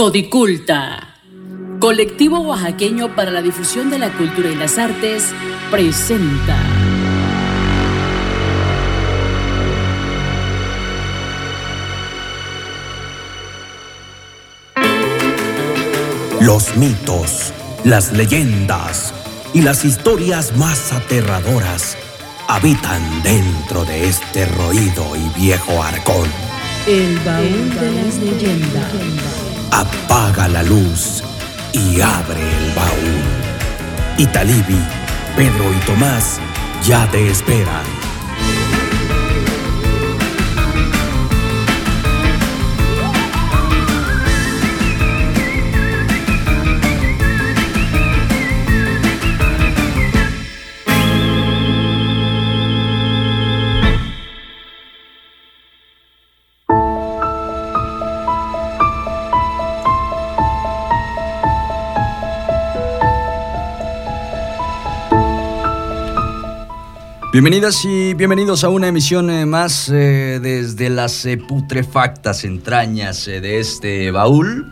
Codiculta, colectivo oaxaqueño para la difusión de la cultura y las artes, presenta. Los mitos, las leyendas y las historias más aterradoras habitan dentro de este roído y viejo arcón. El baúl de las leyendas. Apaga la luz y abre el baúl. Italibi, Pedro y Tomás ya te esperan. Bienvenidas y bienvenidos a una emisión eh, más eh, desde las eh, putrefactas entrañas de este baúl.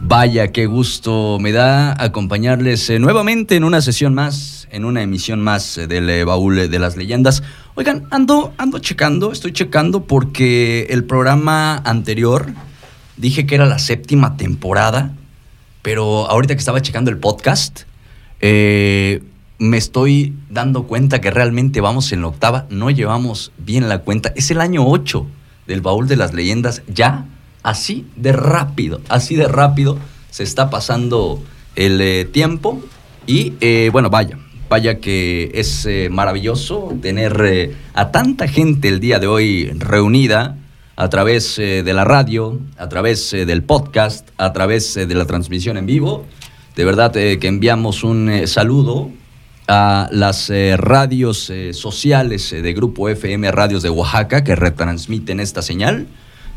Vaya, qué gusto me da acompañarles nuevamente en una sesión más, en una emisión más del baúl de las leyendas. Oigan, ando, ando checando, estoy checando porque el programa anterior dije que era la séptima temporada, pero ahorita que estaba checando el podcast, eh, me estoy dando cuenta que realmente vamos en la octava, no llevamos bien la cuenta. Es el año 8 del baúl de las leyendas, ya así de rápido, así de rápido se está pasando el eh, tiempo y eh, bueno, vaya, vaya que es eh, maravilloso tener a tanta gente el día de hoy reunida a través de la radio, a través del podcast, a través de la transmisión en vivo. De verdad que enviamos un saludo a las eh, radios eh, sociales eh, de Grupo FM Radios de Oaxaca que retransmiten esta señal.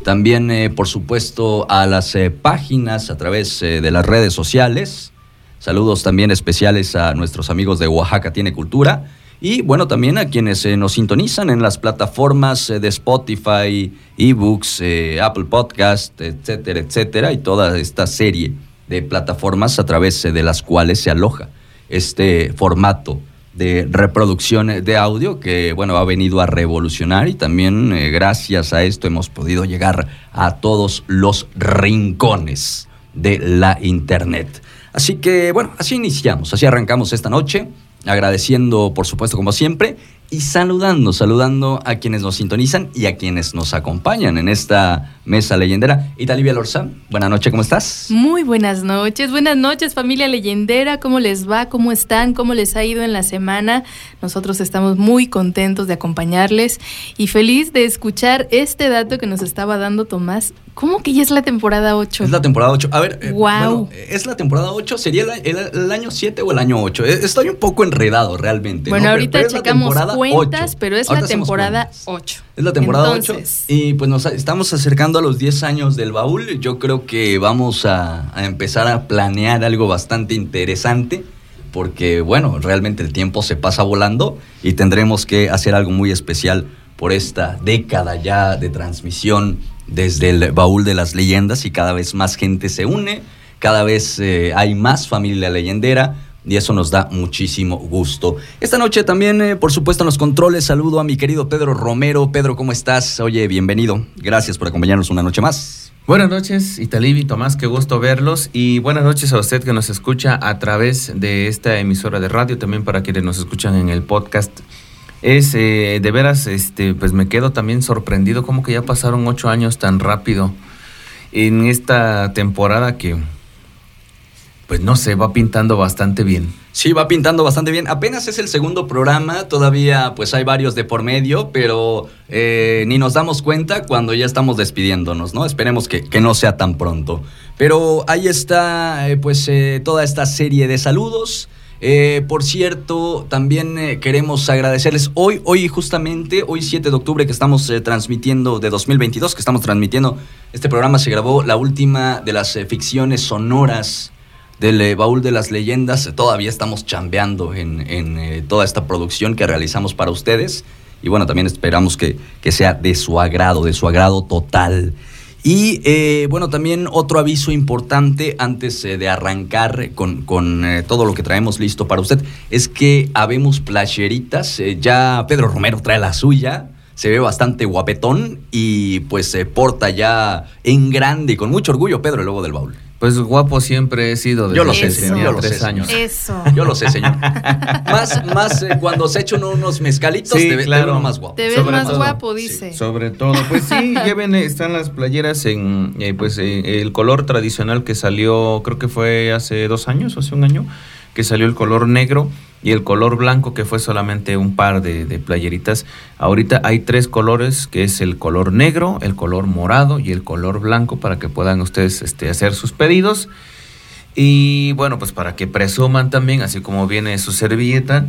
También, por supuesto, a las páginas a través de las redes sociales. Saludos también especiales a nuestros amigos de Oaxaca Tiene Cultura. Y bueno, también a quienes nos sintonizan en las plataformas de Spotify, eBooks, Apple Podcast, etcétera, etcétera, y toda esta serie de plataformas a través de las cuales se aloja este formato de reproducción de audio que, bueno, ha venido a revolucionar y también eh, gracias a esto hemos podido llegar a todos los rincones de la Internet. Así que, bueno, así iniciamos, así arrancamos esta noche, agradeciendo, por supuesto, como siempre, y saludando, saludando a quienes nos sintonizan y a quienes nos acompañan en esta mesa leyendera. Italivia Lorza, buenas noches, ¿cómo estás? Muy buenas noches, buenas noches familia leyendera, ¿cómo les va? ¿Cómo están? ¿Cómo les ha ido en la semana? Nosotros estamos muy contentos de acompañarles y feliz de escuchar este dato que nos estaba dando Tomás. ¿Cómo que ya es la temporada 8? Es la temporada 8. A ver, wow. Eh, ¿es la temporada 8? ¿Sería el, año 7 o el año 8? Eh, estoy un poco enredado realmente. Bueno, ahorita checamos cuentas, pero es la temporada 8. Es la temporada 8 y pues nos estamos acercando a los 10 años del baúl. Yo creo que vamos a, empezar a planear algo bastante interesante porque bueno, realmente el tiempo se pasa volando y tendremos que hacer algo muy especial por esta década ya de transmisión desde el baúl de las leyendas y cada vez más gente se une, cada vez eh, hay más familia leyendera y eso nos da muchísimo gusto. Esta noche también, eh, por supuesto, en los controles, saludo a mi querido Pedro Romero. Pedro, ¿cómo estás? Oye, bienvenido. Gracias por acompañarnos una noche más. Buenas noches, Italibi, Tomás, qué gusto verlos. Y buenas noches a usted que nos escucha a través de esta emisora de radio, también para quienes nos escuchan en el podcast. Es eh, de veras, este, pues me quedo también sorprendido, como que ya pasaron ocho años tan rápido en esta temporada que pues no sé, va pintando bastante bien. Sí, va pintando bastante bien. Apenas es el segundo programa, todavía pues hay varios de por medio, pero eh, ni nos damos cuenta cuando ya estamos despidiéndonos, ¿no? Esperemos que, no sea tan pronto. Pero ahí está eh, pues eh, toda esta serie de saludos. por cierto, también queremos agradecerles hoy, hoy justamente, hoy 7 de octubre que estamos transmitiendo de 2022, que estamos transmitiendo, este programa se grabó la última de las ficciones sonoras del eh, baúl de las leyendas. Todavía estamos chambeando en, eh, toda esta producción que realizamos para ustedes. Y bueno, también esperamos que, sea de su agrado, de su agrado total. Y eh, bueno, también otro aviso importante antes de arrancar con, con todo lo que traemos listo para usted es que habemos playeritas. ya Pedro Romero trae la suya. Se ve bastante guapetón y pues se porta ya en grande y con mucho orgullo Pedro el Lobo del Baúl. Pues guapo siempre he sido desde Yo lo sé, que Eso. tenía yo lo tres sé, años. Eso. Yo lo sé, señor. más más eh, cuando se echan unos mezcalitos Sí, te, ve- te claro. ve uno más guapo. Te ves Sobre más todo. guapo, dice. Sobre todo, pues sí, lleven, eh, están las playeras en, eh, pues eh, el color tradicional que salió, creo que fue hace dos años o hace un año, que salió el color negro y el color blanco que fue solamente un par de, playeritas. Ahorita hay tres colores, que es el color negro, el color morado y el color blanco para que puedan ustedes este, hacer sus pedidos. Y bueno, pues para que presuman también, así como viene su servilleta,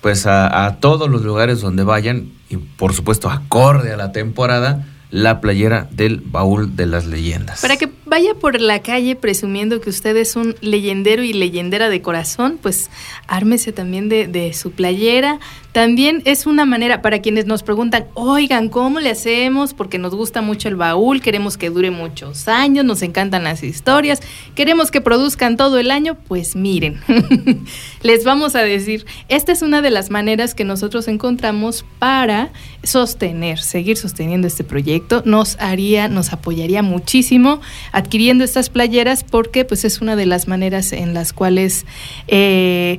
pues a todos los lugares donde vayan, y por supuesto acorde a la temporada, la playera del baúl de las leyendas. Para que vaya por la calle presumiendo que usted es un leyendero y leyendera de corazón, pues ármese también de, de su playera. También es una manera para quienes nos preguntan, oigan, ¿cómo le hacemos? Porque nos gusta mucho el baúl, queremos que dure muchos años, nos encantan las historias, queremos que produzcan todo el año. Pues miren, les vamos a decir, esta es una de las maneras que nosotros encontramos para sostener, seguir sosteniendo este proyecto. Nos haría, nos apoyaría muchísimo adquiriendo estas playeras porque pues es una de las maneras en las cuales eh,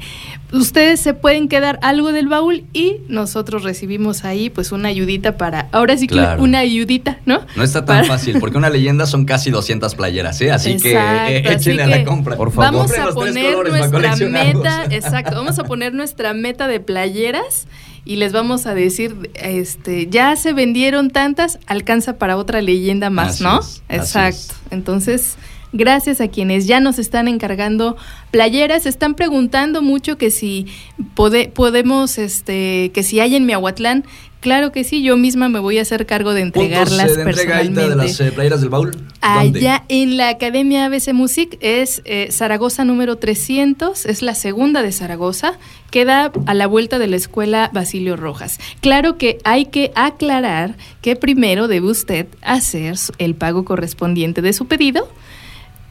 ustedes se pueden quedar algo del baúl y nosotros recibimos ahí pues una ayudita para, ahora sí que Claro. una ayudita, ¿no? No está tan Para- fácil, porque una leyenda son casi 200 playeras, ¿eh? Así que eh, así a la compra. por favor. Vamos a poner nuestra meta, exacto, vamos a poner nuestra meta de playeras y les vamos a decir, este, ya se vendieron tantas, alcanza para otra leyenda más, Así ¿no? es, exacto. es. Entonces, gracias a quienes ya nos están encargando playeras, están preguntando mucho que si pode- podemos, este, que si hay en Miahuatlán. Claro que sí, yo misma me voy a hacer cargo de Puntos entregarlas eh, de entrega personalmente. de las eh, playeras del baúl. ¿Dónde? Allá en la Academia ABC Music es eh, Zaragoza número 300, es la segunda de Zaragoza, queda a la vuelta de la escuela Basilio Rojas. Claro que hay que aclarar que primero debe usted hacer el pago correspondiente de su pedido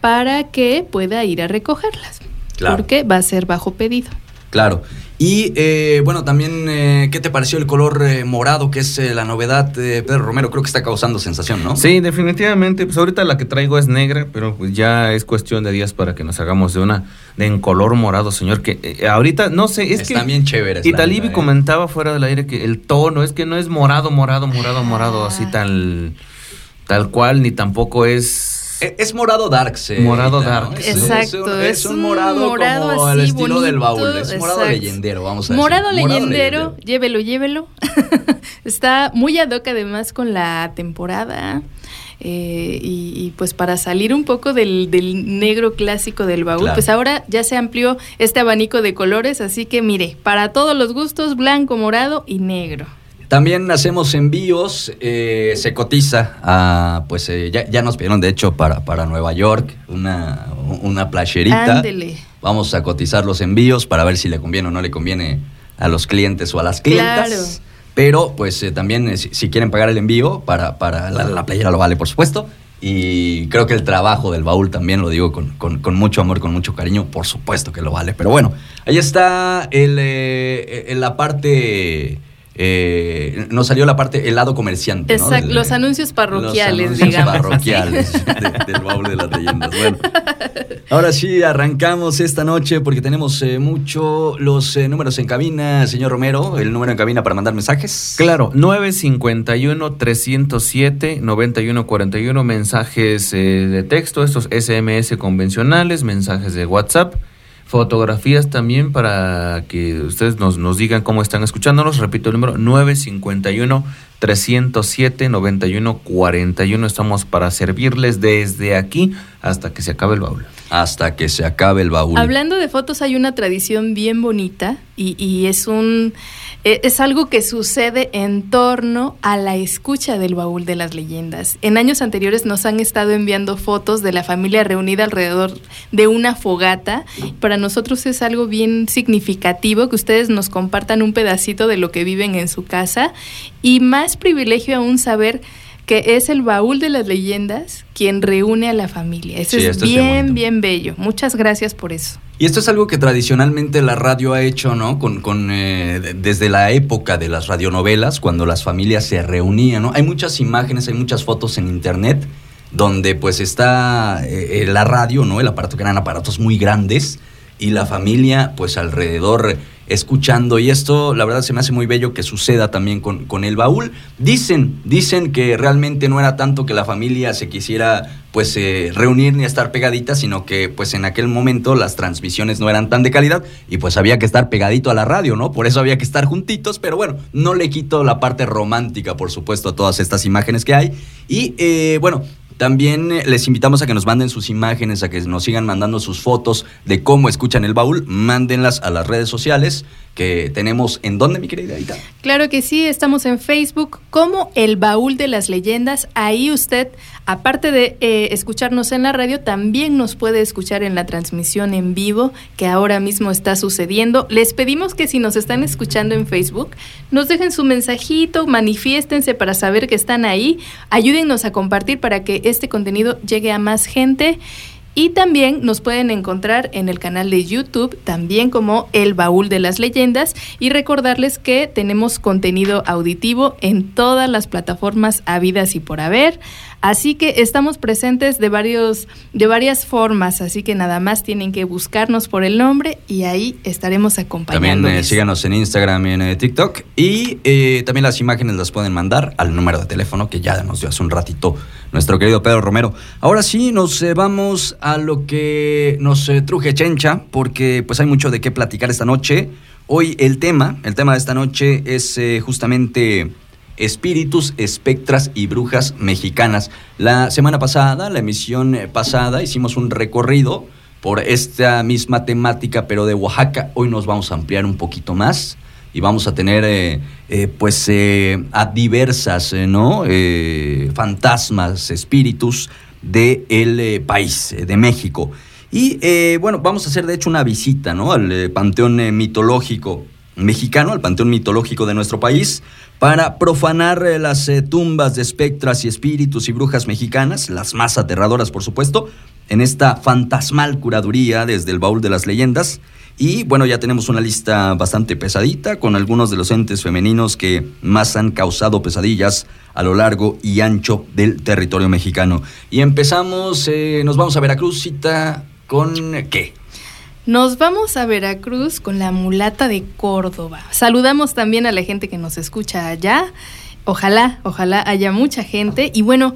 para que pueda ir a recogerlas, Claro. porque va a ser bajo pedido. Claro. Y eh, bueno, también, eh, ¿qué te pareció el color eh, morado, que es eh, la novedad de Pedro Romero? Creo que está causando sensación, ¿no? Sí, definitivamente. Pues ahorita la que traigo es negra, pero pues ya es cuestión de días para que nos hagamos de una de en color morado, señor. Que eh, ahorita no sé, es Están que bien chéveres. y la Talibi neta, ¿eh? comentaba fuera del aire que el tono es que no es morado, morado, morado, morado, así tal tal cual, ni tampoco es Eh, Es morado darks. eh, Morado ahorita, ¿no? dark. Es- Exacto, Es, es un un morado, morado como el así estilo del baúl. Es morado exacto. leyendero, vamos a Morado decir. leyendero, llévelo, llévelo. Está muy ad hoc además con la temporada. eh, y, y, pues para salir un poco del, del negro clásico del baúl, Claro. pues ahora ya se amplió este abanico de colores, así que mire, para todos los gustos, blanco, morado y negro. También hacemos envíos, eh, se cotiza a, pues eh, ya, ya nos pidieron de hecho para, para Nueva York una, una playerita. Ándele. Vamos a cotizar los envíos para ver si le conviene o no le conviene a los clientes o a las clientas. Claro. Pero pues eh, también eh, si, si quieren pagar el envío, para, para la, la playera lo vale por supuesto. Y creo que el trabajo del baúl también lo digo con, con- con mucho amor, con mucho cariño, por supuesto que lo vale. Pero bueno, ahí está el, en la parte... eh, nos salió la parte, el lado comerciante. ¿no? Exacto, los anuncios parroquiales, los anuncios digamos. parroquiales de- del baúl de las leyendas. Bueno, ahora sí arrancamos esta noche porque tenemos eh, mucho los eh, números en cabina, señor Romero, el número en cabina para mandar mensajes. Claro, 951-307-9141, mensajes eh, de texto, estos SMS convencionales, mensajes de WhatsApp, fotografías también para que ustedes nos, nos digan cómo están escuchándonos. Repito el número 951-307-9141. Estamos para servirles desde aquí hasta que se acabe el baúl. Hasta que se acabe el baúl. Hablando de fotos, hay una tradición bien bonita y, y es un es algo que sucede en torno a la escucha del baúl de las leyendas. En años anteriores nos han estado enviando fotos de la familia reunida alrededor de una fogata. Para nosotros es algo bien significativo que ustedes nos compartan un pedacito de lo que viven en su casa y más privilegio aún saber que es el baúl de las leyendas quien reúne a la familia. Eso es bien, bien bello. Muchas gracias por eso. Y esto es algo que tradicionalmente la radio ha hecho, ¿no? Con, con eh, desde la época de las radionovelas, cuando las familias se reunían, ¿no? Hay muchas imágenes, hay muchas fotos en internet donde pues está eh, la radio, ¿no? El aparato, que eran aparatos muy grandes, y la familia pues alrededor escuchando y esto la verdad se me hace muy bello que suceda también con, con, el baúl. Dicen, dicen que realmente no era tanto que la familia se quisiera pues eh, reunir ni estar pegadita, sino que pues en aquel momento las transmisiones no eran tan de calidad y pues había que estar pegadito a la radio, ¿no? Por eso había que estar juntitos, pero bueno, no le quito la parte romántica, por supuesto, a todas estas imágenes que hay. Y eh, bueno, también eh, les invitamos a que nos manden sus imágenes, a que nos sigan mandando sus fotos de cómo escuchan el baúl. Mándenlas a las redes sociales que tenemos. ¿En dónde, mi querida Aida? Claro que sí, estamos en Facebook como El Baúl de las Leyendas. Ahí usted, aparte de eh, escucharnos en la radio, también nos puede escuchar en la transmisión en vivo que ahora mismo está sucediendo. Les pedimos que si nos están escuchando en Facebook, nos dejen su mensajito, manifiéstense para saber que están ahí. Ayúdennos a compartir para que este contenido llegue a más gente. Y también nos pueden encontrar en el canal de YouTube, también como El Baúl de las Leyendas. Y recordarles que tenemos contenido auditivo en todas las plataformas habidas y por haber. Así que estamos presentes de, varios, de varias formas, así que nada más tienen que buscarnos por el nombre y ahí estaremos acompañando. También eh, síganos en Instagram y en eh, TikTok y eh, también las imágenes las pueden mandar al número de teléfono que ya nos dio hace un ratito nuestro querido Pedro Romero. Ahora sí, nos vamos a lo que nos truje Chencha, porque pues hay mucho de qué platicar esta noche. Hoy el tema, el tema de esta noche es justamente espíritus, espectras y brujas mexicanas. La semana pasada, la emisión pasada, hicimos un recorrido por esta misma temática, pero de Oaxaca. Hoy nos vamos a ampliar un poquito más y vamos a tener eh, eh, pues eh, a diversas ¿no? fantasmas, espíritus del el país, de México. Y bueno, vamos a hacer de hecho una visita ¿no? al panteón mitológico mexicano, al panteón mitológico de nuestro país para profanar las tumbas de espectras y espíritus y brujas mexicanas, las más aterradoras por supuesto, en esta fantasmal curaduría desde el baúl de las leyendas. Y bueno, ya tenemos una lista bastante pesadita con algunos de los entes femeninos que más han causado pesadillas a lo largo y ancho del territorio mexicano. Y empezamos, eh, nos vamos a Veracruz, cita con qué? Nos vamos a Veracruz con la mulata de Córdoba. Saludamos también a la gente que nos escucha allá. Ojalá, ojalá haya mucha gente. Y bueno,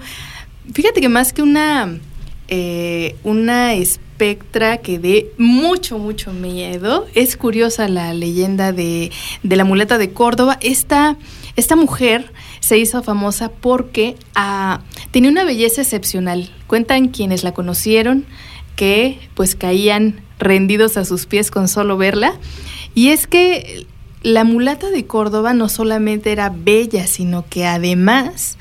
fíjate que más que una, eh, una que dé mucho, mucho miedo, es curiosa la leyenda de, la mulata de Córdoba. Esta, esta mujer se hizo famosa porque ah, tenía una belleza excepcional. Cuentan quienes la conocieron que pues caían rendidos a sus pies con solo verla. Y es que la mulata de Córdoba no solamente era bella, sino que además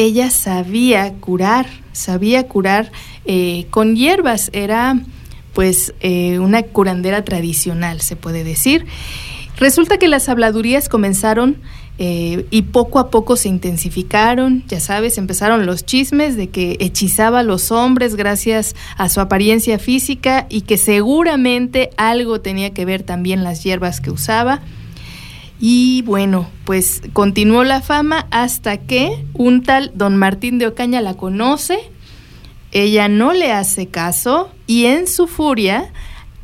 ella sabía curar, sabía curar eh, con hierbas, era pues eh, una curandera tradicional, se puede decir. Resulta que las habladurías comenzaron eh, y poco a poco se intensificaron, ya sabes, empezaron los chismes de que hechizaba a los hombres gracias a su apariencia física y que seguramente algo tenía que ver también las hierbas que usaba. Y bueno, pues continuó la fama hasta que un tal don Martín de Ocaña la conoce, ella no le hace caso y en su furia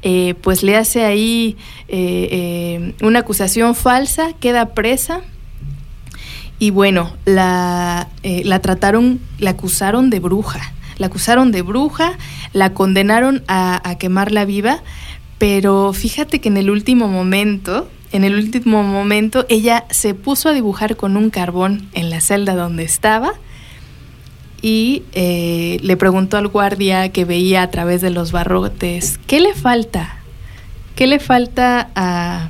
eh, pues le hace ahí eh, una acusación falsa, queda presa y bueno, la, eh, la trataron, la acusaron de bruja. La acusaron de bruja, la condenaron a quemarla viva, pero fíjate que en el último momento, en el último momento, ella se puso a dibujar con un carbón en la celda donde estaba y eh, le preguntó al guardia que veía a través de los barrotes, ¿qué le falta? ¿Qué le falta a,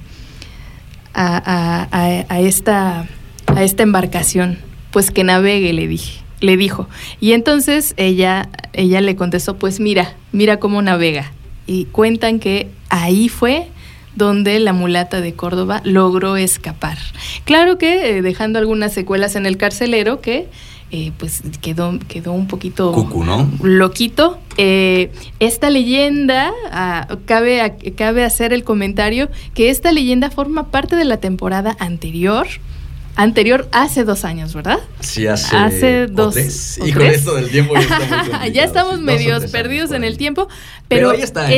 a, a, a esta a esta embarcación, pues que navegue, le dije, le dijo. Y entonces ella, ella le contestó, pues mira, mira cómo navega. Y cuentan que ahí fue donde la mulata de Córdoba logró escapar. Claro que eh, dejando algunas secuelas en el carcelero que eh, pues quedó, quedó un poquito Cucu, ¿no? loquito. Eh, esta leyenda, ah, cabe, cabe hacer el comentario que esta leyenda forma parte de la temporada anterior anterior hace dos años, ¿verdad? Sí, hace, hace dos. Y con esto del tiempo ya estamos, ya estamos medios perdidos en el tiempo, pero, está,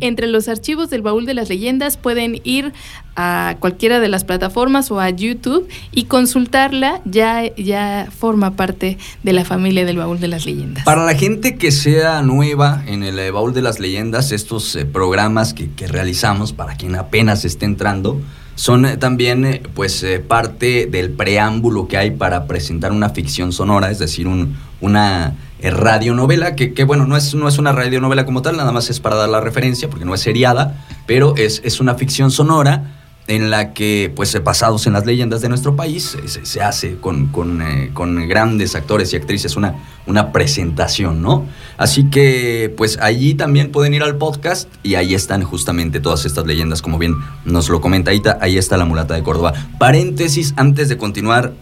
entre los archivos del baúl de las leyendas. Pueden ir a cualquiera de las plataformas o a YouTube y consultarla. Ya, ya forma parte de la familia del baúl de las leyendas. Para la gente que sea nueva en el eh, baúl de las leyendas, estos eh, programas que, que realizamos, para quien apenas esté entrando, son eh, también eh, pues eh, parte del preámbulo que hay para presentar una ficción sonora, es decir, un, una radionovela, que, que, bueno, no es, no es una radionovela como tal, nada más es para dar la referencia, porque no es seriada, pero es, es una ficción sonora en la que, pues basados en las leyendas de nuestro país, se, hace con, con, con, grandes actores y actrices una, una presentación, ¿no? Así que, pues allí también pueden ir al podcast y ahí están justamente todas estas leyendas, como bien nos lo comenta Aita, ahí está la mulata de Córdoba. Paréntesis, antes de continuar,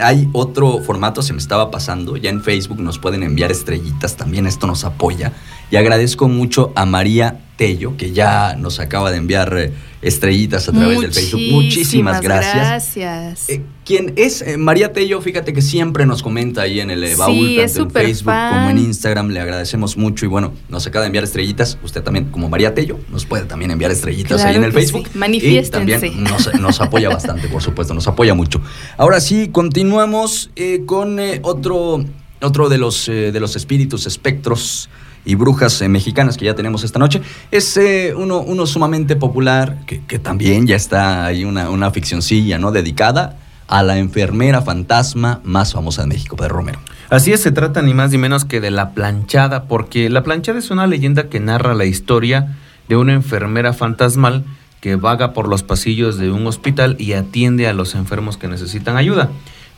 hay otro formato, se me estaba pasando, ya en Facebook nos pueden enviar estrellitas, también esto nos apoya. Y agradezco mucho a María Tello, que ya nos acaba de enviar eh, estrellitas a través del Facebook. Muchísimas gracias. Gracias. Eh, quien es eh, María Tello, fíjate que siempre nos comenta ahí en el baúl, tanto en Facebook como en Instagram. Le agradecemos mucho y bueno, nos acaba de enviar estrellitas. Usted también, como María Tello, nos puede también enviar estrellitas ahí en el Facebook. Sí. también nos, nos, apoya bastante, por supuesto, nos apoya mucho. Ahora sí, continuamos con otro, otro de, los, de los espíritus, espectros y brujas eh, mexicanas que ya tenemos esta noche. Es eh, uno, uno sumamente popular, que, también ya está ahí una, una ficcioncilla, ¿no? Dedicada a la enfermera fantasma más famosa de México, Pedro Romero. Así es, se trata ni más ni menos que de la planchada, porque la planchada es una leyenda que narra la historia de una enfermera fantasmal que vaga por los pasillos de un hospital y atiende a los enfermos que necesitan ayuda.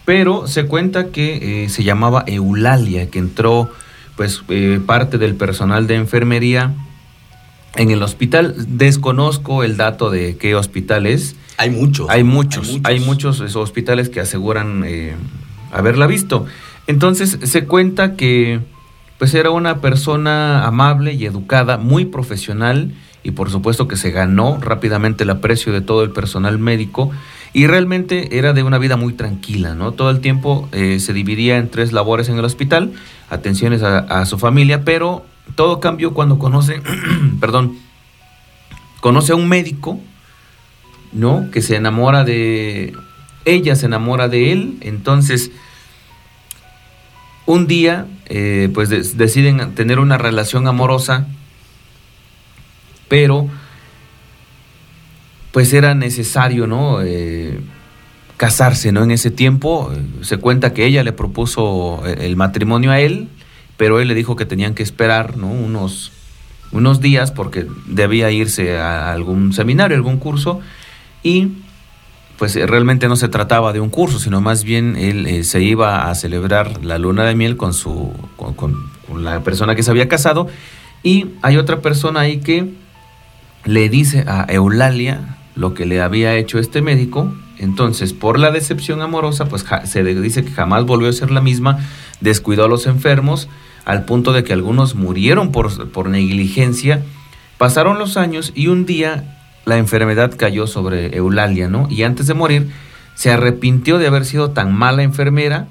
Pero se cuenta que eh, se llamaba Eulalia, que entró pues eh, parte del personal de enfermería en el hospital. Desconozco el dato de qué hospital es. Hay muchos. Hay muchos, hay muchos, hospitales que aseguran eh, haberla visto. Entonces se cuenta que pues era una persona amable y educada, muy profesional y por supuesto que se ganó rápidamente el aprecio de todo el personal médico y realmente era de una vida muy tranquila, ¿no? Todo el tiempo eh, se dividía en tres labores en el hospital, atenciones a, su familia, pero todo cambió cuando conoce, perdón, conoce a un médico, ¿no? Que se enamora de, ella se enamora de él, entonces un día, eh, pues deciden tener una relación amorosa, pero pues era necesario, ¿no? Eh, casarse, ¿no? En ese tiempo eh, se cuenta que ella le propuso el matrimonio a él, pero él le dijo que tenían que esperar, ¿no? Unos, unos días porque debía irse a algún seminario, algún curso y pues realmente no se trataba de un curso, sino más bien él se iba a celebrar la luna de miel con su con la persona que se había casado y hay otra persona ahí que le dice a Eulalia lo que le había hecho este médico. Entonces, por la decepción amorosa, pues se dice que jamás volvió a ser la misma, descuidó a los enfermos, al punto de que algunos murieron por, negligencia. Pasaron los años y un día la enfermedad cayó sobre Eulalia, ¿no? Y antes de morir, se arrepintió de haber sido tan mala enfermera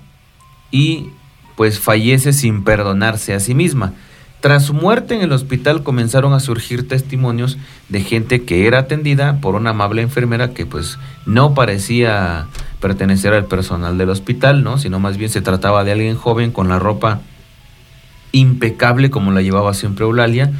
y pues fallece sin perdonarse a sí misma. Tras su muerte en el hospital comenzaron a surgir testimonios de gente que era atendida por una amable enfermera que pues no parecía pertenecer al personal del hospital, ¿no? Sino más bien se trataba de alguien joven con la ropa impecable como la llevaba siempre Eulalia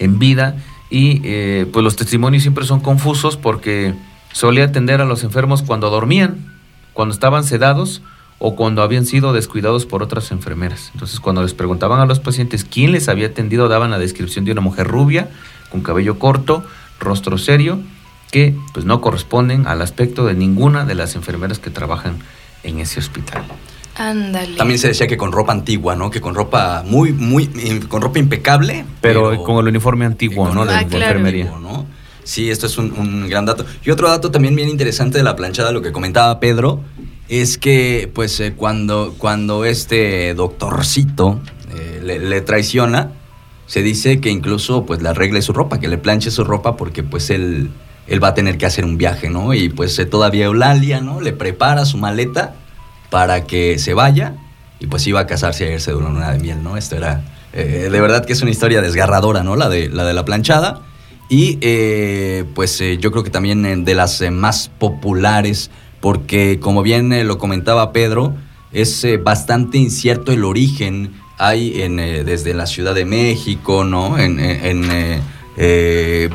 en vida y eh, pues los testimonios siempre son confusos porque solía atender a los enfermos cuando dormían, cuando estaban sedados o cuando habían sido descuidados por otras enfermeras. Entonces, cuando les preguntaban a los pacientes quién les había atendido, daban la descripción de una mujer rubia, con cabello corto, rostro serio, que pues no corresponden al aspecto de ninguna de las enfermeras que trabajan en ese hospital. Ándale. También se decía que con ropa antigua, ¿no? Que con ropa muy, muy, con ropa impecable. Pero, con el uniforme antiguo, ¿no? De, la enfermería. ¿no? Sí, esto es un, un, gran dato. Y otro dato también bien interesante de la planchada, lo que comentaba Pedro, es que pues eh, cuando, cuando este doctorcito eh, le, traiciona, se dice que incluso pues le arregle su ropa, que le planche su ropa porque pues él, él va a tener que hacer un viaje, ¿no? Y pues eh, todavía Eulalia, ¿no? Le prepara su maleta para que se vaya y pues iba a casarse a irse de una luna de miel, ¿no? Esto era, de verdad que es una historia desgarradora, ¿no? La de la, de la planchada. Y pues yo creo que también de las más populares, porque como bien eh, lo comentaba Pedro, es eh, bastante incierto el origen. Hay en, eh, desde la Ciudad de México, ¿no? En,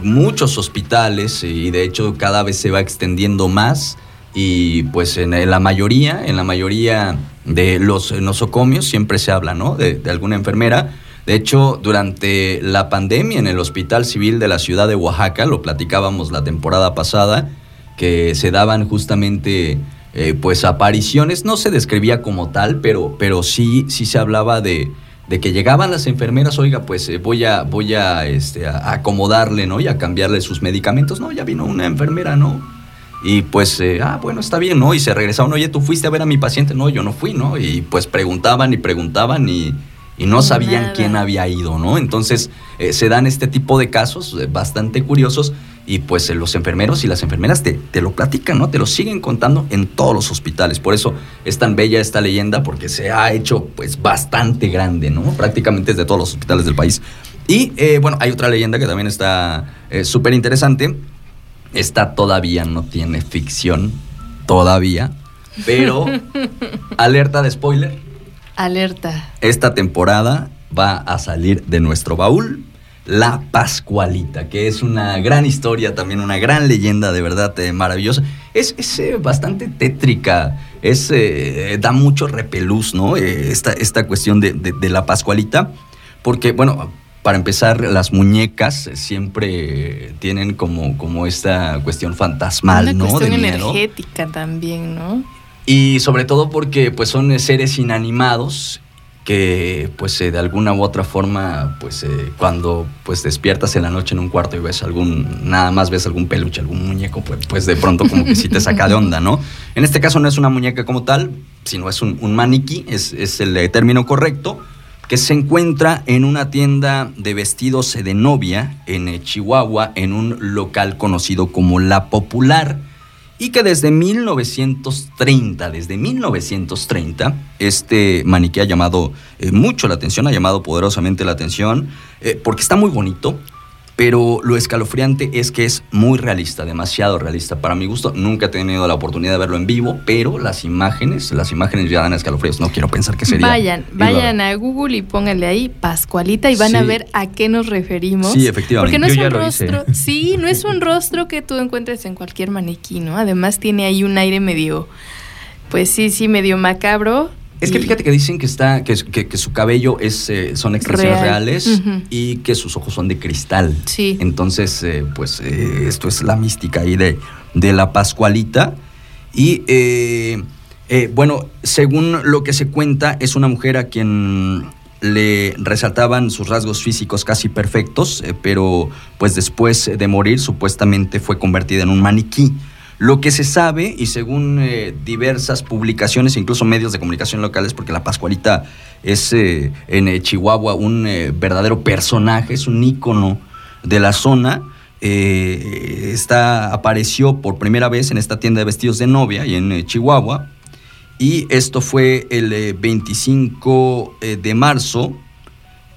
muchos hospitales y de hecho cada vez se va extendiendo más y pues en, en la mayoría, en la mayoría de los nosocomios siempre se habla, ¿no? De, de alguna enfermera. De hecho, durante la pandemia en el Hospital Civil de la ciudad de Oaxaca, lo platicábamos la temporada pasada, que se daban justamente eh, pues apariciones, no se describía como tal, pero, pero sí, sí se hablaba de, de que llegaban las enfermeras, oiga, pues eh, voy a, voy a, este, a acomodarle, ¿no? Y a cambiarle sus medicamentos. No, ya vino una enfermera, ¿no? Y pues, eh, ah, bueno, está bien, ¿no? Y se regresaban, oye, ¿tú fuiste a ver a mi paciente? No, yo no fui, ¿no? Y pues preguntaban y preguntaban y, y no sabían Nada. quién había ido, ¿no? Entonces eh, se dan este tipo de casos bastante curiosos y pues eh, los enfermeros y las enfermeras te, te lo platican, ¿no? Te lo siguen contando en todos los hospitales. Por eso es tan bella esta leyenda porque se ha hecho pues bastante grande, ¿no? Prácticamente desde todos los hospitales del país. Y eh, bueno, hay otra leyenda que también está eh, súper interesante. Esta todavía no tiene ficción, todavía, pero alerta de spoiler. Alerta. Esta temporada va a salir de nuestro baúl La Pascualita, que es una gran historia, también una gran leyenda de verdad eh, maravillosa. Es, es, eh, bastante tétrica, es, eh, da mucho repelús, ¿no? Esta, esta cuestión de, de- de la Pascualita, porque, bueno, para empezar, las muñecas siempre tienen como, como esta cuestión fantasmal, Una ¿no? cuestión de miedo. energética también, ¿no? Y sobre todo porque pues son seres inanimados que pues eh, de alguna u otra forma pues eh, cuando pues despiertas en la noche en un cuarto y ves algún nada más ves algún peluche algún muñeco pues, pues de pronto como que sí te saca de onda no en este caso no es una muñeca como tal sino es un, un maniquí es, es el término correcto que se encuentra en una tienda de vestidos de novia en Chihuahua en un local conocido como La Popular y que desde 1930, desde 1930, este maniquí ha llamado eh, mucho la atención, ha llamado poderosamente la atención, eh, porque está muy bonito, pero lo escalofriante es que es muy realista, demasiado realista. Para mi gusto, nunca he tenido la oportunidad de verlo en vivo, pero las imágenes, las imágenes ya dan escalofríos. No quiero pensar que sería. Vayan, vayan a Google y pónganle ahí Pascualita y van a ver a qué nos referimos. Sí, efectivamente. Porque no Yo es un rostro, sí, no es un rostro que tú encuentres en cualquier maniquí, ¿no? Además tiene ahí un aire medio, pues sí, sí, medio macabro. Es que fíjate que dicen que está que, que- que su cabello es eh, son extensiones Real. reales y que sus ojos son de cristal. Sí. Entonces, eh, pues eh, esto es la mística ahí de, de la Pascualita. Y bueno, según lo que se cuenta, es una mujer a quien le resaltaban sus rasgos físicos casi perfectos, pero pues después de morir supuestamente fue convertida en un maniquí. Lo que se sabe, y según eh, diversas publicaciones, incluso medios de comunicación locales, porque la Pascualita es eh, en eh, Chihuahua un verdadero personaje, es un ícono de la zona, está, apareció por primera vez en esta tienda de vestidos de novia y en Chihuahua, y esto fue el eh, 25 eh, de marzo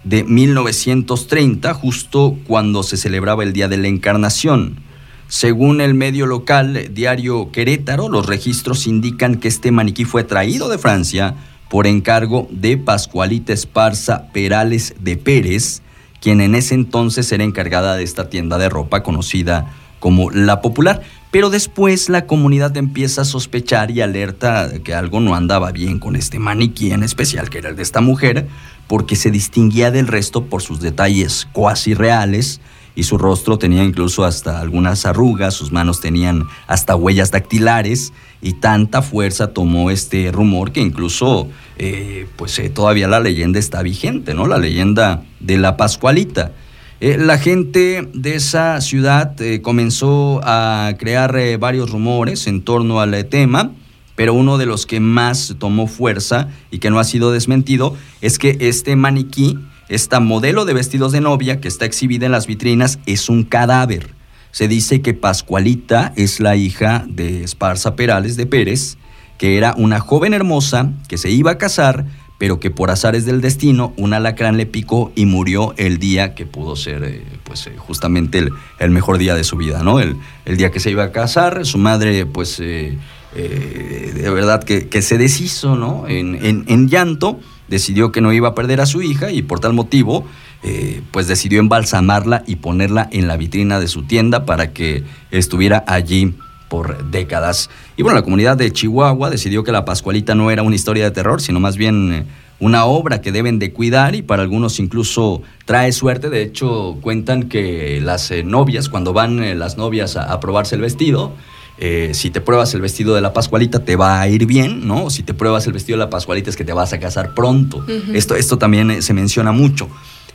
de 1930, justo cuando se celebraba el Día de la Encarnación. Según el medio local eh, Diario Querétaro, los registros indican que este maniquí fue traído de Francia por encargo de Pascualita Esparza Perales de Pérez, quien en ese entonces era encargada de esta tienda de ropa conocida como La Popular. Pero después la comunidad empieza a sospechar y alerta que algo no andaba bien con este maniquí en especial, que era el de esta mujer, porque se distinguía del resto por sus detalles cuasi reales y su rostro tenía incluso hasta algunas arrugas, sus manos tenían hasta huellas dactilares y tanta fuerza tomó este rumor que incluso eh, pues eh, todavía la leyenda está vigente, ¿no? La leyenda de la Pascualita. Eh, la gente de esa ciudad comenzó a crear varios rumores en torno al tema, pero uno de los que más tomó fuerza y que no ha sido desmentido es que este maniquí, esta modelo de vestidos de novia que está exhibida en las vitrinas, es un cadáver. Se dice que Pascualita es la hija de Esparza Perales de Pérez, que era una joven hermosa que se iba a casar, pero que por azares del destino un alacrán le picó y murió el día que pudo ser eh, pues eh, justamente el, mejor día de su vida, ¿no? El, el, día que se iba a casar, su madre pues eh, de verdad que, se deshizo, ¿no? En, en, llanto, decidió que no iba a perder a su hija y por tal motivo pues decidió embalsamarla y ponerla en la vitrina de su tienda para que estuviera allí por décadas. Y bueno, la comunidad de Chihuahua decidió que la Pascualita no era una historia de terror, sino más bien eh, una obra que deben de cuidar y para algunos incluso trae suerte. De hecho, cuentan que las eh, novias, cuando van eh, las novias a, probarse el vestido, si te pruebas el vestido de la Pascualita te va a ir bien, ¿no? Si te pruebas el vestido de la Pascualita es que te vas a casar pronto. esto, esto también se menciona mucho.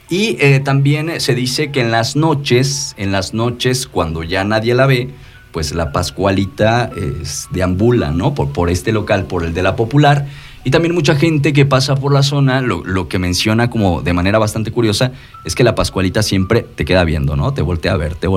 Y también se dice que en las noches, en las noches cuando ya nadie la ve, pues la Pascualita es, deambula, ¿no? Por, por este local, por el de la Popular. Y también mucha gente que pasa por la zona, lo, que menciona como de manera bastante curiosa, es que la Pascualita siempre te queda viendo, ¿no? Te voltea a ver, te,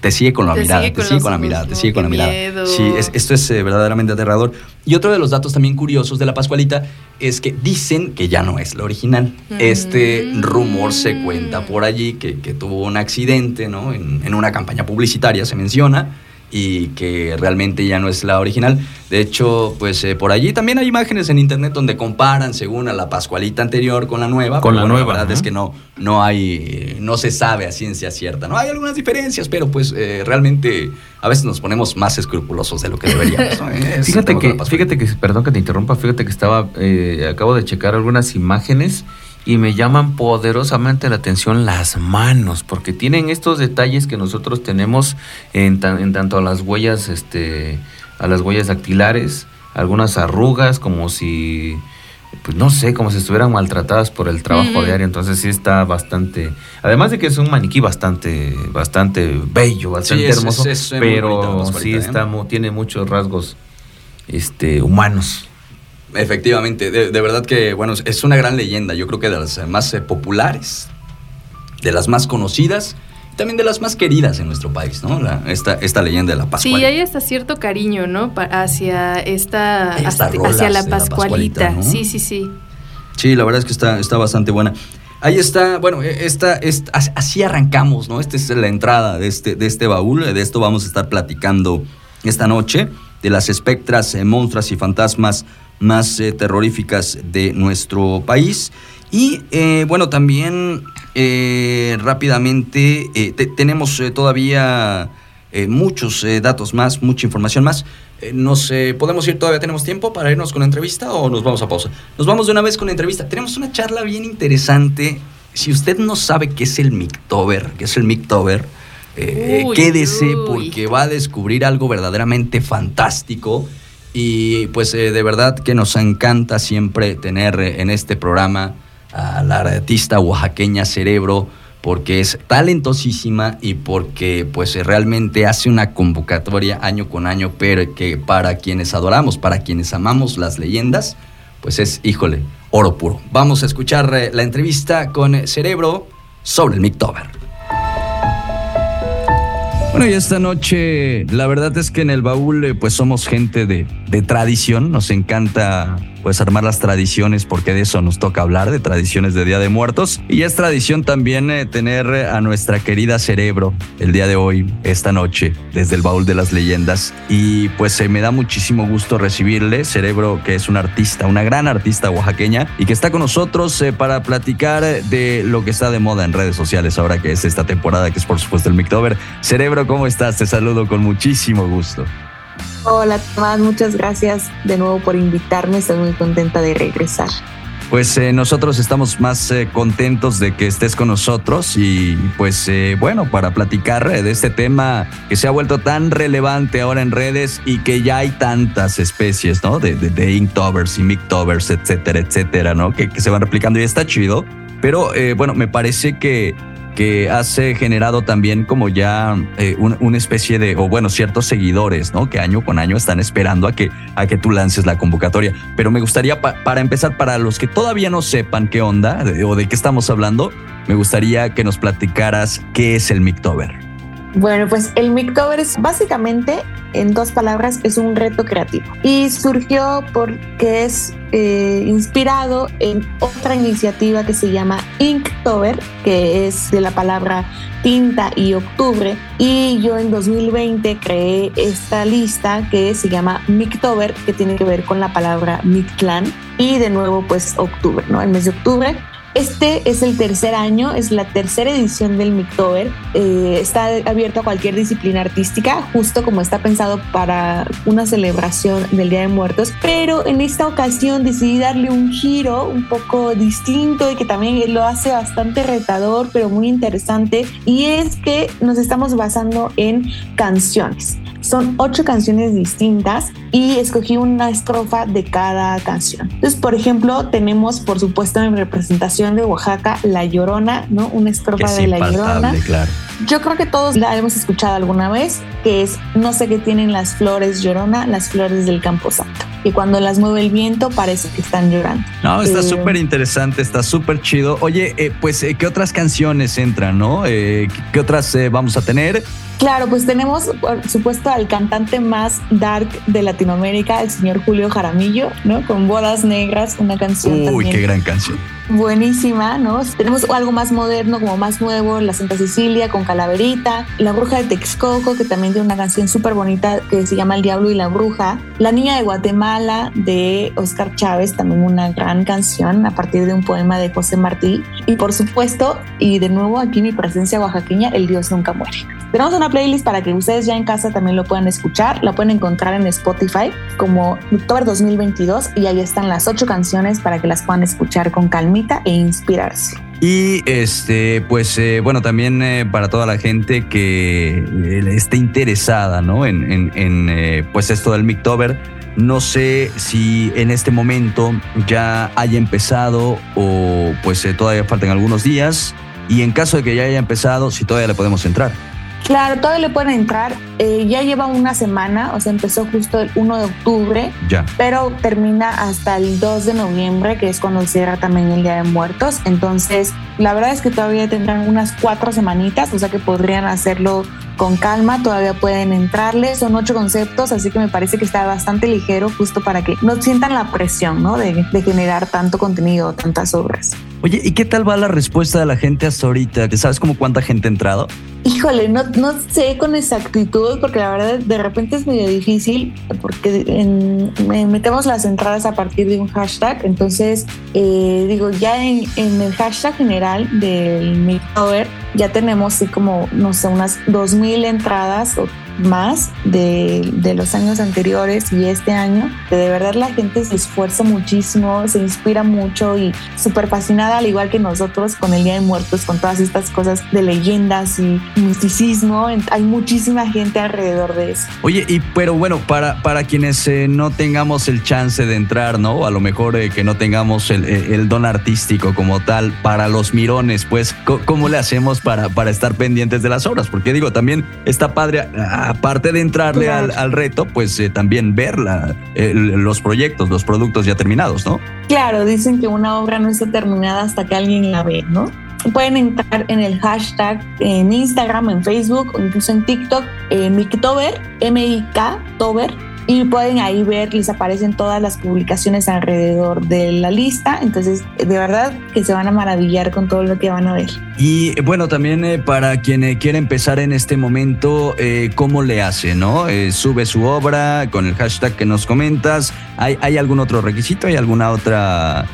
te sigue con la mirada, te sigue con la mirada, te sigue con la mirada. Sí, esto es eh, verdaderamente aterrador. Y otro de los datos también curiosos de la Pascualita es que dicen que ya no es la original. Este mm. rumor se cuenta por allí que, tuvo un accidente, ¿no? En, en una campaña publicitaria se menciona y que realmente ya no es la original. De hecho, pues eh, por allí también hay imágenes en internet donde comparan según a la Pascualita anterior con la nueva. Con la nueva. La verdad es que no, no hay, no se sabe a ciencia cierta. No hay algunas diferencias, pero pues eh, realmente a veces nos ponemos más escrupulosos de lo que deberíamos. fíjate que, fíjate que, perdón que te interrumpa, fíjate que estaba, eh, acabo de checar algunas imágenes y me llaman poderosamente la atención las manos, porque tienen estos detalles que nosotros tenemos en, tanto a las huellas, este, a las huellas dactilares, algunas arrugas, como si, pues no sé, como si estuvieran maltratadas por el trabajo diario. Entonces sí está bastante, además de que es un maniquí bastante, bastante bello, bastante hermoso, pero sí está, tiene muchos rasgos, este, humanos. Efectivamente, de, verdad que, bueno, es una gran leyenda, yo creo que de las más eh, populares, de las más conocidas y también de las más queridas en nuestro país, ¿no? esta, esta leyenda de la Pascualita. Sí, hay hasta cierto cariño, ¿no? hacia esta, hacia la Pascualita. Sí, sí, sí. Sí, la verdad es que está, está bastante buena. Ahí está, bueno, e, esta, esta, así arrancamos, ¿no? Esta es la entrada de este, de este baúl, de esto vamos a estar platicando esta noche, de las espectras, eh, monstruos y fantasmas más eh, terroríficas de nuestro país. Y eh, bueno, también eh, rápidamente tenemos todavía muchos datos más, mucha información más. no sé, ¿podemos ir todavía? ¿Tenemos tiempo para irnos con la entrevista o nos vamos a pausa? Nos vamos de una vez con la entrevista. Tenemos una charla bien interesante. Si usted no sabe qué es el Mictober, qué es el Mictober, quédese porque va a descubrir algo verdaderamente fantástico y pues eh, de verdad que nos encanta siempre tener eh, en este programa a la artista oaxaqueña Cerebro porque es talentosísima y porque pues eh, realmente hace una convocatoria año con año, pero que para quienes adoramos, para quienes amamos las leyendas, pues es, híjole, oro puro. Vamos a escuchar la entrevista con Cerebro sobre el Mictober. Bueno, y esta noche, la verdad es que en el baúl, eh, pues somos gente de, de tradición, nos encanta pues armar las tradiciones porque de eso nos toca hablar, de tradiciones de Día de Muertos. Y es tradición también eh, tener a nuestra querida Cerebro el día de hoy, esta noche, desde el baúl de las leyendas. Y pues se me da muchísimo gusto recibirle, Cerebro, que es una artista, una gran artista oaxaqueña y que está con nosotros eh, para platicar de lo que está de moda en redes sociales ahora que es esta temporada, que es por supuesto el Mictober. Cerebro, ¿cómo estás? Te saludo con muchísimo gusto. Hola Tomás, muchas gracias de nuevo por invitarme, estoy muy contenta de regresar. Pues eh, nosotros estamos más eh, contentos de que estés con nosotros y pues eh, bueno, para platicar de este tema que se ha vuelto tan relevante ahora en redes y que ya hay tantas especies, ¿no? De, de, Inktovers y Mictovers, etcétera, etcétera, ¿no? Que, se van replicando y está chido. Pero bueno, me parece que que has eh, generado también como ya eh, una especie de, o bueno, ciertos seguidores, ¿no? Que año con año están esperando a que, a que tú lances la convocatoria. Pero me gustaría, para empezar, para los que todavía no sepan qué onda o de qué estamos hablando, me gustaría que nos platicaras qué es el Mictober. Bueno, pues el Mictober es básicamente, en dos palabras, es un reto creativo. Y surgió porque es eh, inspirado en otra iniciativa que se llama Inktober, que es de la palabra tinta y octubre. Y yo en 2020 creé esta lista que se llama Mictober, que tiene que ver con la palabra Mictlán. Y de nuevo, pues octubre, ¿no? El mes de octubre este es el tercer año, es la tercera edición del Mictober. Eh, está abierto a cualquier disciplina artística, justo como está pensado para una celebración del Día de Muertos. Pero en esta ocasión decidí darle un giro un poco distinto y que también lo hace bastante retador, pero muy interesante. Y es que nos estamos basando en canciones. Son ocho canciones distintas y escogí una estrofa de cada canción. Entonces, por ejemplo, tenemos, por supuesto, en representación de Oaxaca, La Llorona, ¿no? Una estrofa de La Llorona. Claro. Yo creo que todos la hemos escuchado alguna vez, que es No sé qué tienen las flores llorona, las flores del Campo Santo. Y cuando las mueve el viento parece que están llorando. No, está eh, súper interesante, está súper chido. Oye, eh, pues, eh, ¿qué otras canciones entran, no? ¿Qué otras vamos a tener? Claro, pues tenemos, por supuesto, al cantante más dark de Latinoamérica, el señor Julio Jaramillo, ¿no? Con Bodas Negras, una canción. Uy, qué gran canción buenísima, ¿no? Tenemos algo más moderno, como más nuevo, La Santa Cecilia con Calaverita, La Bruja de Texcoco, que también tiene una canción súper bonita que se llama El Diablo y la Bruja, La Niña de Guatemala de Oscar Chávez, también una gran canción a partir de un poema de José Martí, y por supuesto, y de nuevo aquí mi presencia oaxaqueña, El Dios Nunca Muere. Tenemos una playlist para que ustedes ya en casa también lo puedan escuchar, la pueden encontrar en Spotify como October 2022 y ahí están las ocho canciones para que las puedan escuchar con calma e inspirarse. Y este, pues eh, bueno, también eh, para toda la gente que eh, esté interesada, ¿no? En, en, pues esto del Mictober. No sé si en este momento ya haya empezado o pues todavía faltan algunos días. Y en caso de que ya haya empezado, si todavía le podemos entrar. Claro, todavía le pueden entrar. Eh, ya lleva una semana, o sea, empezó justo el 1 de octubre, ya. pero termina hasta el 2 de noviembre, que es cuando cierra también el Día de Muertos. Entonces, la verdad es que todavía tendrán unas cuatro semanitas, o sea que podrían hacerlo con calma, todavía pueden entrarle. Son ocho conceptos, así que me parece que está bastante ligero, justo para que no sientan la presión, ¿no? De, de generar tanto contenido, tantas obras. Oye, ¿y qué tal va la respuesta de la gente hasta ahorita? ¿Sabes como cuánta gente ha entrado? Híjole, no, no sé con exactitud porque la verdad de repente es medio difícil porque metemos las entradas a partir de un hashtag. Entonces, eh, digo, ya en, el hashtag general del Microver ya tenemos así como, no sé, unas 2.000 entradas o más de, de, los años anteriores y este año, de verdad la gente se esfuerza muchísimo, se inspira mucho y súper fascinada, al igual que nosotros con el Día de Muertos, con todas estas cosas de leyendas y misticismo. Hay muchísima gente alrededor de eso. Oye, y pero bueno, para, para quienes eh, no tengamos el chance de entrar, ¿no? A lo mejor eh, que no tengamos el, el, don artístico como tal, para los mirones, pues, ¿cómo le hacemos para, para estar pendientes de las obras? Porque digo, también está padre. Ah, aparte de entrarle al, reto, pues eh, también ver los proyectos, los productos ya terminados, ¿no? Claro, dicen que una obra no está terminada hasta que alguien la ve, ¿no? Pueden entrar en el hashtag en Instagram, en Facebook o incluso en TikTok, eh, Mictober, M-I-K, Tober, y pueden ahí ver, les aparecen todas las publicaciones alrededor de la lista, entonces de verdad que se van a maravillar con todo lo que van a ver. Y bueno, también eh, para quien eh, empezar en este momento, eh, ¿cómo le hace? ¿No? sube su obra con el hashtag que nos comentas. ¿Hay, ¿Hay algún otro requisito? ¿Hay alguna otra,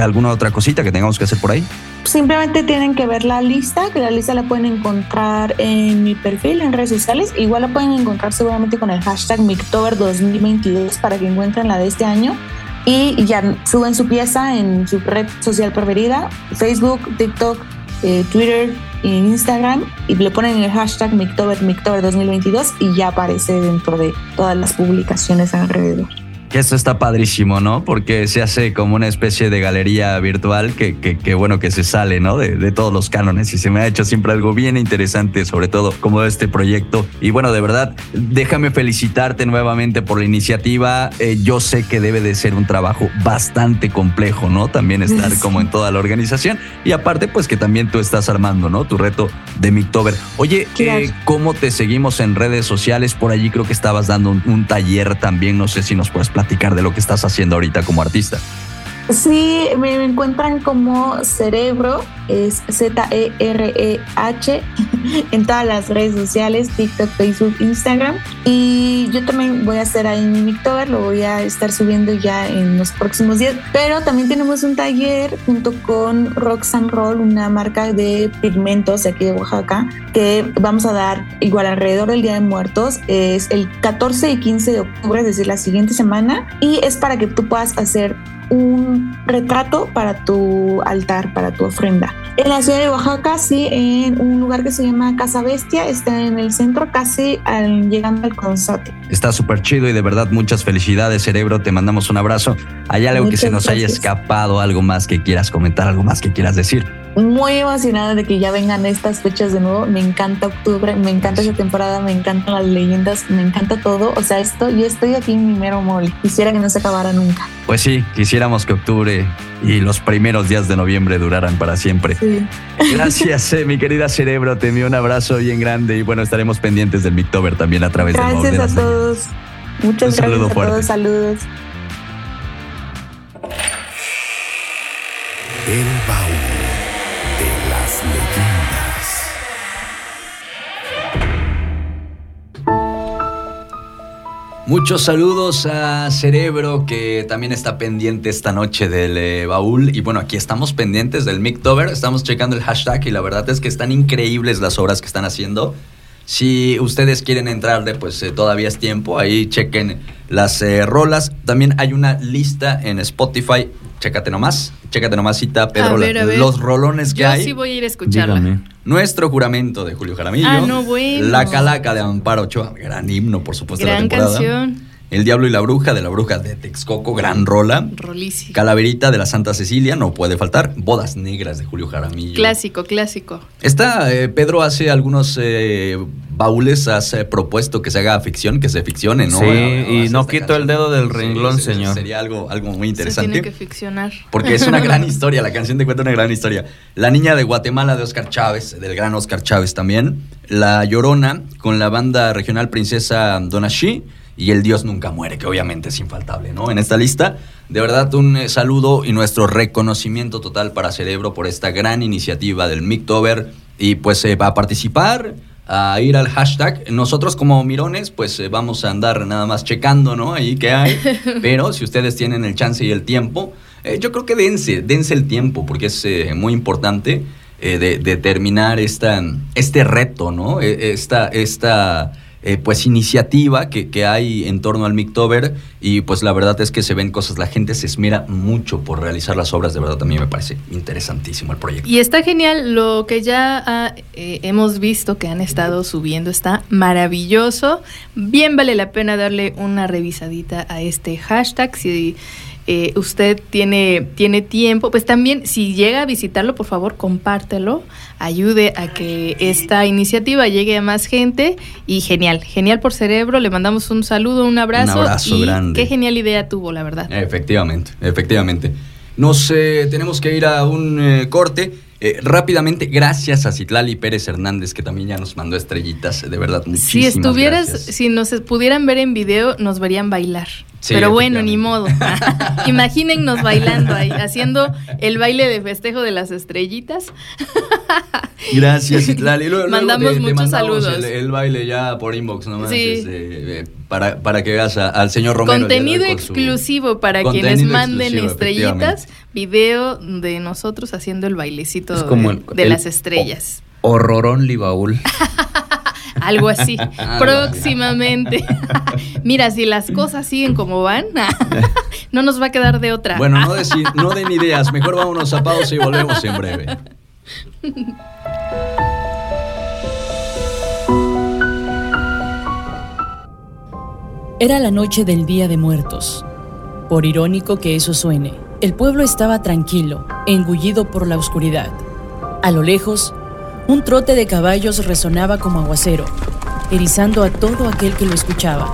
alguna otra cosita que tengamos que hacer por ahí? Simplemente tienen que ver la lista, que la lista la pueden encontrar en mi perfil en redes sociales. Igual la pueden encontrar seguramente con el hashtag Mictober2022 para que encuentren la de este año. Y ya suben su pieza en su red social preferida, Facebook, TikTok, eh, Twitter e Instagram y le ponen el hashtag Mictober, Mictober 2022 y ya aparece dentro de todas las publicaciones alrededor. Que esto está padrísimo, ¿no? Porque se hace como una especie de galería virtual que, que, bueno, que se sale, ¿no? De, de, todos los cánones y se me ha hecho siempre algo bien interesante, sobre todo como este proyecto. Y bueno, de verdad, déjame felicitarte nuevamente por la iniciativa. Eh, yo sé que debe de ser un trabajo bastante complejo, ¿no? También estar como en toda la organización. Y aparte, pues que también tú estás armando, ¿no? Tu reto de Mictober. Oye, eh, ¿cómo te seguimos en redes sociales? Por allí creo que estabas dando un, un taller también. No sé si nos puedes platicar de lo que estás haciendo ahorita como artista. Sí, me encuentran como Cerebro, es Z-E-R-E-H, en todas las redes sociales, TikTok, Facebook, Instagram. Y yo también voy a hacer ahí mi Mictober, lo voy a estar subiendo ya en los próximos días. Pero también tenemos un taller junto con Roxanne Roll, una marca de pigmentos de aquí de Oaxaca, que vamos a dar igual alrededor del Día de Muertos. Es el 14 y 15 de octubre, es decir, la siguiente semana. Y es para que tú puedas hacer un retrato para tu altar, para tu ofrenda. En la ciudad de Oaxaca, sí, en un lugar que se llama Casa Bestia, está en el centro, casi al, llegando al Consate. Está súper chido y de verdad muchas felicidades, cerebro. Te mandamos un abrazo. ¿Hay algo que se nos haya escapado, algo más que quieras comentar, algo más que quieras decir? Muy emocionada de que ya vengan estas fechas de nuevo. Me encanta octubre, me encanta esa temporada, me encantan las leyendas, me encanta todo. O sea, esto, yo estoy aquí en mi mero mole. Quisiera que no se acabara nunca. Pues sí, quisiéramos que octubre y los primeros días de noviembre duraran para siempre. Sí. Gracias, eh, mi querida Cerebro. Te envío un abrazo bien grande y bueno, estaremos pendientes del Mictober también a través de Gracias a todos. Muchas gracias a todos. Saludos. El baúl Muchos saludos a Cerebro que también está pendiente esta noche del eh, baúl. Y bueno, aquí estamos pendientes del Mictober, estamos checando el hashtag y la verdad es que están increíbles las obras que están haciendo. Si ustedes quieren entrarle, pues eh, todavía es tiempo. Ahí chequen las eh, rolas. También hay una lista en Spotify. Chécate nomás. Chécate nomás, cita Pedro. Los rolones que hay. Yo sí voy a ir a escucharla. Nuestro juramento de Julio Jaramillo. Ah, no, bueno. La Calaca de Amparo Ochoa. Gran himno, por supuesto, gran de la temporada. canción. El Diablo y la Bruja de la Bruja de Texcoco, gran rola. Rolísimo. Calaverita de la Santa Cecilia, no puede faltar. Bodas Negras de Julio Jaramillo. Clásico, clásico. Está, eh, Pedro hace algunos eh, baúles, has propuesto que se haga ficción, que se ficcione, ¿no? Sí, y no quito el dedo del renglón, señor. Sería algo, algo muy interesante. Se tiene que ficcionar. Porque es una gran historia, la canción te cuenta una gran historia. La niña de Guatemala de Oscar Chávez, del gran Oscar Chávez también. La Llorona con la banda regional Princesa Donashi y El Dios Nunca Muere, que obviamente es infaltable, ¿no? En esta lista, de verdad un eh, saludo y nuestro reconocimiento total para Cerebro por esta gran iniciativa del Mictober y pues eh, va a participar, a ir al hashtag. Nosotros como mirones, pues eh, vamos a andar nada más checando, ¿no? Ahí que hay, pero si ustedes tienen el chance y el tiempo, yo creo que dense, dense el tiempo, porque es muy importante de, terminar esta, este reto, ¿no? E, esta... esta eh, pues iniciativa que, que, hay en torno al Mictober. Y pues la verdad es que se ven cosas, la gente se esmera mucho por realizar las obras, de verdad también me parece interesantísimo el proyecto. Y está genial, lo que ya ah, eh, hemos visto que han estado subiendo está maravilloso, bien vale la pena darle una revisadita a este hashtag. Si eh, usted tiene, tiene tiempo, pues también si llega a visitarlo, por favor, compártelo, ayude a que esta iniciativa llegue a más gente y genial, genial por cerebro, le mandamos un saludo, un abrazo. Un abrazo grande. Qué genial idea tuvo, la verdad. Efectivamente, efectivamente. Nos eh, tenemos que ir a un eh, corte. Eh, rápidamente, gracias a Citlali Pérez Hernández, que también ya nos mandó estrellitas, de verdad, muchísimas Si estuvieras, si nos pudieran ver en video, nos verían bailar. Pero bueno, ni modo. Imagínennos bailando ahí, haciendo el baile de festejo de las estrellitas. Gracias, Citlali. mandamos muchos saludos. El, baile ya por inbox nomás. Este, eh, para, para, que veas al señor Romero. Contenido exclusivo para quienes manden estrellitas. Video de nosotros haciendo el bailecito de, las estrellas. Horrorón Libaúl. Algo así, próximamente. Mira, si las cosas siguen como van, no nos va a quedar de otra. Bueno, no, no den ideas, mejor vámonos a pausa y volvemos en breve. Era la noche del Día de Muertos, Por irónico que eso suene, el pueblo estaba tranquilo, engullido por la oscuridad. A lo lejos, un trote de caballos resonaba como aguacero, erizando a todo aquel que lo escuchaba.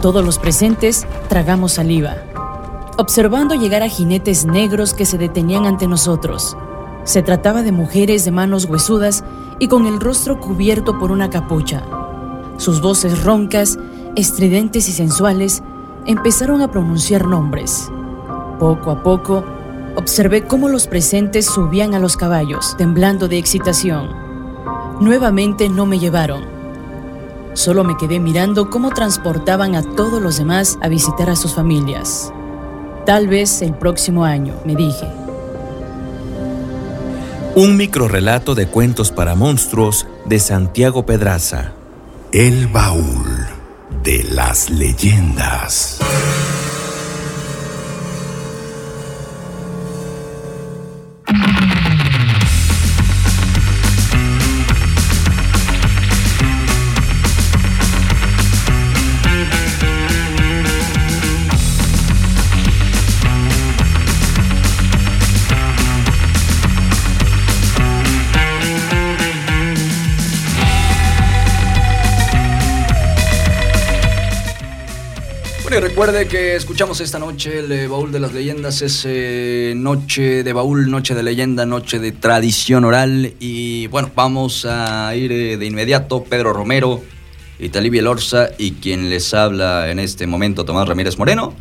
Todos los presentes tragamos saliva, observando llegar a jinetes negros que se detenían ante nosotros. Se trataba de mujeres de manos huesudas y con el rostro cubierto por una capucha. Sus voces roncas, estridentes y sensuales empezaron a pronunciar nombres. Poco a poco, observé cómo los presentes subían a los caballos, temblando de excitación. Nuevamente no me llevaron. Solo me quedé mirando cómo transportaban a todos los demás a visitar a sus familias. Tal vez el próximo año, me dije. Un microrrelato de cuentos para monstruos de Santiago Pedraza. El baúl de las leyendas. Recuerde que escuchamos esta noche el eh, baúl de las leyendas. Es eh, noche de baúl, noche de leyenda, noche de tradición oral. Y bueno, vamos a ir eh, de inmediato. Pedro Romero, Italí Lorza y quien les habla en este momento, Tomás Ramírez Moreno,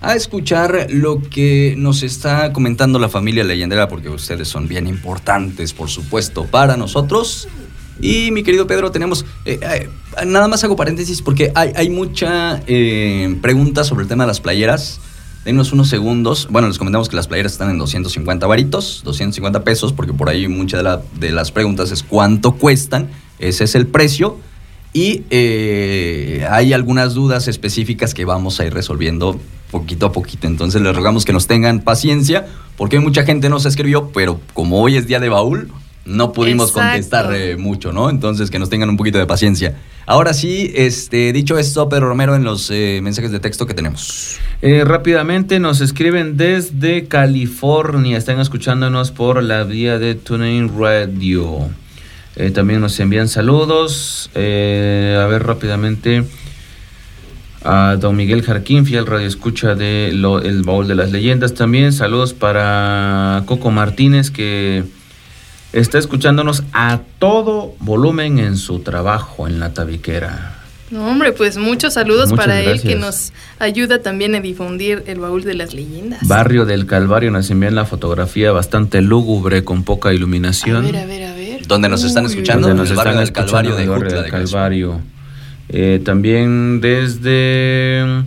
a escuchar lo que nos está comentando la familia leyendera, porque ustedes son bien importantes, por supuesto, para nosotros. Y mi querido Pedro, tenemos, eh, eh, nada más hago paréntesis porque hay, hay mucha eh, pregunta sobre el tema de las playeras. Denos unos segundos. Bueno, les comentamos que las playeras están en 250 varitos, 250 pesos, porque por ahí muchas de, las preguntas es cuánto cuestan. Ese es el precio. Y hay algunas dudas específicas que vamos a ir resolviendo poquito a poquito. Entonces les rogamos que nos tengan paciencia, porque mucha gente nos escribió, pero como hoy es día de baúl, no pudimos contestar eh, mucho, ¿no? Entonces que nos tengan un poquito de paciencia. Ahora sí, este, dicho esto, Pedro Romero, en los eh, mensajes de texto que tenemos. Eh, rápidamente nos escriben desde California, están escuchándonos por la vía de TuneIn Radio. también nos envían saludos. a ver rápidamente a don Miguel Jarquín, fiel radio escucha de El Baúl de las Leyendas. También saludos para Coco Martínez, que está escuchándonos a todo volumen en su trabajo en la tabiquera. No, hombre, pues muchos saludos para él que nos ayuda también a difundir el baúl de las leyendas. Barrio del Calvario nos envían la fotografía bastante lúgubre con poca iluminación. A ver, a ver, a ver. ¿Dónde nos están escuchando? Donde nos están del Calvario de Barrio del Calvario. Eh, también desde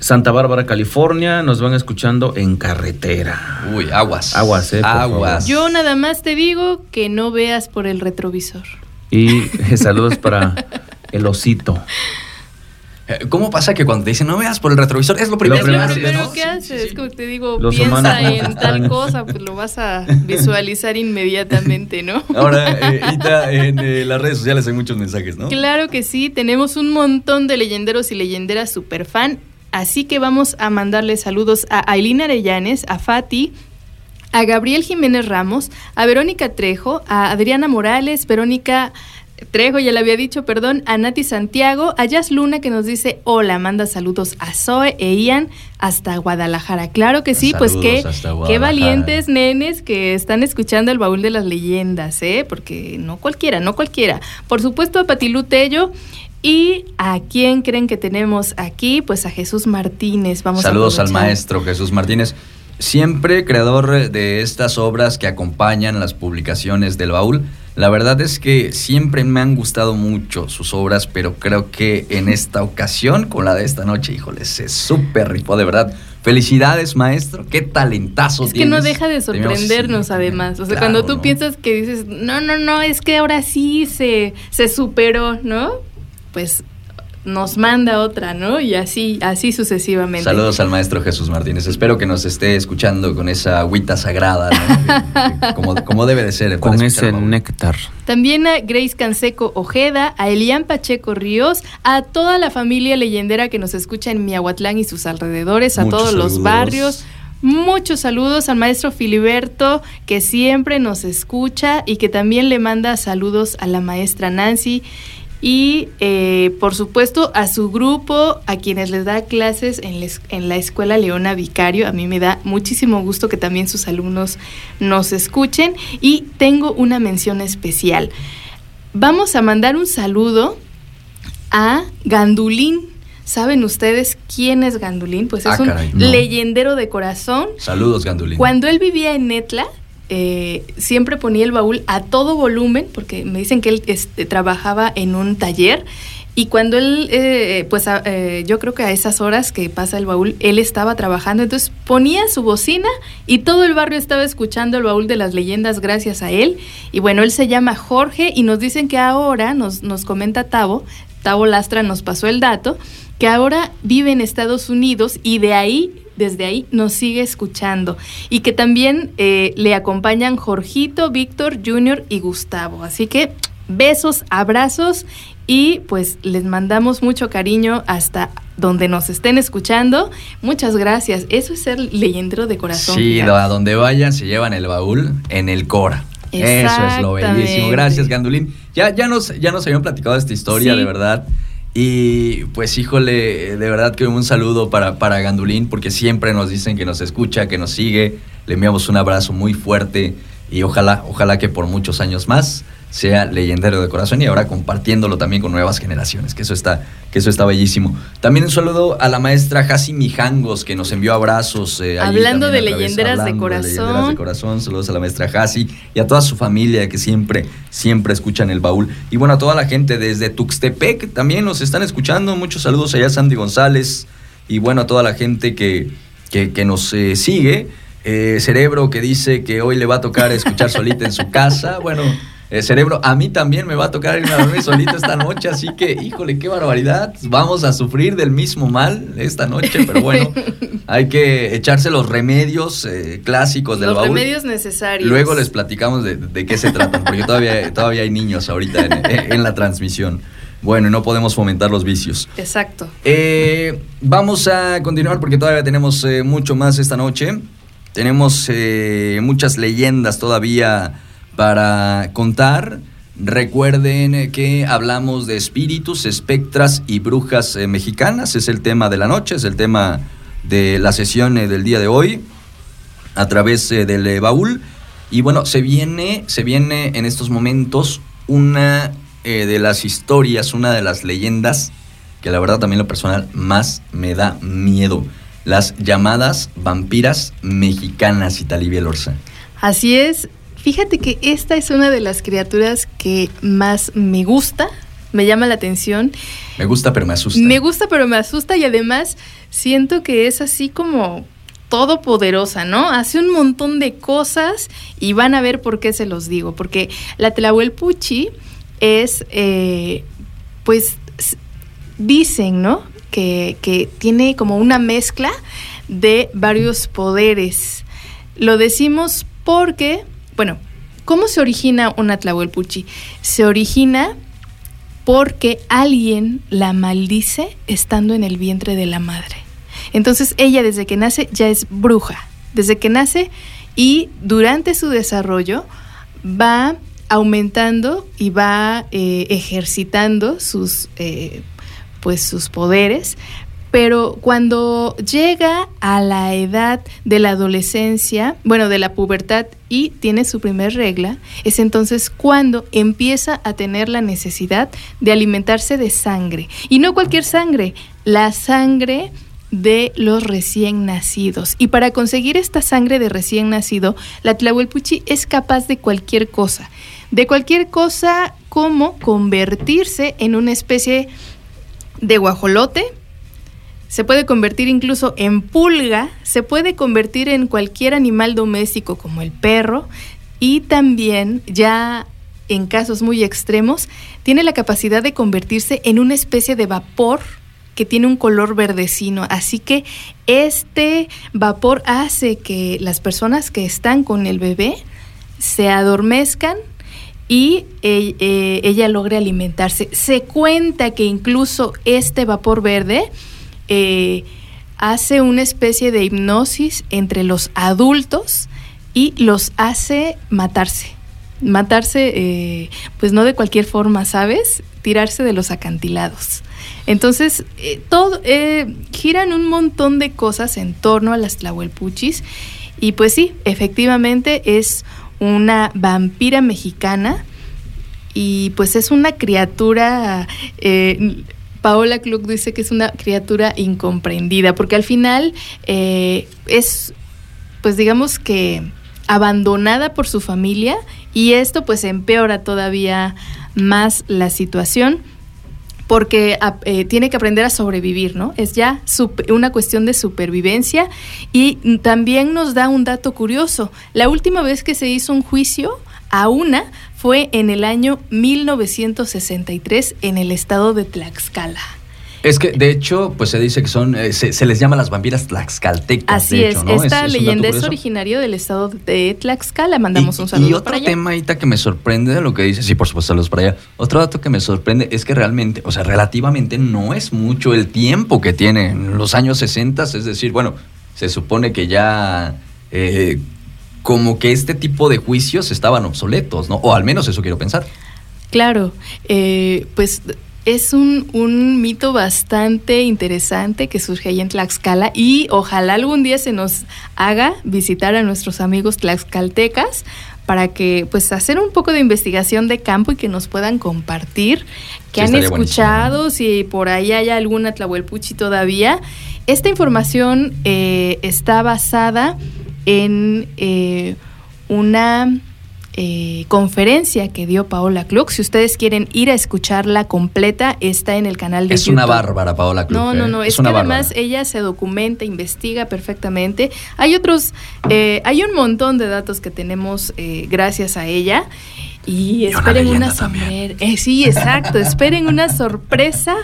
Santa Bárbara, California. Nos van escuchando en carretera. Uy, aguas. Aguas, eh. Aguas. Yo nada más te digo que no veas por el retrovisor. Y eh, saludos para el osito. Eh, ¿Cómo pasa que cuando te dicen no veas por el retrovisor es lo primero, que haces? Pero ¿qué haces? Es como te digo, piensa en tal cosa, pues lo vas a visualizar inmediatamente, ¿no? Ahora, en las redes sociales hay muchos mensajes, ¿no? Claro que sí, tenemos un montón de leyenderos y leyenderas super fan Así que vamos a mandarle saludos a Aileen Arellanes, a Fati, a Gabriel Jiménez Ramos, a Verónica Trejo, a Adriana Morales, Verónica Trejo, ya le había dicho, perdón, a Nati Santiago, a Jazz Luna que nos dice hola, manda saludos a Zoe e Ian hasta Guadalajara. Claro que sí, pues qué, qué valientes nenes que están escuchando el baúl de las leyendas, ¿eh? Porque no cualquiera, no cualquiera. Por supuesto a Patilú Tello ¿Y a quién creen que tenemos aquí? Pues a Jesús Martínez. Vamos Saludos al maestro Jesús Martínez, siempre creador de estas obras que acompañan las publicaciones del baúl. La verdad es que siempre me han gustado mucho sus obras, pero creo que en esta ocasión, con la de esta noche, híjole, se súper rifó, de verdad. Felicidades, maestro. Qué talentazo Es que no deja de sorprendernos, además. O sea, cuando tú piensas que dices, no, no, no, es que ahora sí se, se superó, ¿no? Pues nos manda otra, ¿no? Y así, así sucesivamente. Saludos al maestro Jesús Martínez. Espero que nos esté escuchando con esa agüita sagrada, ¿no? como, como, debe de ser. Con ese néctar. También a Grace Canseco Ojeda, a Elian Pacheco Ríos, a toda la familia leyendera que nos escucha en Miahuatlán y sus alrededores, a todos los barrios. Muchos saludos al maestro Filiberto, que siempre nos escucha y que también le manda saludos a la maestra Nancy y eh, por supuesto a su grupo, a quienes les da clases en, en, la Escuela Leona Vicario. A mí me da muchísimo gusto que también sus alumnos nos escuchen y tengo una mención especial. Vamos a mandar un saludo a Gandulín. ¿Saben ustedes quién es Gandulín? Pues es ah, un leyendero de corazón. Saludos, Gandulín. Cuando él vivía en Netla, eh, siempre ponía el baúl a todo volumen, porque me dicen que él este, trabajaba en un taller. Y cuando él, eh, pues eh, yo creo que a esas horas que pasa el baúl, él estaba trabajando, entonces ponía su bocina y todo el barrio estaba escuchando el baúl de las leyendas gracias a él. Y bueno, él se llama Jorge y nos dicen que ahora, nos, nos comenta Tavo, Tavo Lastra nos pasó el dato, que ahora vive en Estados Unidos y de ahí desde ahí nos sigue escuchando y que también eh, le acompañan Jorgito, Víctor, Junior y Gustavo. Así que besos, abrazos y pues les mandamos mucho cariño hasta donde nos estén escuchando. Muchas gracias. Eso es ser leyendero de corazón. Sí, a donde vayan se llevan el baúl en el Cora. Eso es lo bellísimo. Gracias, Gandulín. Ya, ya, nos, ya nos habían platicado esta historia, de verdad. Y pues híjole, de verdad que un saludo para, para Gandulín, porque siempre nos dicen que nos escucha, que nos sigue. Le enviamos un abrazo muy fuerte y ojalá, ojalá que por muchos años más sea leyendero de corazón y ahora compartiéndolo también con nuevas generaciones, que eso está, que eso está bellísimo. También un saludo a la maestra Hasi Mijangos, que nos envió abrazos. Eh, hablando de leyenderas de corazón. De leyenderas de corazón, saludos a la maestra Hasi y a toda su familia que siempre, siempre escuchan el baúl. Y bueno, a toda la gente desde Tuxtepec también nos están escuchando. Muchos saludos allá a Sandy González y bueno, a toda la gente que, que, nos eh, sigue. Eh, cerebro que dice que hoy le va a tocar escuchar solita en su casa. Bueno, eh, cerebro, a mí también me va a tocar irme a dormir solito esta noche, así que, híjole, qué barbaridad. Vamos a sufrir del mismo mal esta noche, pero bueno, hay que echarse los remedios eh, clásicos del baúl. Los remedios necesarios. Luego les platicamos de, qué se tratan, porque todavía, todavía hay niños ahorita en, la transmisión. Bueno, y no podemos fomentar los vicios. Exacto. Eh, vamos a continuar porque todavía tenemos mucho más esta noche. Tenemos muchas leyendas todavía para contar. Recuerden que hablamos de espíritus, espectras y brujas eh, mexicanas. Es el tema de la noche, es el tema de la sesión eh, del día de hoy a través eh, del baúl. Y bueno, se viene, se viene en estos momentos una de las historias, una de las leyendas que la verdad también lo personal más me da miedo. Las llamadas vampiras mexicanas, Italibia Lorza. Así es, Fíjate que esta es una de las criaturas que más me gusta, me llama la atención. Me gusta pero me asusta. Me gusta pero me asusta y además siento que es así como todopoderosa, ¿no? Hace un montón de cosas y van a ver por qué se los digo, porque la Tlahuelpuchi es, eh, pues, dicen, ¿no? Que, tiene como una mezcla de varios poderes. Lo decimos porque bueno, ¿cómo se origina una Tlahuelpuchi? Se origina porque alguien la maldice estando en el vientre de la madre. Entonces ella desde que nace ya es bruja, desde que nace y durante su desarrollo va aumentando y va eh, ejercitando sus, eh, pues sus poderes pero cuando llega a la edad de la adolescencia, bueno, de la pubertad y tiene su primer regla, es entonces cuando empieza a tener la necesidad de alimentarse de sangre. Y no cualquier sangre, la sangre de los recién nacidos. Y para conseguir esta sangre de recién nacido, la Tlahuelpuchi es capaz de cualquier cosa. De cualquier cosa como convertirse en una especie guajolote, se puede convertir incluso en pulga, se puede convertir en cualquier animal doméstico como el perro y también ya en casos muy extremos, tiene la capacidad de convertirse en una especie de vapor que tiene un color verdecino. Así que este vapor hace que las personas que están con el bebé se adormezcan y eh, eh, ella logre alimentarse. Se cuenta que incluso este vapor verde eh, hace una especie de hipnosis entre los adultos y los hace matarse. Matarse, pues no de cualquier forma, ¿sabes? Tirarse de los acantilados. Entonces, todo giran un montón de cosas en torno a las tlahuelpuchis y pues sí, efectivamente es una vampira mexicana y pues es una criatura... Eh, Paola Klug dice que es una criatura incomprendida, porque al final eh, es, pues digamos que abandonada por su familia y esto pues empeora todavía más la situación porque eh, tiene que aprender a sobrevivir, ¿no? Es ya una cuestión de supervivencia y también nos da un dato curioso. La última vez que se hizo un juicio a una fue en el año 1963 en el estado de Tlaxcala. Es que, de hecho, pues se dice que son, eh, se, les llama las vampiras tlaxcaltecas. Así es, esta leyenda es, originaria del estado de Tlaxcala. Mandamos un saludo. Y otro tema ahorita que me sorprende de lo que dice, sí, por supuesto, saludos para allá. Otro dato que me sorprende es que realmente, o sea, relativamente no es mucho el tiempo que tienen los años 60, es decir, bueno, se supone que ya. Eh, como que este tipo de juicios estaban obsoletos, ¿no? O al menos eso quiero pensar. Claro, eh, pues es un, mito bastante interesante que surge ahí en Tlaxcala y ojalá algún día se nos haga visitar a nuestros amigos tlaxcaltecas para que pues hacer un poco de investigación de campo y que nos puedan compartir que han escuchado, si por ahí hay alguna Tlahuelpuchi todavía. Esta información eh, está basada en eh, una eh, conferencia que dio Paola Klug. Si ustedes quieren ir a escucharla completa, está en el canal de es YouTube. Es una bárbara, Paola Klug. No, no, ¿eh? no. Es, que además ella se documenta, investiga perfectamente. Hay otros, eh, hay un montón de datos que tenemos gracias a ella. Y, esperen una, sorpresa. sí, exacto. esperen una sorpresa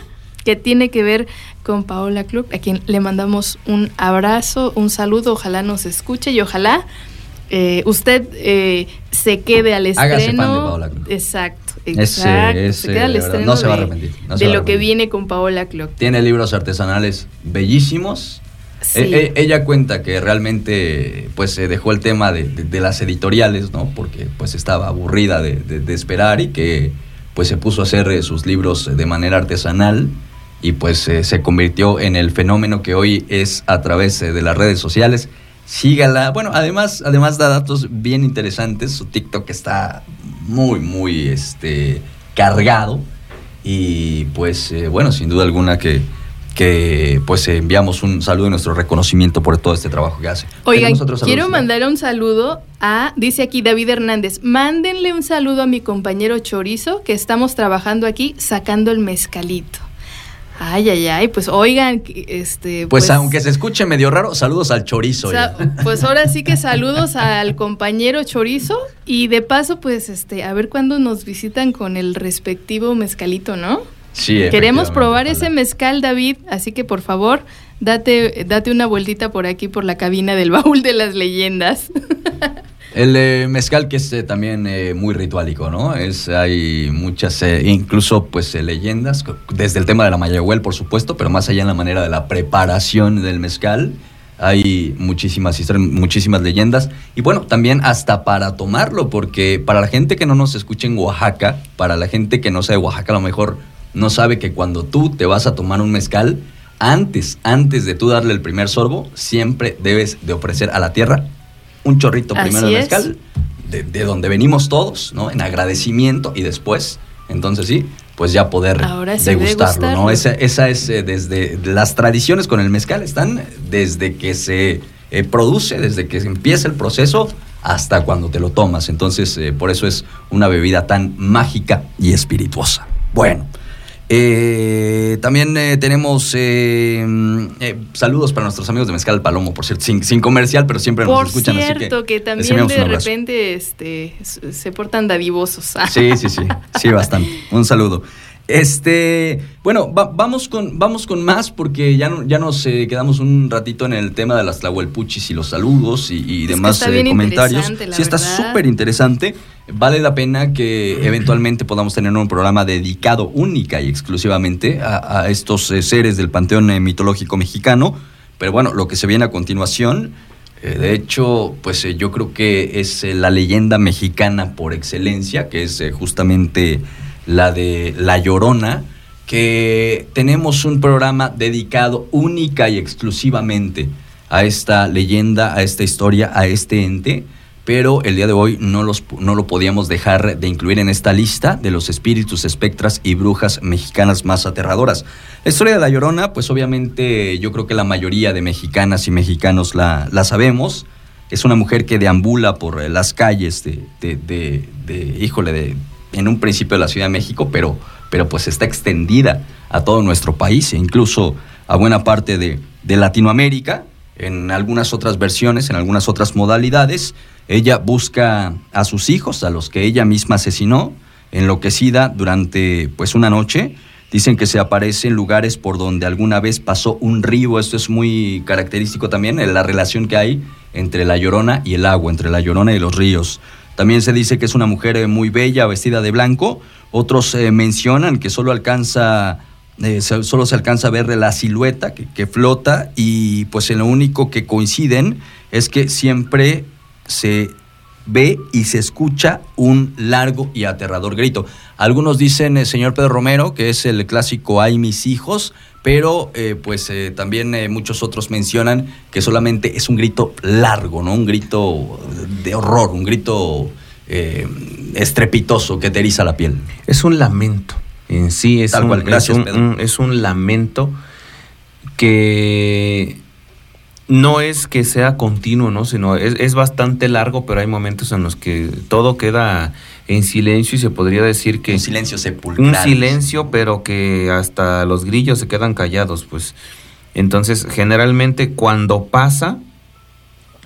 que tiene que ver con Paola Klug, a quien le mandamos un abrazo, un saludo. Ojalá nos escuche y ojalá eh, usted eh, se quede al estreno. Exacto, exacto. se queda al estreno no se va a arrepentir. de lo que viene con Paola Clock. Tiene libros artesanales bellísimos. E, e, ella cuenta que realmente pues se dejó el tema de, las editoriales, ¿no? Porque pues estaba aburrida de, esperar y que pues se puso a hacer eh, sus libros de manera artesanal y pues se convirtió en el fenómeno que hoy es a través de las redes sociales sígala. Bueno, además, además da datos bien interesantes. Su TikTok está muy, muy este, cargado. Y pues, eh, bueno, sin duda alguna que, que pues enviamos un saludo y nuestro reconocimiento por todo este trabajo que hace. Oigan, quiero mandar un saludo a, dice aquí David Hernández, mándenle un saludo a mi compañero Chorizo, que estamos trabajando aquí sacando el mezcalito. Ay, ay, ay, pues oigan, este... Pues, pues aunque se escuche medio raro, saludos al chorizo. pues ahora sí que saludos al compañero chorizo y de paso, pues, este, a ver cuándo nos visitan con el respectivo mezcalito, ¿no? Sí. Queremos probar ese mezcal, David, así que por favor, date, date una vueltita por aquí, por la cabina del baúl de las leyendas. El eh, mezcal que es eh, también eh, muy ritualico, ¿no? Es, hay muchas, incluso pues leyendas, desde el tema de la Mayahuel, por supuesto, pero más allá en la manera de la preparación del mezcal, hay muchísimas historias, muchísimas leyendas. Y bueno, también hasta para tomarlo, porque para la gente que no nos escucha en Oaxaca, para la gente que no sea de Oaxaca, a lo mejor no sabe que cuando tú te vas a tomar un mezcal, antes, antes de tú darle el primer sorbo, siempre debes de ofrecer a la tierra un chorrito primero de mezcal, de, donde venimos todos, ¿no? En agradecimiento y después, entonces sí, pues ya poder degustarlo, ¿no? Esa, esa es eh, desde las tradiciones con el mezcal, están desde que se eh, produce, desde que empieza el proceso hasta cuando te lo tomas. Entonces, eh, por eso es una bebida tan mágica y espirituosa. Bueno. Eh, también eh, tenemos eh, eh, saludos para nuestros amigos de Mezcal Palomo, por cierto, sin, sin comercial, pero siempre Por nos escuchan. así cierto, que, también de repente este, se portan dadivosos. Sí, sí, sí, sí, bastante. Un saludo. Este, bueno, va- vamos, con, vamos con más porque ya, no- ya nos eh, quedamos un ratito en el tema de las tlahuelpuchis y los saludos y, demás está eh, comentarios. Sí, está súper interesante. Vale la pena que eventualmente podamos tener un programa dedicado única y exclusivamente a, a estos eh, seres del panteón mitológico mexicano. Pero bueno, lo que se viene a continuación, de hecho, pues yo creo que es la leyenda mexicana por excelencia, que es justamente la de La Llorona, que tenemos un programa dedicado única y exclusivamente a esta leyenda, a esta historia, a este ente, pero el día de hoy no, los, no lo podíamos dejar de incluir en esta lista de los espíritus, espectras y brujas mexicanas más aterradoras. La historia de La Llorona, pues obviamente yo creo que la mayoría de mexicanas y mexicanos la, la sabemos. Es una mujer que deambula por las calles de, de, de- de, híjole, de, en un principio de la Ciudad de México, pero, pero pues está extendida a todo nuestro país e incluso a buena parte de, de Latinoamérica, en algunas otras versiones, en algunas otras modalidades. Ella busca a sus hijos, a los que ella misma asesinó, enloquecida durante pues una noche. Dicen que se aparece en lugares por donde alguna vez pasó un río. Esto es muy característico también, en la relación que hay entre la llorona y el agua, entre la llorona y los ríos. También se dice que es una mujer eh, muy bella, vestida de blanco. Otros eh, mencionan que solo alcanza, eh, solo se alcanza a ver la silueta que, flota y pues en lo único que coinciden es que siempre se ve y se escucha un largo y aterrador grito. Algunos dicen, eh, señor Pedro Romero, que es el clásico Ay mis hijos, pero eh, pues eh, también eh, muchos otros mencionan que solamente es un grito largo, ¿no? Un grito de horror, un grito estrepitoso que te eriza la piel. Es un lamento. En sí es, Tal un, cual, gracias, es, un- es un lamento que no es que sea continuo, ¿no? Sino es, es bastante largo, pero hay momentos en los que todo queda en silencio y se podría decir que Un silencio sepulcral. un silencio, pero que hasta los grillos se quedan callados, pues. Entonces, generalmente cuando pasa,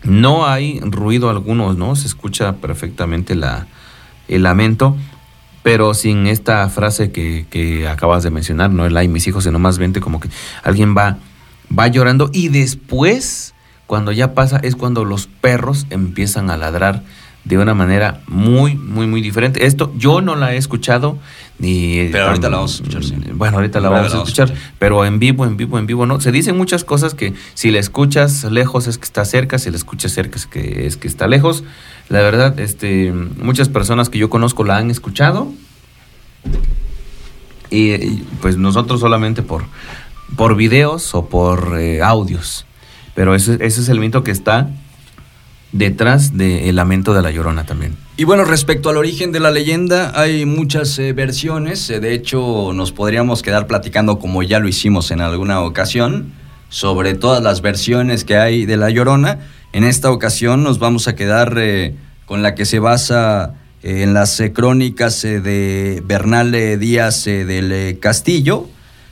no hay ruido alguno, ¿no? Se escucha perfectamente la, el lamento, pero sin esta frase que, que acabas de mencionar, no el ay, mis hijos, sino más bien como que alguien va, va llorando y después, cuando ya pasa, es cuando los perros empiezan a ladrar de una manera muy, muy, muy diferente. Esto yo no la he escuchado ni... Pero ahorita la vamos a escuchar, sí. Bueno, ahorita la vamos la a vamos a escuchar, pero en vivo, en vivo, en vivo, ¿no? Se dicen muchas cosas que si la escuchas lejos es que está cerca, si la escuchas cerca es que, es que está lejos. La verdad, este, muchas personas que yo conozco la han escuchado y, pues nosotros solamente por, por videos o por eh, audios. Pero ese, es el mito que está detrás del lamento de la llorona también. Y bueno, respecto al origen de la leyenda, hay muchas eh, versiones. eh, de hecho, nos podríamos quedar platicando, como ya lo hicimos en alguna ocasión, sobre todas las versiones que hay de la Llorona. En esta ocasión nos vamos a quedar con la que se basa en las crónicas de Bernal Díaz del Castillo,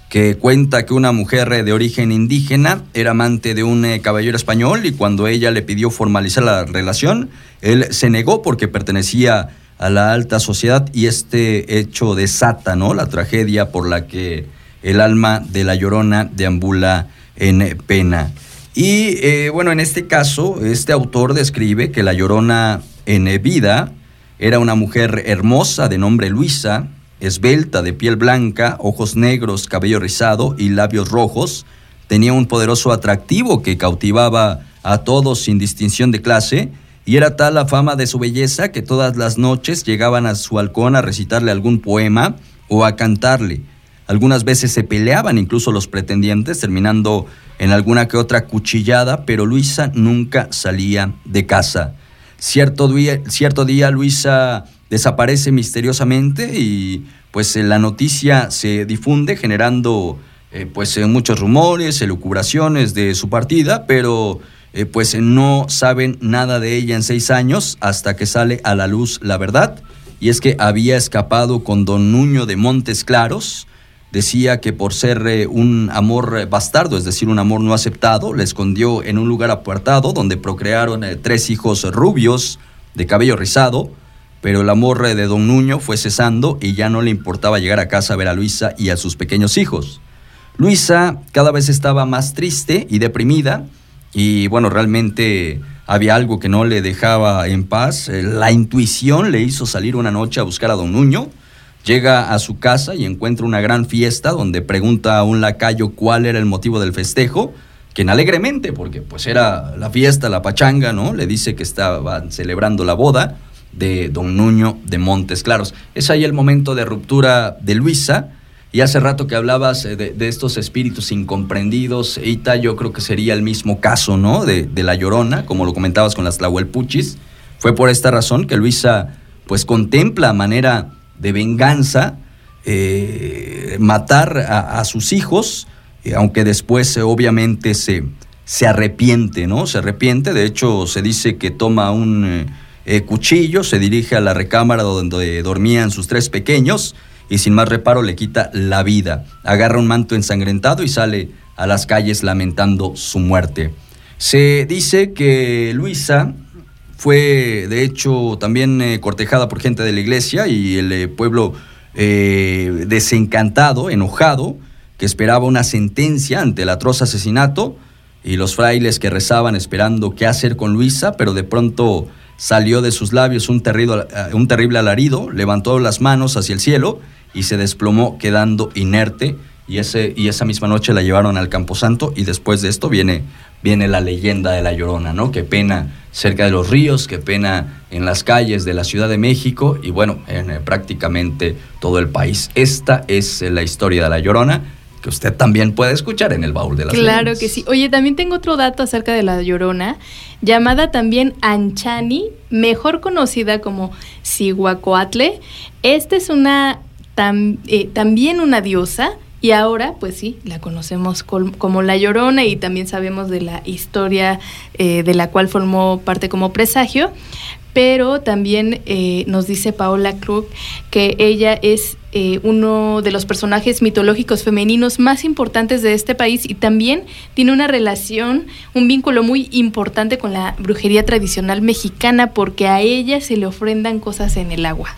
que cuenta que una mujer de origen indígena era amante de un eh, caballero español y cuando ella le pidió formalizar la relación, él se negó porque pertenecía a la alta sociedad y este hecho desata ¿no? la tragedia por la que el alma de la llorona deambula en pena. Y eh, bueno, en este caso, este autor describe que la llorona en vida era una mujer hermosa de nombre Luisa, esbelta, de piel blanca, ojos negros, cabello rizado y labios rojos. Tenía un poderoso atractivo que cautivaba a todos sin distinción de clase, y era tal la fama de su belleza que todas las noches llegaban a su halcón a recitarle algún poema o a cantarle. Algunas veces se peleaban incluso los pretendientes, terminando en alguna que otra cuchillada, pero Luisa nunca salía de casa. Cierto día, cierto día Luisa desaparece misteriosamente y pues eh, la noticia se difunde generando eh, pues eh, muchos rumores, elucubraciones de su partida, pero pues no saben nada de ella en seis años hasta que sale a la luz la verdad. Y es que había escapado con don Nuño de Montes Claros, decía que por ser un amor bastardo, es decir, un amor no aceptado, le escondió en un lugar apartado donde procrearon tres hijos rubios de cabello rizado, pero el amor de don Nuño fue cesando y ya no le importaba llegar a casa a ver a Luisa y a sus pequeños hijos. Luisa cada vez estaba más triste y deprimida y bueno, realmente había algo que no le dejaba en paz. Eh, la intuición le hizo salir una noche a buscar a don Nuño. Llega a su casa y encuentra una gran fiesta donde pregunta a un lacayo cuál era el motivo del festejo, quien alegremente, porque pues era la fiesta, la pachanga, ¿no? Le dice que estaban celebrando la boda de don Nuño de Montes Claros. Es ahí el momento de ruptura de Luisa. Y hace rato que hablabas eh, de, estos espíritus incomprendidos, Ita, yo creo que sería el mismo caso, ¿no? De, la Llorona, como lo comentabas con las Tlahuelpuchis. Fue por esta razón que Luisa, pues, contempla manera de venganza eh, matar a, sus hijos, eh, aunque después obviamente se, se arrepiente, ¿no? Se arrepiente, de hecho se dice que toma un eh, cuchillo, se dirige a la recámara donde dormían sus tres pequeños y sin más reparo le quita la vida. Agarra un manto ensangrentado y sale a las calles lamentando su muerte. Se dice que Luisa fue de hecho también eh, cortejada por gente de la iglesia y el eh, pueblo desencantado, enojado, que esperaba una sentencia ante el atroz asesinato y los frailes que rezaban esperando qué hacer con Luisa, pero de pronto salió de sus labios un terrible, eh, un terrible alarido, levantó las manos hacia el cielo y se desplomó quedando inerte. Y, ese, y esa misma noche la llevaron al Camposanto y después de esto viene, viene la leyenda de la Llorona, ¿no? Que pena cerca de los ríos, que pena en las calles de la Ciudad de México y bueno, en eh, prácticamente todo el país. Esta es eh, la historia de la Llorona que usted también puede escuchar en el baúl de las Claro que sí. Oye, también tengo otro dato acerca de la Llorona, llamada también Anchani, mejor conocida como Cihuacoatle. Esta es una eh, también una diosa y ahora, pues sí, la conocemos como La Llorona y también sabemos de la historia eh, de la cual formó parte como presagio pero también eh, nos dice Paola Krug que ella es eh, uno de los personajes mitológicos femeninos más importantes de este país y también tiene una relación, un vínculo muy importante con la brujería tradicional mexicana porque a ella se le ofrendan cosas en el agua.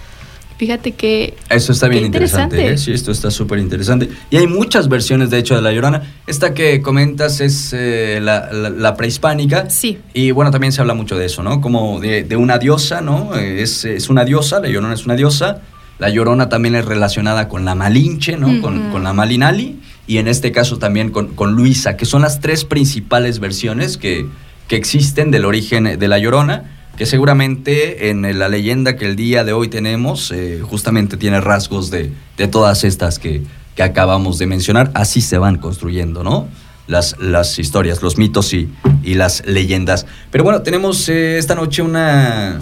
Fíjate que... Eso está bien interesante, ¿eh? sí, esto está súper interesante. Y hay muchas versiones, de hecho, de La Llorona. Esta que comentas es eh, la, prehispánica. Sí. Y bueno, también se habla mucho de eso, ¿no? Como de, una diosa, ¿no? Es, una diosa, La Llorona es una diosa. La Llorona también es relacionada con la Malinche, ¿no? con, la Malinali. Y en este caso también con, con, Luisa, que son las tres principales versiones que, que existen del origen de La Llorona que seguramente en la leyenda que el día de hoy tenemos eh, justamente tiene rasgos de, todas estas que, acabamos de mencionar. Así se van construyendo, ¿no? Las, las historias, los mitos y, y las leyendas. Pero bueno, tenemos eh, esta noche una,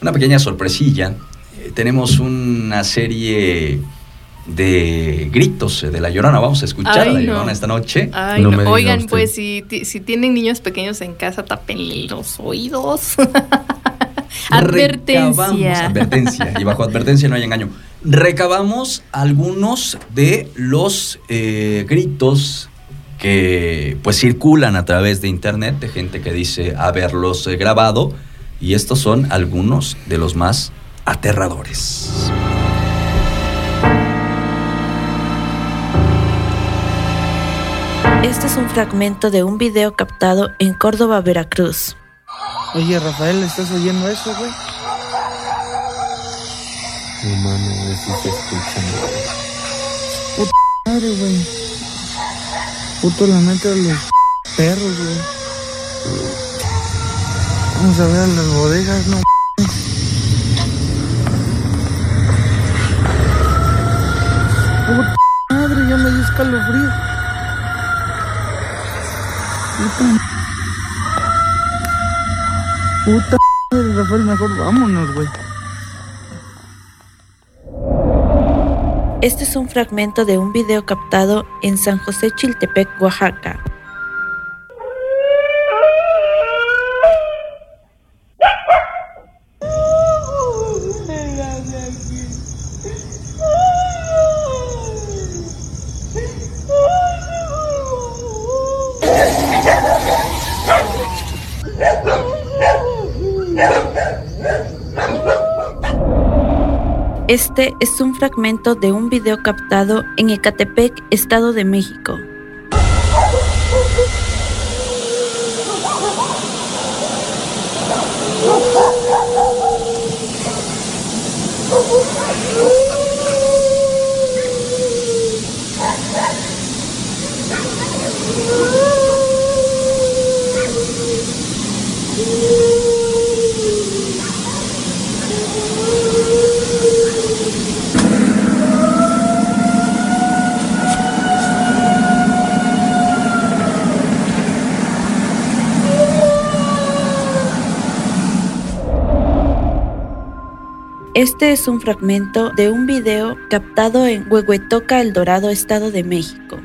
una pequeña sorpresilla. Eh, tenemos una serie de gritos de la llorona. Vamos a escuchar a la llorona esta noche. Oigan, pues si, si, tienen niños pequeños en casa, tapen los oídos. advertencia. Advertencia. Y bajo advertencia no hay engaño. Recabamos algunos de los eh, gritos que pues circulan a través de internet de gente que dice haberlos eh, grabado y estos son algunos de los más aterradores. Este es un fragmento de un video captado en Córdoba, Veracruz. Oye, Rafael, ¿estás oyendo eso, güey? No mames, a ver si se escucha. Puta madre, güey. Puto la mente de los perros, güey. Vamos a ver las bodegas, no Puta madre, ya me dio escalofrío. Puta. Puta. Rafael, mejor vámonos, güey. Este es un fragmento de un video captado en San José Chiltepec, Oaxaca. Este es un fragmento de un video captado en Ecatepec, Estado de México. Este es un fragmento de un video captado en Huehuetoca, El Dorado, Estado de México.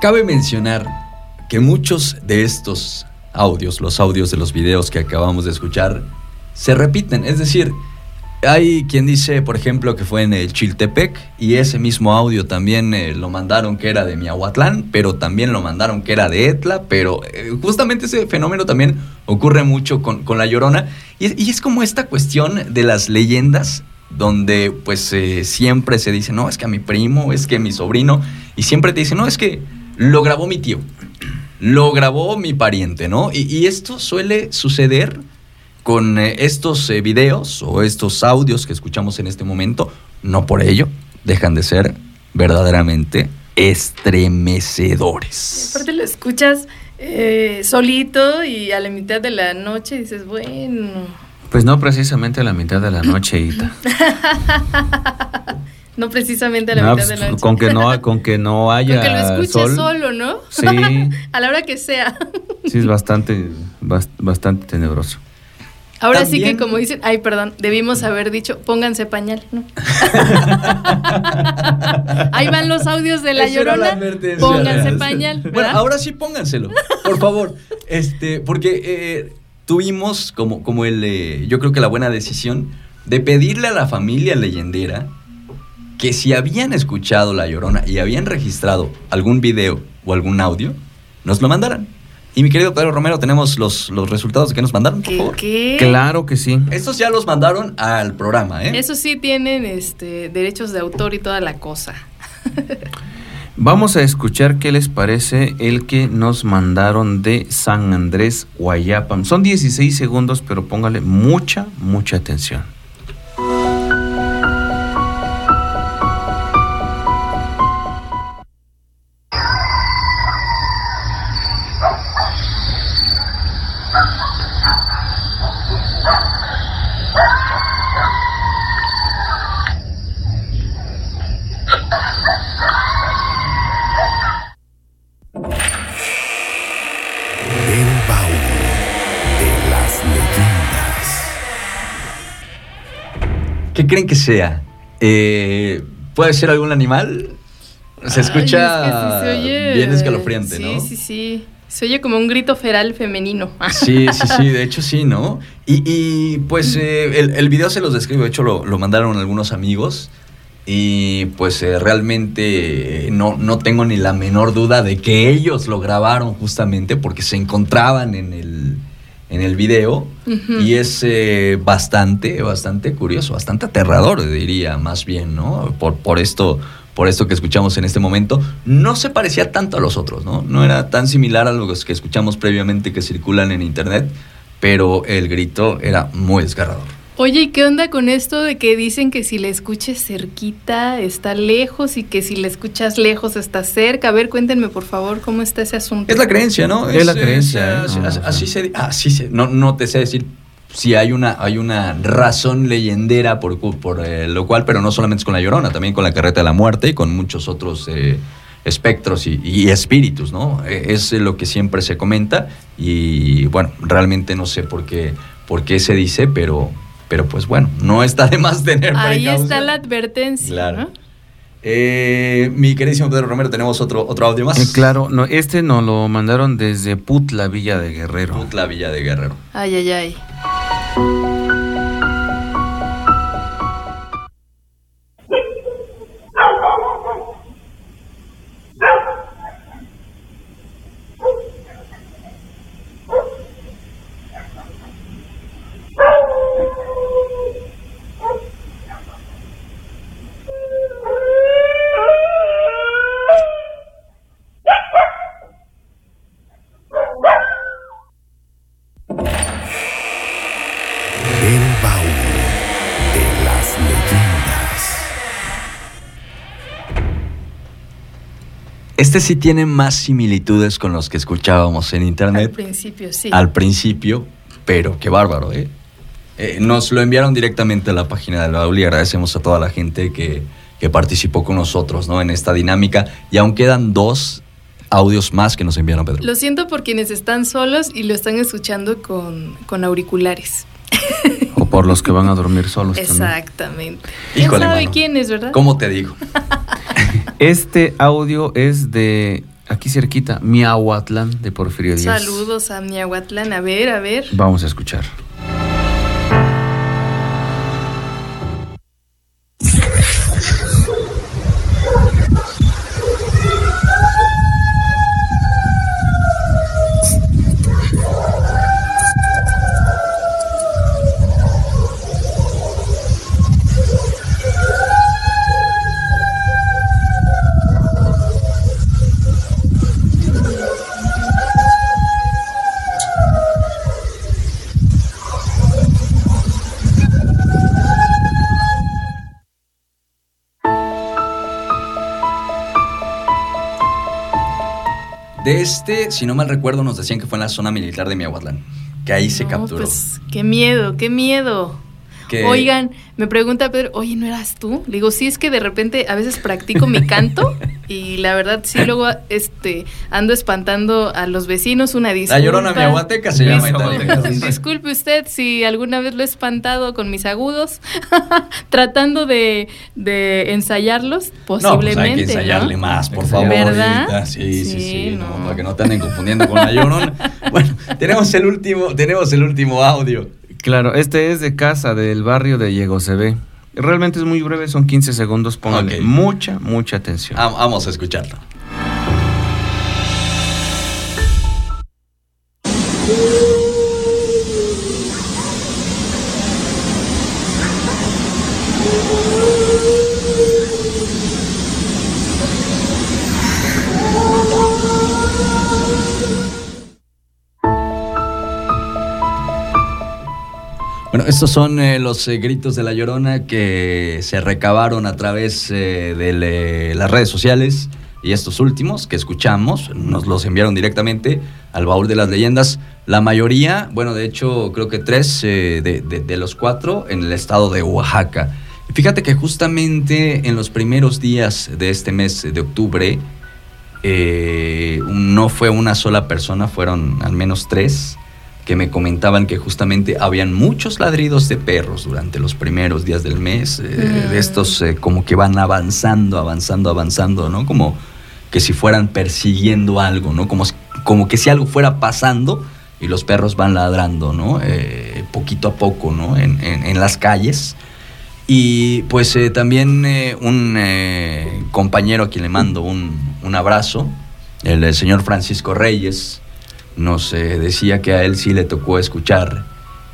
Cabe mencionar que muchos de estos audios, los audios de los videos que acabamos de escuchar, se repiten. Es decir, hay quien dice, por ejemplo, que fue en el Chiltepec y ese mismo audio también eh, lo mandaron que era de Miahuatlán, pero también lo mandaron que era de Etla, pero eh, justamente ese fenómeno también ocurre mucho con, con La Llorona y, es como esta cuestión de las leyendas donde pues eh, siempre se dice, no, es que a mi primo, es que mi sobrino, y siempre te dicen, no, es que lo grabó mi tío, lo grabó mi pariente, ¿no? Y, y esto suele suceder con eh, estos eh, videos o estos audios que escuchamos en este momento, no por ello dejan de ser verdaderamente estremecedores. Aparte lo escuchas eh, solito y a la mitad de la noche dices, bueno. Pues no precisamente a la mitad de la noche, Ita. no precisamente a la No, mitad pues, de la noche. con que no, con que no haya Con que lo escuches sol, solo, ¿no? Sí. a la hora que sea. sí es bastante, bas- bastante tenebroso. Ahora sí que como dicen, ay, perdón, debimos haber dicho, pónganse pañal, ¿no? Ahí van los audios de la la llorona. Pónganse pañal, Bueno, ahora sí pónganselo, por favor. Este, porque eh, tuvimos como, como el, eh, yo creo que la buena decisión de pedirle a la familia leyendera que si habían escuchado La Llorona y habían registrado algún video o algún audio, nos lo mandaran. Y mi querido Pedro Romero, tenemos los, los resultados de que nos mandaron, por ¿Qué? favor. qué? Claro que sí. Estos ya los mandaron al programa, ¿eh? Eso sí tienen este derechos de autor y toda la cosa. Vamos a escuchar qué les parece el que nos mandaron de San Andrés, Guayapam. Son 16 segundos, pero póngale mucha, mucha atención. Creen que sea? Eh, ¿Puede ser algún animal? Se Ay, escucha es que sí se oye- bien escalofriante, sí, ¿no? Sí, sí, Se oye como un grito feral femenino. Sí, sí, sí, de hecho sí, ¿no? Y, y, pues eh, el, el video se los describo, de hecho lo, lo mandaron algunos amigos y pues eh, realmente no, no tengo ni la menor duda de que ellos lo grabaron justamente porque se encontraban en el, en el video y es eh, bastante, bastante curioso, bastante aterrador diría más bien, ¿no? Por, por esto por esto que escuchamos en este momento, no se parecía tanto a los otros, ¿no? No era tan similar a los que escuchamos previamente que circulan en internet, pero el grito era muy desgarrador. Oye, ¿y qué onda con esto de que dicen que si la escuches cerquita está lejos y que si la escuchas lejos está cerca? A ver, cuéntenme por favor cómo está ese asunto. Es la creencia, ¿no? Es la creencia, así, ¿eh? así- así se, así se- no, no te sé decir si hay una, hay una razón leyendera por, cu- por eh, lo cual, pero no solamente es con la Llorona, también con la Carreta de la Muerte y con muchos otros eh, espectros y, y espíritus, ¿no? Eh, Es lo que siempre se comenta y bueno, realmente no sé por qué, por qué se dice, pero, pero pues bueno, no está de más tener Ahí está la advertencia. Claro. ¿no? Eh, mi queridísimo Pedro Romero, tenemos otro, otro audio más. Eh, claro, no, este nos lo mandaron desde Putla, Villa de Guerrero. Putla Villa de Guerrero. Ay, ay, ay. Este sí tiene más similitudes con los que escuchábamos en Al internet principio, sí. al principio, pero qué bárbaro, ¿eh? Eh, Nos lo enviaron directamente a la página del baúl y agradecemos a toda la gente que, que participó con nosotros ¿no? en esta dinámica. Y aún quedan dos audios más que nos enviaron, Pedro. Lo siento por quienes están solos y lo están escuchando con, con auriculares. O por los que van a dormir solos también. Exactamente. ¿Quién Híjole, sabe mano. quién es, verdad? ¿Cómo te digo? Este audio es de aquí cerquita, Miahuatlán de Porfirio Díaz. Saludos a Miahuatlán. A ver, a ver. Vamos a escuchar. De este, si no mal recuerdo, nos decían que fue en la zona militar de Miahuatlán, que ahí se No, capturó. Pues qué miedo, qué miedo. Que- Oigan, me pregunta Pedro, oye, ¿no eras tú? Le digo, sí, es que de repente a veces practico mi canto y la verdad sí luego este ando espantando a los vecinos, una disculpa. La Llorona Miahuateca se llama. Disculpe, usted si alguna vez lo he espantado con mis agudos, tratando de, de ensayarlos, No, pues posiblemente. hay que ensayarle ¿no? más, por favor. ¿Verdad? Sí, sí, sí, Sí, no, no. para que no te anden confundiendo con la Llorona. Bueno, tenemos el último, tenemos el último audio. Claro, este es de casa del barrio de Yegosebé. Realmente es muy breve, son 15 segundos. Pónganle mucha, mucha atención. Vamos a escucharlo. Bueno, estos son eh, los eh, gritos de la llorona que se recabaron a través eh, de las redes sociales y estos últimos que escuchamos nos los enviaron directamente al baúl de las leyendas. La mayoría, bueno, de hecho creo que tres eh, de, de- los cuatro en el estado de Oaxaca. Fíjate que justamente en los primeros días de este mes de octubre no fue una sola persona, fueron al menos tres que me comentaban que justamente habían muchos ladridos de perros durante los primeros días del mes, eh, Mm. de estos eh, como que van avanzando, avanzando, avanzando, ¿no? Como que si fueran persiguiendo algo, ¿no? Como, como que si algo fuera pasando y los perros van ladrando, ¿no? Eh, poquito a poco, ¿no? En, en- en las calles. Y pues eh, también eh, un compañero a quien le mando un, un abrazo, el, señor Francisco Reyes, nos eh, decía que a él sí le tocó escuchar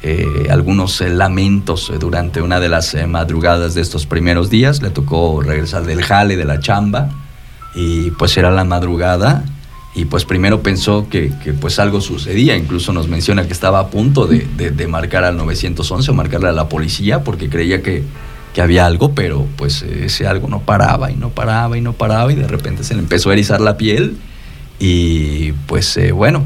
eh, algunos eh, lamentos eh, durante una de las madrugadas de estos primeros días. Le tocó regresar del jale, de la chamba, y pues era la madrugada. Y pues primero pensó que, pues algo sucedía, incluso nos menciona que estaba a punto de marcar al 911 o marcarle a la policía porque creía que, que había algo, pero pues ese algo no paraba y no paraba y no paraba. Y de repente se le empezó a erizar la piel y pues eh, bueno,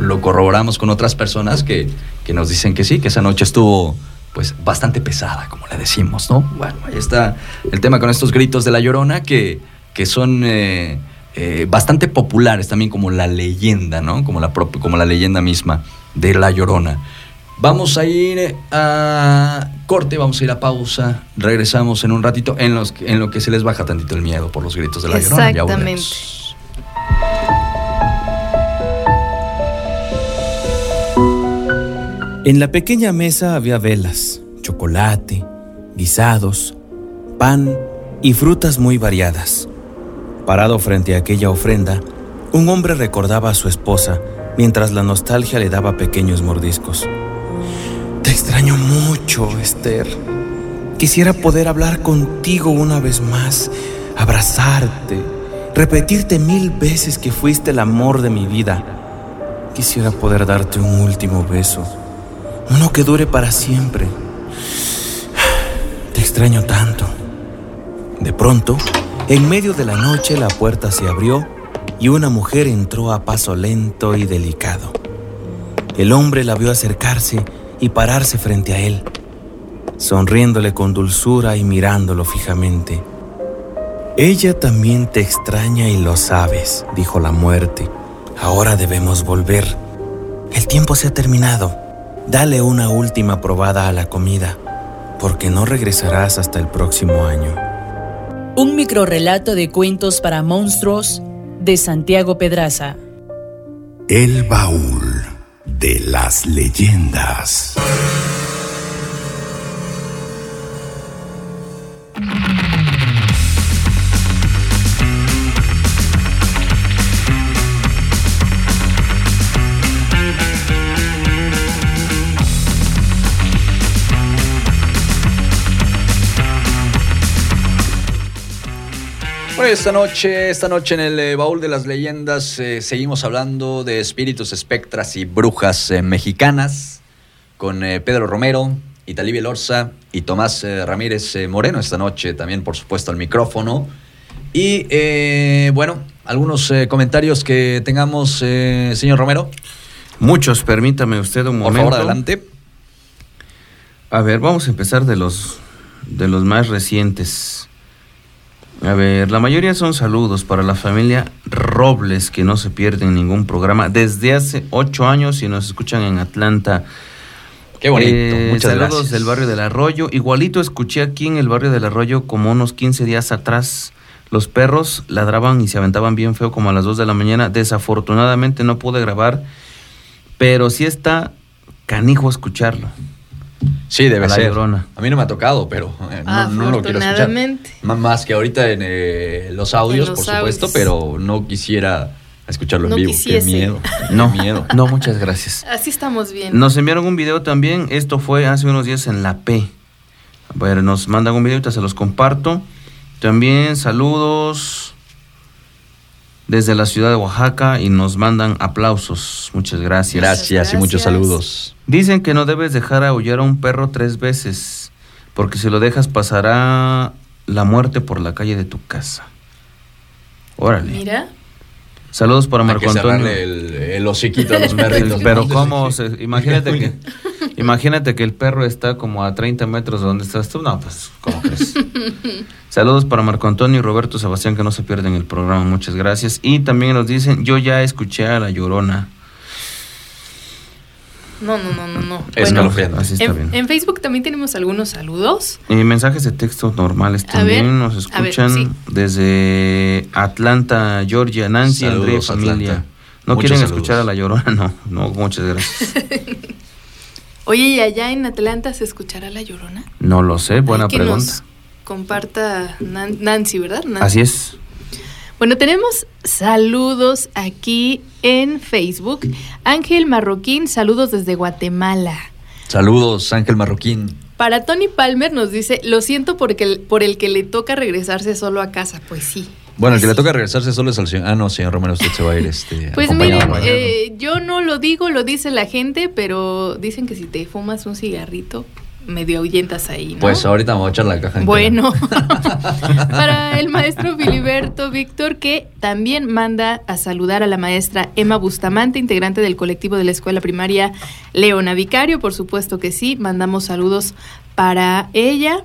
lo, corroboramos con otras personas que, que nos dicen que sí, que esa noche estuvo pues bastante pesada, como le decimos, ¿no? Bueno, ahí está el tema con estos gritos de la llorona que, que son... Eh, eh, bastante populares también como la leyenda, ¿no? Como la, como la leyenda misma de La Llorona. Vamos a ir a corte, vamos a ir a pausa, regresamos en un ratito en, los, en lo que se les baja tantito el miedo por los gritos de La Llorona. Exactamente. En la pequeña mesa había velas, chocolate, guisados, pan y frutas muy variadas. Parado frente a aquella ofrenda, un hombre recordaba a su esposa mientras la nostalgia le daba pequeños mordiscos. Te extraño mucho, Esther. Quisiera poder hablar contigo una vez más, abrazarte, repetirte mil veces que fuiste el amor de mi vida. Quisiera poder darte un último beso, uno que dure para siempre. Te extraño tanto. De pronto, en medio de la noche la puerta se abrió y una mujer entró a paso lento y delicado. El hombre la vio acercarse y pararse frente a él, sonriéndole con dulzura y mirándolo fijamente. Ella también te extraña y lo sabes, dijo la muerte. Ahora debemos volver. El tiempo se ha terminado. Dale una última probada a la comida, porque no regresarás hasta el próximo año. Un microrrelato de cuentos para monstruos de Santiago Pedraza. El baúl de las leyendas. Bueno, esta noche, esta noche en el eh, baúl de las leyendas eh, seguimos hablando de espíritus, espectras y brujas eh, mexicanas con Pedro Romero, Italí Lorza y Tomás Ramírez Moreno esta noche también por supuesto al micrófono. Y bueno, algunos comentarios que tengamos, señor Romero. Muchos, permítame usted un momento. Por favor, adelante. A ver, vamos a empezar de los, de los más recientes. A ver, la mayoría son saludos para la familia Robles, que no se pierden ningún programa desde hace ocho años y nos escuchan en Atlanta. Qué bonito, Eh, muchas saludos gracias. del barrio del Arroyo. Igualito escuché aquí en el barrio del Arroyo como unos 15 días atrás. Los perros ladraban y se aventaban bien feo como a las 2 de la mañana. Desafortunadamente no pude grabar, pero sí está canijo escucharlo. Sí, debe A la ser. Llorona. A mí no me ha tocado, pero eh, no, no lo quiero escuchar. Más que ahorita en eh, los audios, En los por supuesto, audios. pero no quisiera escucharlo No en vivo. quisiese. Qué miedo. No, Qué miedo. no, muchas gracias. Así estamos bien. Nos enviaron un video también. Esto fue hace unos días en la P. A ver, nos mandan un video, ahorita se los comparto. También saludos desde la ciudad de Oaxaca y nos mandan aplausos. Muchas gracias. Gracias y muchos saludos. Dicen que no debes dejar aullar a un perro tres veces, porque si lo dejas pasará la muerte por la calle de tu casa. Órale. Mira, Saludos para Marco Antonio. el, el hociquito a los perritos. Pero cómo, se- imagínate que, imagínate que el perro está como a 30 metros de donde estás tú. No, pues, ¿cómo crees? Saludos para Marco Antonio y Roberto Sebastián que no se pierden el programa. Muchas gracias. Y también nos dicen, yo ya escuché a La Llorona. no, no, no, no, no. Es Bueno. Así está en, bien. en Facebook también tenemos algunos saludos. Y mensajes de texto normales también ver, nos ver, escuchan sí. desde Atlanta, Georgia, Nancy, Saludos, Andrea, familia. Atlanta. ¿No Muchos quieren saludos. escuchar a La Llorona? No, no, muchas gracias. Oye, ¿y allá en Atlanta se escuchará la llorona? No lo sé, buena Hay que pregunta. nos comparta Nan- Nancy, ¿verdad? Nancy. Así es. Bueno, tenemos saludos aquí en Facebook. Ángel Marroquín, saludos desde Guatemala. Saludos, Ángel Marroquín. Para Tony Palmer nos dice, lo siento porque el- por el que le toca regresarse solo a casa. Pues sí, Bueno, el que le toca regresarse solo es al señor. Ah, no, señor Romero, usted se va a ir este. Pues miren, eh, yo no lo digo, lo dice la gente, pero dicen que si te fumas un cigarrito, medio ahuyentas ahí, ¿no? Pues ahorita me voy a echar la caja. Bueno, para el maestro Filiberto Víctor, que también manda a saludar a la maestra Emma Bustamante, integrante del colectivo de la escuela primaria Leona Vicario, por supuesto que sí, mandamos saludos para ella,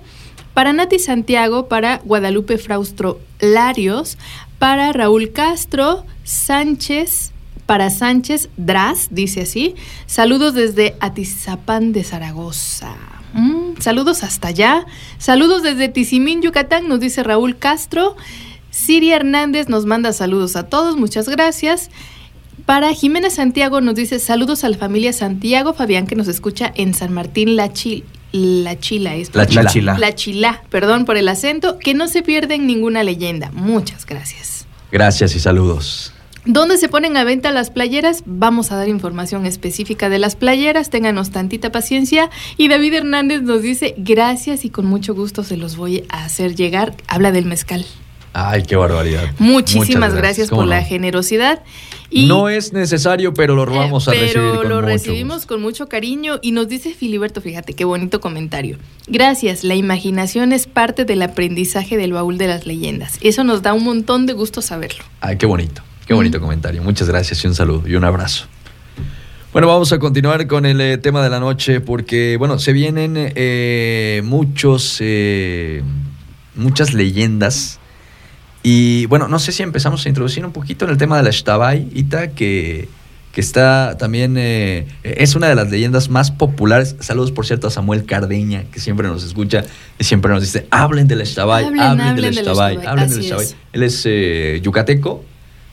para Nati Santiago, para Guadalupe Fraustro Larios, para Raúl Castro Sánchez, para Sánchez Dras, dice así, saludos desde Atizapán de Zaragoza. Mm, saludos hasta allá. Saludos desde Tizimín, Yucatán, nos dice Raúl Castro. Siria Hernández nos manda saludos a todos, muchas gracias. Para Jimena Santiago nos dice saludos a la familia Santiago Fabián que nos escucha en San Martín La, Chil- la Chila. es- La Chila. La Chila. La Chila, perdón por el acento, que no se pierden ninguna leyenda. Muchas gracias. Gracias y saludos. ¿Dónde se ponen a venta las playeras? Vamos a dar información específica de las playeras, ténganos tantita paciencia. Y David Hernández nos dice, gracias y con mucho gusto se los voy a hacer llegar. Habla del mezcal. Ay, qué barbaridad. Muchísimas Muchas gracias, ¿Cómo por la generosidad. Y, No es necesario, pero lo vamos a eh, recibir pero con lo mucho recibimos gusto. con mucho cariño y nos dice Filiberto, fíjate qué bonito comentario. Gracias, la imaginación es parte del aprendizaje del baúl de las leyendas. Eso nos da un montón de gusto saberlo. Ay, qué bonito. Qué bonito comentario. Muchas gracias y un saludo y un abrazo. Bueno, vamos a continuar con el eh, tema de la noche porque, bueno, se vienen eh, muchos, eh, muchas leyendas. Y bueno, no sé si empezamos a introducir un poquito en el tema de la Shtabai, Ita, que, que está también, eh, es una de las leyendas más populares. Saludos, por cierto, a Samuel Cardeña, que siempre nos escucha y siempre nos dice, hablen de la Shtabai, Hablen, hablen, hablen de de la la Shtabai, Shtabai". hablen de la Así Shtabai". es. Él es eh, yucateco,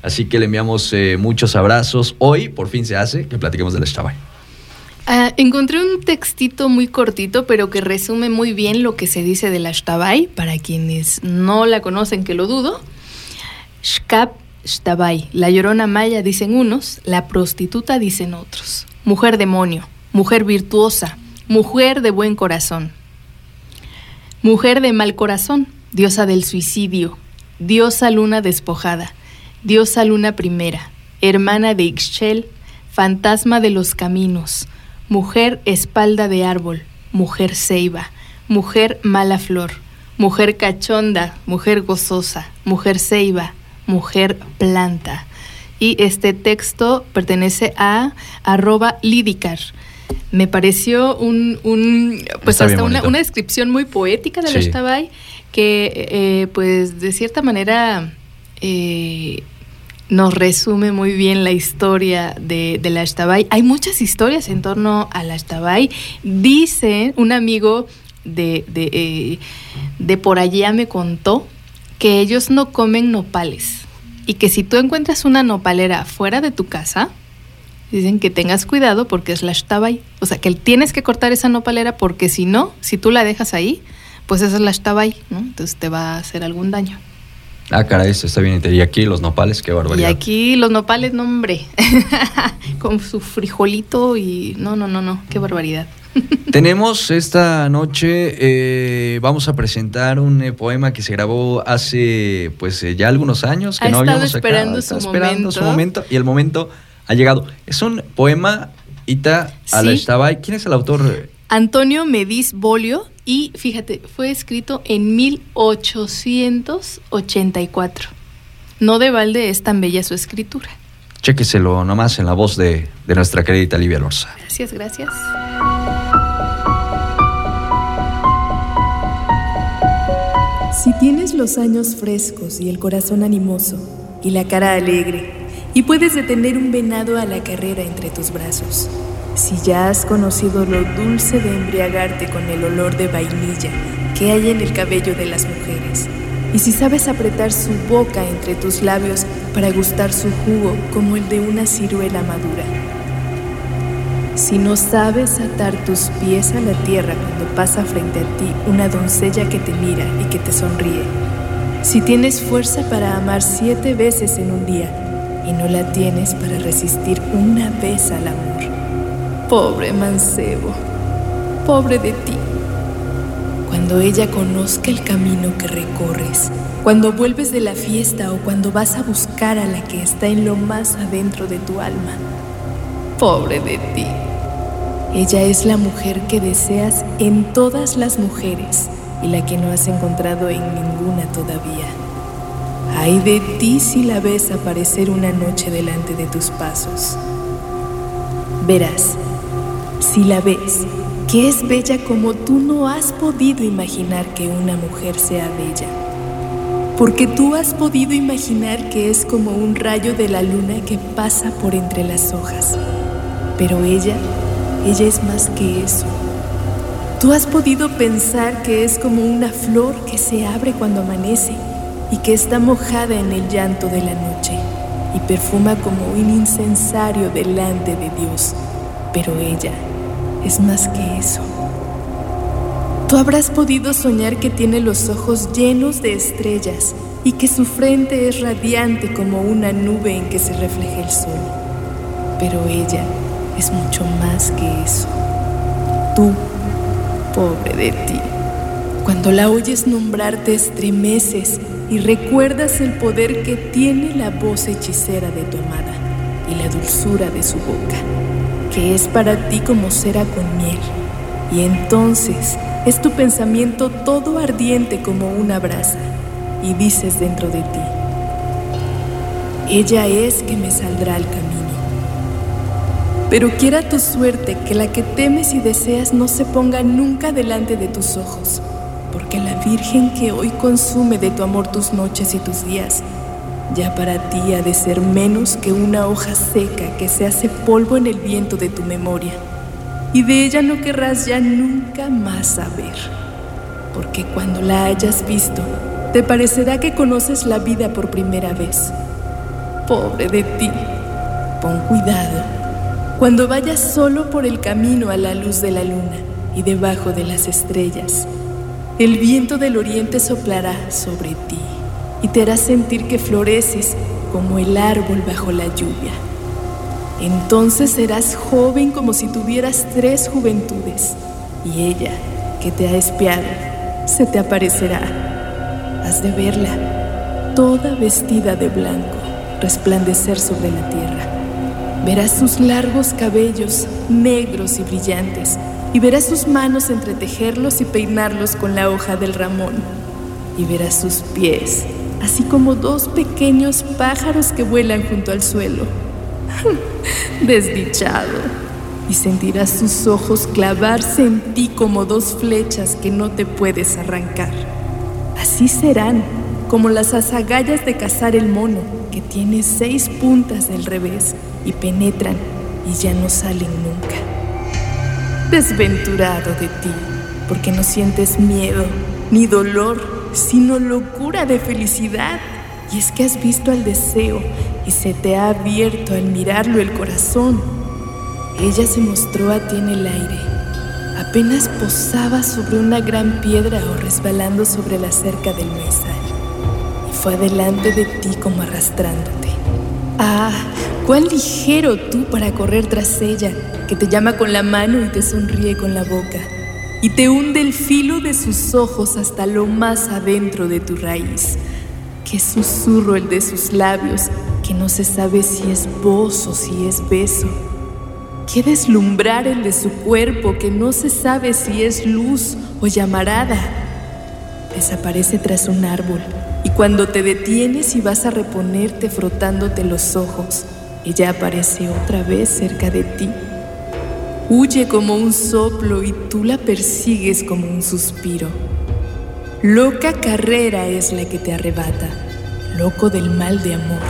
así que le enviamos eh, muchos abrazos. Hoy, por fin se hace, que platiquemos de la Ah, encontré un textito muy cortito, pero que resume muy bien lo que se dice de la Shtabai, para quienes no la conocen, que lo dudo. Shkap Shtabai, la llorona maya, dicen unos, la prostituta, dicen otros. Mujer demonio, mujer virtuosa, mujer de buen corazón. Mujer de mal corazón, diosa del suicidio, diosa luna despojada, diosa luna primera, hermana de Ixchel, fantasma de los caminos, mujer espalda de árbol, mujer ceiba, mujer mala flor, mujer cachonda, mujer gozosa, mujer ceiba, mujer planta. Y este texto pertenece a arroba lidicar. Me pareció un, un pues Está hasta una, descripción muy poética de Sí. Shtabai, que eh, pues de cierta manera eh, nos resume muy bien la historia de, la Shtabai. Hay muchas historias en torno a la Shtabai. Dice un amigo de, de, eh, de por allá me contó que ellos no comen nopales y que si tú encuentras una nopalera fuera de tu casa, dicen que tengas cuidado porque es la Shtabai. O sea, que tienes que cortar esa nopalera porque si no, si tú la dejas ahí, pues esa es la Shtabai, ¿no? Entonces te va a hacer algún daño. Ah, caray, esto está bien. Y aquí los nopales, qué Y barbaridad. aquí los nopales, no hombre, con su frijolito y no, no, no, no, qué barbaridad. Tenemos esta noche, eh, vamos a presentar un eh, poema que se grabó hace pues eh, ya algunos años que Ha no habíamos esperando su esperando su momento. momento y el momento ha llegado. Es un poema, Ita, a la Sí. Shtabai. ¿Quién es el autor? Antonio Mediz Bolio y fíjate, fue escrito en 1884. No de balde es tan bella su escritura. Chéqueselo nomás en la voz de, de nuestra querida Livia Lorza. Gracias, gracias. Si tienes los años frescos y el corazón animoso y la cara alegre y puedes detener un venado a la carrera entre tus brazos, si ya has conocido lo dulce de embriagarte con el olor de vainilla que hay en el cabello de las mujeres, y si sabes apretar su boca entre tus labios para gustar su jugo como el de una ciruela madura, si no sabes atar tus pies a la tierra cuando pasa frente a ti una doncella que te mira y que te sonríe. Si tienes fuerza para amar siete veces en un día y no la tienes para resistir una vez al amor. Pobre mancebo, pobre de ti. Cuando ella conozca el camino que recorres, cuando vuelves de la fiesta o cuando vas a buscar a la que está en lo más adentro de tu alma. Pobre de ti. Ella es la mujer que deseas en todas las mujeres y la que no has encontrado en ninguna todavía. Ay de ti si la ves aparecer una noche delante de tus pasos. Verás, si la ves, que es bella como tú no has podido imaginar que una mujer sea bella. Porque tú has podido imaginar que es como un rayo de la luna que pasa por entre las hojas. Pero ella, ella es más que eso. Tú has podido pensar que es como una flor que se abre cuando amanece y que está mojada en el llanto de la noche y perfuma como un incensario delante de Dios. Pero ella es más que eso. Tú habrás podido soñar que tiene los ojos llenos de estrellas y que su frente es radiante como una nube en que se refleja el sol. Pero ella es mucho más que eso. Tú, pobre de ti, cuando la oyes nombrar te estremeces y recuerdas el poder que tiene la voz hechicera de tu amada y la dulzura de su boca, que es para ti como cera con miel. Y entonces es tu pensamiento todo ardiente como una brasa y dices dentro de ti, ella es que me saldrá al camino. Pero quiera tu suerte que la que temes y deseas no se ponga nunca delante de tus ojos porque la Virgen que hoy consume de tu amor tus noches y tus días, ya para ti ha de ser menos que una hoja seca que se hace polvo en el viento de tu memoria, y de ella no querrás ya nunca más saber, porque cuando la hayas visto, te parecerá que conoces la vida por primera vez. Pobre de ti, pon cuidado. Cuando vayas solo por el camino a la luz de la luna y debajo de las estrellas el viento del oriente soplará sobre ti y te hará sentir que floreces como el árbol bajo la lluvia. Entonces serás joven como si tuvieras tres juventudes y ella, que te ha espiado, se te aparecerá. Has de verla, toda vestida de blanco, resplandecer sobre la tierra. Verás sus largos cabellos negros y brillantes y verás sus manos entretejerlos y peinarlos con la hoja del ramón. Y verás sus pies, así como dos pequeños pájaros que vuelan junto al suelo. Desdichado. Y sentirás sus ojos clavarse en ti como dos flechas que no te puedes arrancar. Así serán, como las azagallas de cazar el mono, que tiene seis puntas del revés y penetran y ya no salen nunca. Desventurado de ti, porque no sientes miedo ni dolor, sino locura de felicidad. Y es que has visto al deseo y se te ha abierto al mirarlo el corazón. Ella se mostró a ti en el aire. Apenas posaba sobre una gran piedra o resbalando sobre la cerca del mesal. Y fue adelante de ti como arrastrándote. Ah, cuán ligero tú para correr tras ella que te llama con la mano y te sonríe con la boca, y te hunde el filo de sus ojos hasta lo más adentro de tu raíz. Qué susurro el de sus labios, que no se sabe si es voz o si es beso. Qué deslumbrar el de su cuerpo, que no se sabe si es luz o llamarada. Desaparece tras un árbol, y cuando te detienes y vas a reponerte frotándote los ojos, ella aparece otra vez cerca de ti Huye como un soplo y tú la persigues como un suspiro. Loca carrera es la que te arrebata, loco del mal de amor.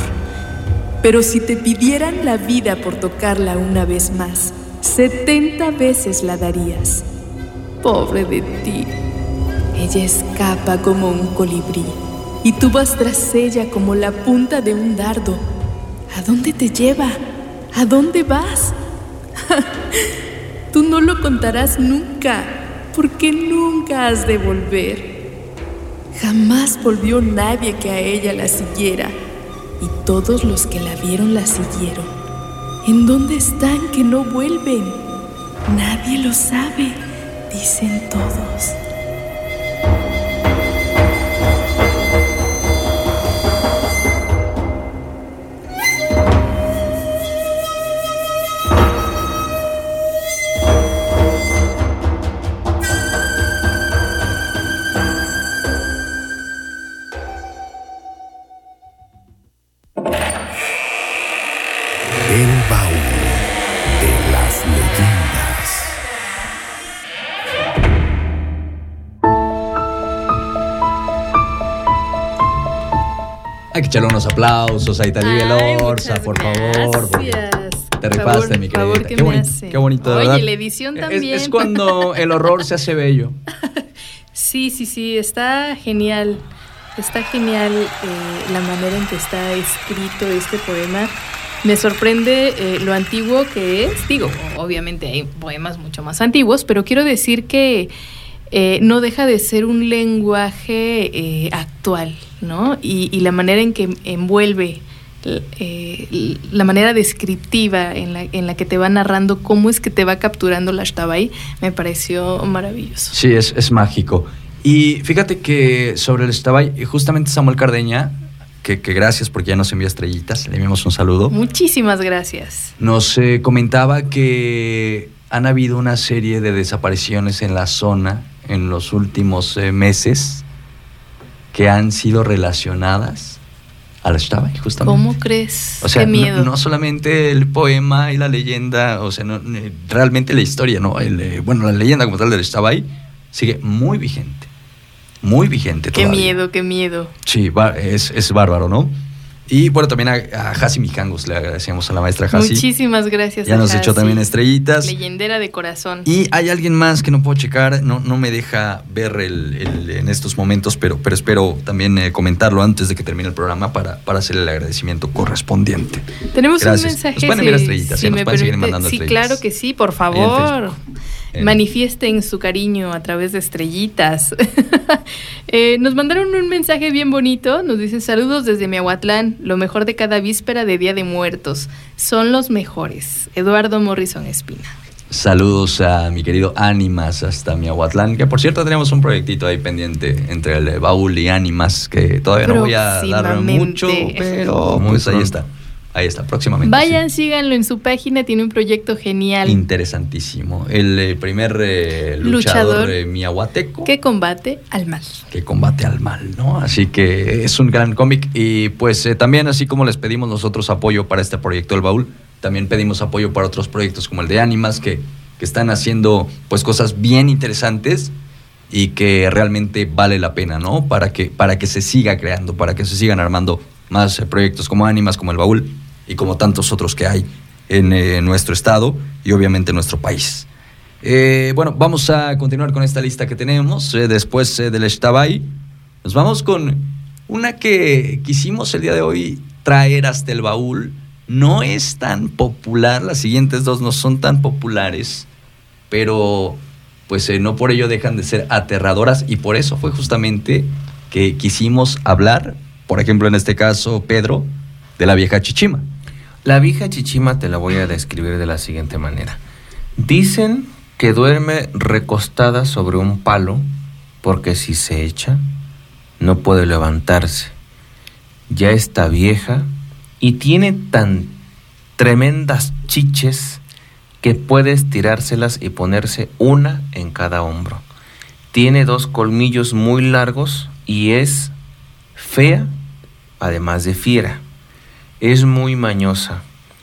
Pero si te pidieran la vida por tocarla una vez más, setenta veces la darías. Pobre de ti. Ella escapa como un colibrí y tú vas tras ella como la punta de un dardo. ¿A dónde te lleva? ¿A dónde vas? Tú no lo contarás nunca, porque nunca has de volver. Jamás volvió nadie que a ella la siguiera, y todos los que la vieron la siguieron. ¿En dónde están que no vuelven? Nadie lo sabe, dicen todos. Hay que echarle unos aplausos a Italia Lorza, por favor. Te rifaste, mi querida. ¿qué bonito, hace? qué bonito, Oye, verdad. la edición también. Es, cuando el horror se hace bello. Sí, sí, sí, está genial. Está genial eh, la manera en que está escrito este poema. Me sorprende eh, lo antiguo que es. Digo, obviamente hay poemas mucho más antiguos, pero quiero decir que eh, no deja de ser un lenguaje actual, ¿no? Y, y la manera en que envuelve, eh, la manera descriptiva en la, en la que te va narrando cómo es que te va capturando la Shtabay, me pareció maravilloso. Sí, es, es mágico. Y fíjate que sobre el Estabay, justamente Samuel Cardeña, que, que gracias porque ya nos envía estrellitas, le enviamos un saludo. Muchísimas gracias. Nos eh, comentaba que han habido una serie de desapariciones en la zona en los últimos eh, meses que han sido relacionadas al Estabay, justamente. ¿Cómo crees? O sea, Qué miedo. no solamente el poema y la leyenda, o sea, no, eh, realmente la historia, ¿no? El, eh, bueno, la leyenda como tal del Estabay sigue muy vigente. Muy vigente Qué todavía. miedo, qué miedo. Sí, es, es bárbaro, ¿no? Y bueno, también a, a Hasi Mijangos le agradecemos a la maestra Hasi. Muchísimas gracias. Ya a nos echó también estrellitas. Leyendera de corazón. Y hay alguien más que no puedo checar, no, no me deja ver el, el- en estos momentos, pero, pero espero también eh, comentarlo antes de que termine el programa para, para hacer el agradecimiento correspondiente. Tenemos Gracias. un mensaje. Nos pueden enviar estrellitas, si nos pueden seguir mandando Sí, estrellitas. claro que sí, por favor. Manifiesten su cariño a través de estrellitas. Eh, nos mandaron un mensaje bien bonito. Nos dicen saludos desde Miahuatlán. Lo mejor de cada víspera de Día de Muertos. Son los mejores. Eduardo Morrison Espina. Saludos a mi querido Ánimas hasta Miahuatlán, que por cierto tenemos un proyectito ahí pendiente entre el baúl y Ánimas, que todavía no voy a dar mucho, pero pues ahí está. Ahí está, próximamente. Vayan, síganlo en su página. Tiene un proyecto genial. Interesantísimo. El eh, primer eh, luchador, Luchador. eh, miahuateco que combate al mal. que combate al mal, ¿no? Así que es un gran cómic y pues eh, también así como les pedimos nosotros apoyo para este proyecto El Baúl, también pedimos apoyo para otros proyectos como el de Ánimas que, que están haciendo pues cosas bien interesantes y que realmente vale la pena, ¿no? Para que, para que se siga creando, para que se sigan armando más eh, proyectos como Ánimas, como El Baúl y como tantos otros que hay en eh, nuestro estado y obviamente en nuestro país. Eh, bueno, vamos a continuar con esta lista que tenemos. eh, después del Estabay, nos vamos con una que quisimos el día de hoy traer hasta el baúl. No es tan popular, las siguientes dos no son tan populares, pero pues no por ello dejan de ser aterradoras y por eso fue justamente que quisimos hablar, por ejemplo en este caso Pedro, de la vieja Chichima. La vieja chichima te la voy a describir de la siguiente manera. Dicen que duerme recostada sobre un palo porque si se echa no puede levantarse. Ya está vieja y tiene tan tremendas chiches que puede estirárselas y ponerse una en cada hombro. Tiene dos colmillos muy largos y es fea, además de fiera. Es muy mañosa.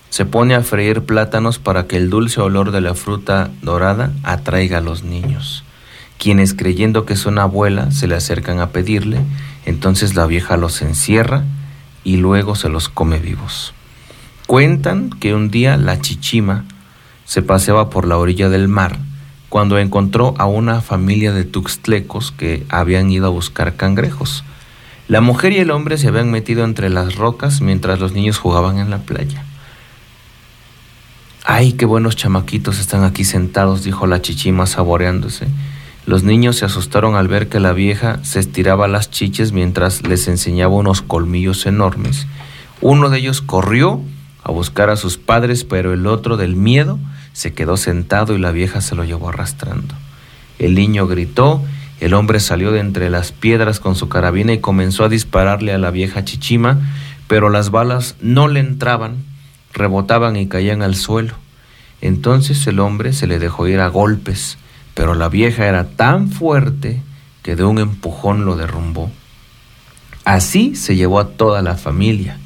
Se pone a freír plátanos para que el dulce olor de la fruta dorada atraiga a los niños, quienes creyendo que es una abuela se le acercan a pedirle, entonces la vieja los encierra y luego se los come vivos. Cuentan que un día la chichima se paseaba por la orilla del mar cuando encontró a una familia de tuxtlecos que habían ido a buscar cangrejos. La mujer y el hombre se habían metido entre las rocas mientras los niños jugaban en la playa. ¡Ay, qué buenos chamaquitos están aquí sentados! dijo la chichima saboreándose. Los niños se asustaron al ver que la vieja se estiraba las chiches mientras les enseñaba unos colmillos enormes. Uno de ellos corrió a buscar a sus padres, pero el otro del miedo se quedó sentado y la vieja se lo llevó arrastrando. El niño gritó, el hombre salió de entre las piedras con su carabina y comenzó a dispararle a la vieja chichima, pero las balas no le entraban, rebotaban y caían al suelo. Entonces el hombre se le dejó ir a golpes, pero la vieja era tan fuerte que de un empujón lo derrumbó. Así se llevó a toda la familia.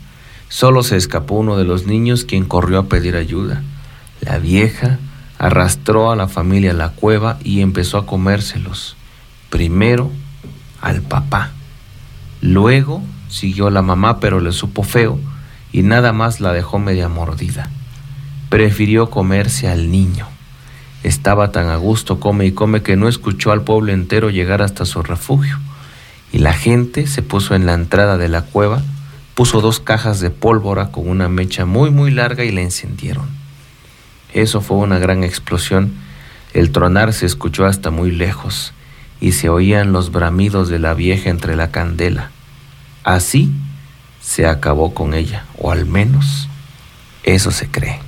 Solo se escapó uno de los niños quien corrió a pedir ayuda. La vieja arrastró a la familia a la cueva y empezó a comérselos. Primero al papá, luego Siguió la mamá, pero le supo feo y nada más la dejó media mordida. Prefirió comerse al niño. Estaba tan a gusto, come y come, que no escuchó al pueblo entero llegar hasta su refugio. Y la gente se puso en la entrada de la cueva, puso dos cajas de pólvora con una mecha muy muy larga y la encendieron. Eso fue una gran explosión. El tronar se escuchó hasta muy lejos y se oían los bramidos de la vieja entre la candela. Así se acabó con ella, o al menos eso se cree.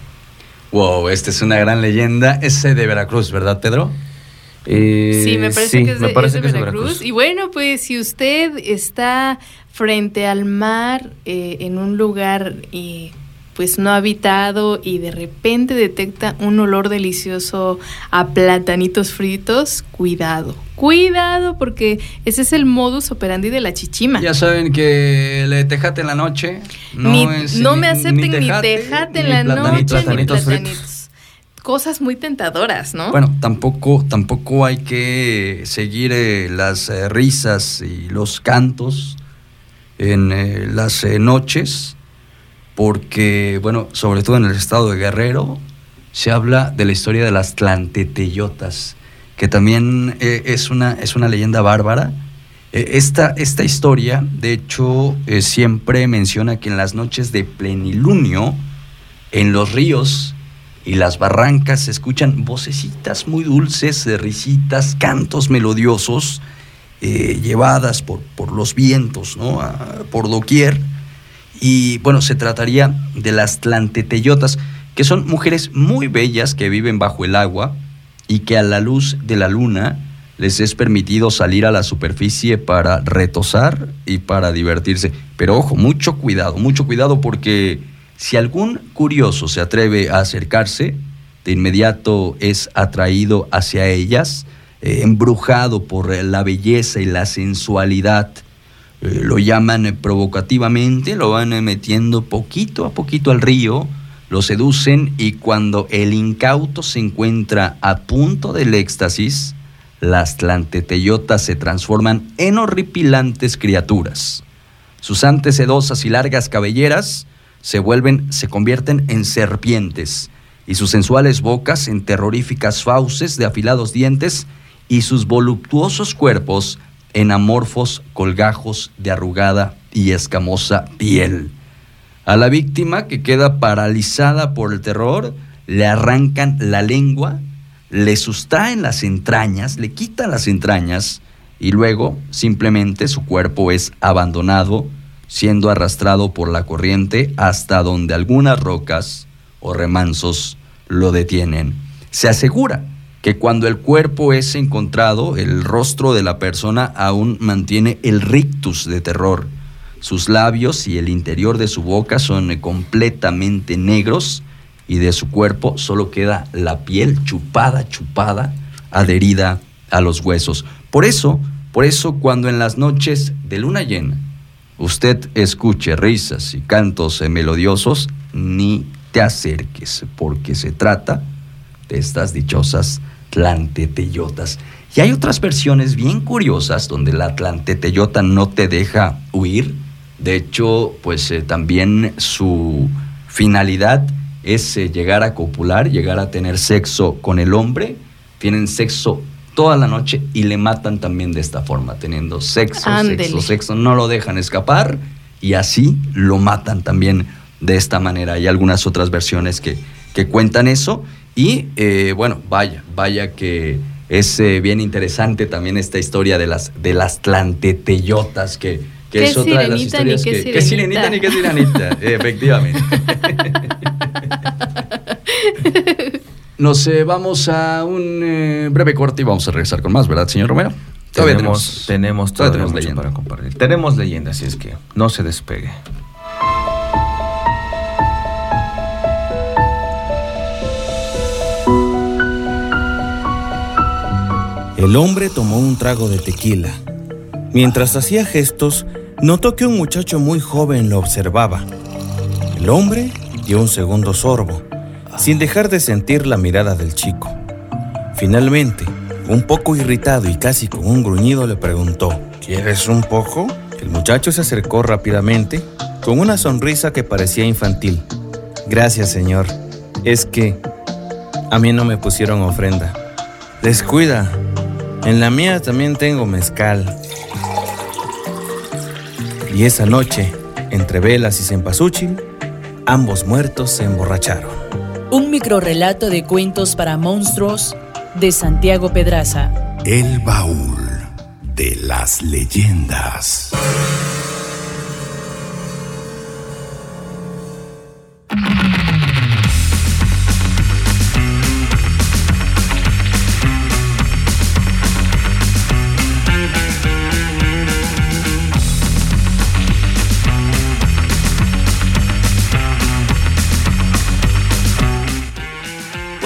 Wow, esta es una gran leyenda. Es de Veracruz, ¿verdad, Pedro? Eh, sí, me parece que es de, es de Veracruz. Y bueno, pues si usted está frente al mar eh, en un lugar eh, pues no habitado y de repente detecta un olor delicioso a platanitos fritos, cuidado, cuidado porque ese es el modus operandi de la chichima. Ya saben que le tejate en la noche no, no me acepten ni tejate, en la noche platanitos ni platanitos. Cosas muy tentadoras, ¿no? Bueno, tampoco, tampoco hay que seguir eh, las eh, risas y los cantos en eh, las noches porque, bueno, sobre todo en el estado de Guerrero, se habla de la historia de las tlanteteyotas, que también eh, es, una, es una leyenda bárbara. Eh, esta, esta, historia, de hecho, eh, siempre menciona que en las noches de plenilunio, en los ríos y las barrancas se escuchan vocecitas muy dulces, risitas, cantos melodiosos, llevadas por, por, los vientos, ¿no? por doquier y bueno, se trataría de las tlanteteyotas, que son mujeres muy bellas que viven bajo el agua y que a la luz de la luna les es permitido salir a la superficie para retosar y para divertirse. Pero ojo, mucho cuidado, mucho cuidado porque si algún curioso se atreve a acercarse, de inmediato es atraído hacia ellas, eh, embrujado por la belleza y la sensualidad lo llaman eh, provocativamente, lo van eh, metiendo poquito a poquito al río, lo seducen y cuando el incauto se encuentra a punto del éxtasis, las tlanteteyotas se transforman en horripilantes criaturas. Sus antes sedosas y largas cabelleras se vuelven, se convierten en serpientes y sus sensuales bocas en terroríficas fauces de afilados dientes y sus voluptuosos cuerpos en amorfos colgajos de arrugada y escamosa piel. A la víctima que queda paralizada por el terror, le arrancan la lengua, le sustraen las entrañas, le quitan las entrañas y luego simplemente su cuerpo es abandonado, siendo arrastrado por la corriente hasta donde algunas rocas o remansos lo detienen. Se asegura que cuando el cuerpo es encontrado, el rostro de la persona aún mantiene el rictus de terror. Sus labios y el interior de su boca son completamente negros y de su cuerpo solo queda la piel chupada, chupada, adherida a los huesos. Por eso, por eso cuando en las noches de luna llena usted escuche risas y cantos melodiosos, ni te acerques, porque se trata de estas dichosas Y hay otras versiones bien curiosas donde la tlanteteyota no te deja huir. De hecho, pues también su finalidad es llegar a copular, llegar a tener sexo con el hombre. Tienen sexo toda la noche y le matan también de esta forma, teniendo sexo, sexo, sexo. No lo dejan escapar y así lo matan también de esta manera. Hay algunas otras versiones que, que cuentan eso. Y eh, bueno, vaya, vaya que es eh, bien interesante también esta historia de las, de las tlanteteyotas, que, que es otra de las historias que... ¿Qué sirenita ni qué sirenita? efectivamente. Nos eh, vamos a un breve corte y vamos a regresar con más, ¿verdad, señor Romero? Todavía tenemos, tenemos, todavía tenemos leyenda para compartir. Tenemos leyenda, así es que no se despegue. El hombre tomó un trago de tequila. Mientras hacía gestos, notó que un muchacho muy joven lo observaba. El hombre dio un segundo sorbo, sin dejar de sentir la mirada del chico. Finalmente, un poco irritado y casi con un gruñido, le preguntó, ¿Quieres un poco? El muchacho se acercó rápidamente, con una sonrisa que parecía infantil. Gracias, señor. Es que a mí no me pusieron ofrenda. Descuida, en la mía también tengo mezcal. Y esa noche, entre velas y cempasúchil, ambos muertos se emborracharon. Un microrrelato de cuentos para monstruos de Santiago Pedraza. El baúl de las leyendas.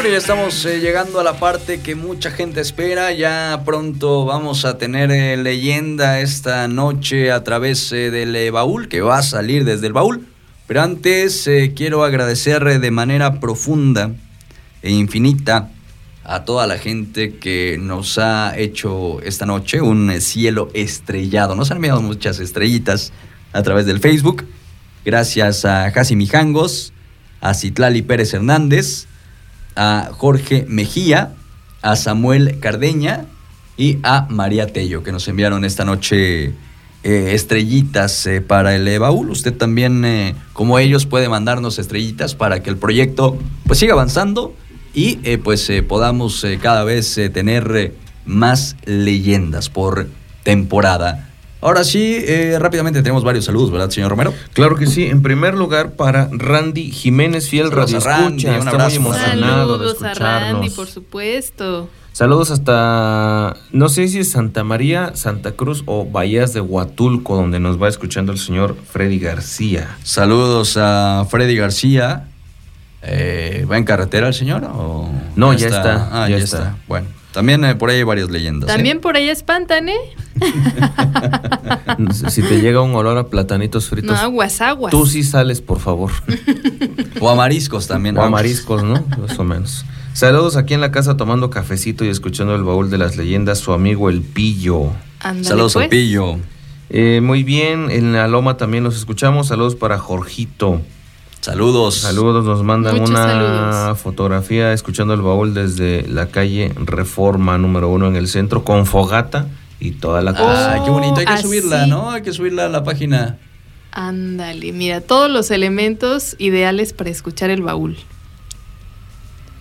Ya estamos eh, llegando a la parte que mucha gente espera. Ya pronto vamos a tener eh, leyenda esta noche a través eh, del baúl, que va a salir desde el baúl. Pero antes quiero agradecer de manera profunda e infinita a toda la gente que nos ha hecho esta noche un cielo estrellado. Nos han enviado muchas estrellitas a través del Facebook. Gracias a Jasi Mijangos, a Citlali Pérez Hernández, a Jorge Mejía, a Samuel Cardeña y a María Tello, que nos enviaron esta noche eh, estrellitas eh, para el eh, baúl. Usted también, como ellos, puede mandarnos estrellitas para que el proyecto pues siga avanzando y pues podamos cada vez tener más leyendas por temporada. Ahora sí, eh, rápidamente tenemos varios saludos, ¿verdad, señor Romero? Claro que sí. En primer lugar, para Randy Jiménez, fiel Saludos radio a Randy, escucha. un Está muy emocionado de Saludos a Randy, escucharnos. por supuesto. Saludos hasta, no sé si es Santa María, Santa Cruz o Bahías de Huatulco, donde nos va escuchando el señor Freddy García. Saludos a Freddy García. Eh, ¿Va en carretera el señor? O No, ya está, Ah, ya, ya está. está. Bueno, también eh, por ahí hay varias leyendas. ¿eh? También por ahí espantan, ¿eh? si te llega un olor a platanitos fritos, No, aguas, aguas. tú sí sales, por favor. O a mariscos también. O a mariscos, ¿no? Más o menos. Saludos aquí en la casa tomando cafecito y escuchando el baúl de las leyendas, su amigo El Pillo. Saludos pues. al pillo. Eh, muy bien, en la Loma también los escuchamos. Saludos para Jorgito. Saludos. Saludos, nos mandan Muchos una saludos. fotografía escuchando el baúl desde la calle Reforma número uno en el centro con fogata y toda la cosa. Ay, qué bonito. Hay que así. subirla, ¿no? Hay que subirla a la página. Ándale, mira, todos los elementos ideales para escuchar el baúl.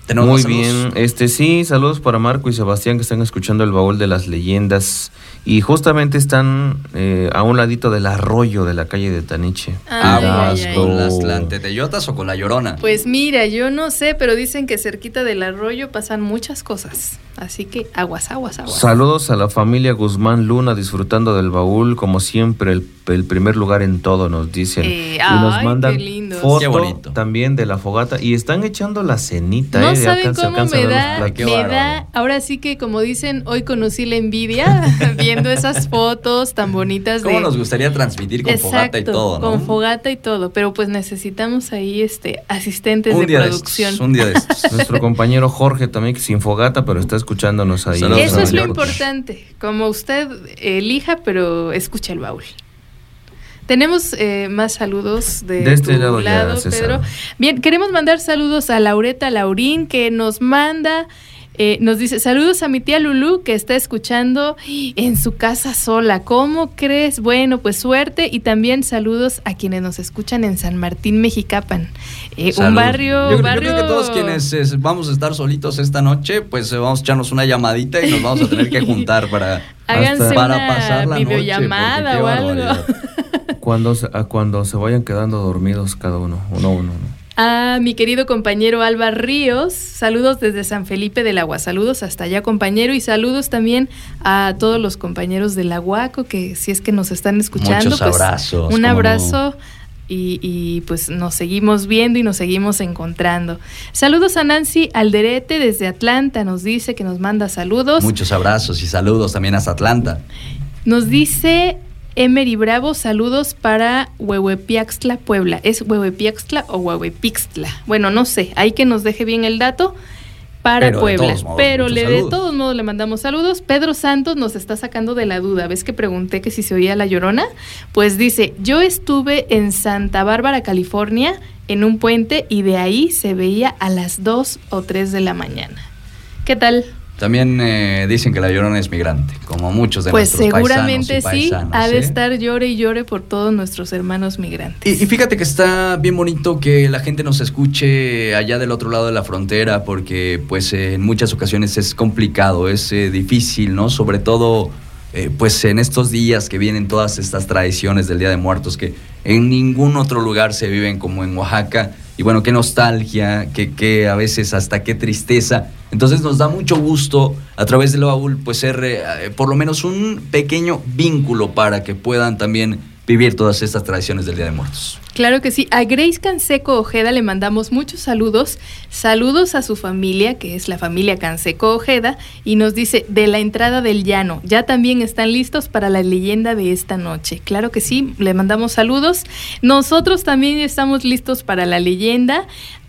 Tenemos Muy bien, este sí, saludos para Marco y Sebastián que están escuchando el baúl de las leyendas y justamente están eh, a un ladito del arroyo de la calle de Taniche. Aguas con las lantetellotas o con la llorona. Pues mira, yo no sé, pero dicen que cerquita del arroyo pasan muchas cosas. Así que aguas, aguas, aguas. Saludos a la familia Guzmán Luna disfrutando del baúl, como siempre, el, el primer lugar en todo, nos dicen. Eh, y nos ay, mandan qué lindos. foto Qué bonito. también de la fogata y están echando la cenita. No eh, saben cómo me da, me da, ahora sí que como dicen, hoy conocí la envidia viendo esas fotos tan bonitas ¿Cómo de... nos gustaría transmitir con fogata y todo, no? con fogata y todo, pero pues necesitamos ahí este asistentes un de día producción. de estos. Un día de estos. Nuestro compañero Jorge también que sin fogata, pero está escuchándonos ahí. Saludos Eso es lo importante, como usted elija, pero escucha el baúl. Tenemos eh, más saludos de, De este tu lado lado. Pedro. Bien, queremos mandar saludos a Laureta Laurín, que nos manda, eh, nos dice, saludos a mi tía Lulú, que está escuchando en su casa sola. ¿Cómo crees? Bueno, pues suerte. Y también saludos a quienes nos escuchan en San Martín, Mexicapan. Eh, un barrio... Yo, yo barrio... creo que todos quienes vamos a estar solitos esta noche, pues eh, vamos a echarnos una llamadita y nos vamos a tener que juntar para, Háganse para una pasar la noche, videollamada qué o algo. Cuando se, a cuando se vayan quedando dormidos cada uno, uno a uno. ¿no? A mi querido compañero Alba Ríos, saludos desde San Felipe del Agua, saludos hasta allá compañero y saludos también a todos los compañeros del Aguaco que si es que nos están escuchando, Muchos pues abrazos, un no. abrazo y, y, pues nos seguimos viendo y nos seguimos encontrando. Saludos a Nancy Alderete desde Atlanta, nos dice que nos manda saludos. Muchos abrazos y saludos también hasta Atlanta. Nos dice Emery Bravo, saludos para Huehuepiaxtla, Puebla. ¿Es Huehuepiaxtla o Huehuepixtla? Bueno, no sé, hay que nos deje bien el dato. para Pero Puebla. modos, pero le, de todos modos le mandamos saludos. Pedro Santos nos está sacando de la duda. ¿Ves que pregunté que si se oía la llorona? Pues dice, yo estuve en Santa Bárbara, California, en un puente y de ahí se veía a las 2 o 3 de la mañana. ¿Qué tal? También eh, dicen que la Llorona es migrante, como muchos de Pues nuestros seguramente paisanos y sí, ha de ¿eh? estar llore y llore por todos nuestros hermanos migrantes. Y, y fíjate que está bien bonito que la gente nos escuche allá del otro lado de la frontera, porque pues eh, en muchas ocasiones es complicado, es eh, difícil, ¿no? Sobre todo eh, pues en estos días que vienen todas estas tradiciones del Día de Muertos que en ningún otro lugar se viven como en Oaxaca. Y bueno, qué nostalgia, qué, qué a veces hasta qué tristeza. Entonces nos da mucho gusto a través del baúl pues ser eh, por lo menos un pequeño vínculo para que puedan también vivir todas estas tradiciones del Día de Muertos. Claro que sí. A Grace Canseco Ojeda le mandamos muchos saludos. Saludos a su familia, que es la familia Canseco Ojeda, y nos dice de la entrada del llano. Ya también están listos para la leyenda de esta noche. Claro que sí, le mandamos saludos. Nosotros también estamos listos para la leyenda.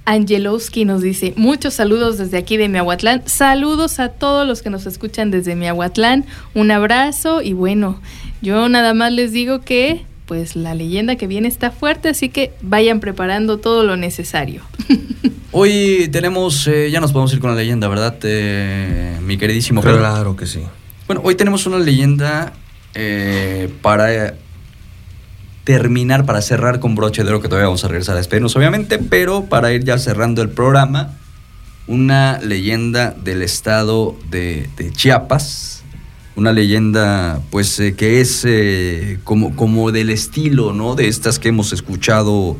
Angelowski nos dice muchos saludos desde aquí de Miahuatlán. Saludos a todos los que nos escuchan desde Miahuatlán. Un abrazo y bueno, yo nada más les digo que pues la leyenda que viene está fuerte, así que vayan preparando todo lo necesario. Hoy tenemos, eh, ya nos podemos ir con la leyenda, ¿verdad? Eh, mi queridísimo Pedro? Claro que sí. Bueno, hoy tenemos una leyenda eh, para eh, terminar, para cerrar con broche de oro, que todavía vamos a regresar a despedirnos, obviamente, pero para ir ya cerrando el programa, una leyenda del estado de, de Chiapas, una leyenda pues eh, que es eh, como, como del estilo, ¿no? De estas que hemos escuchado,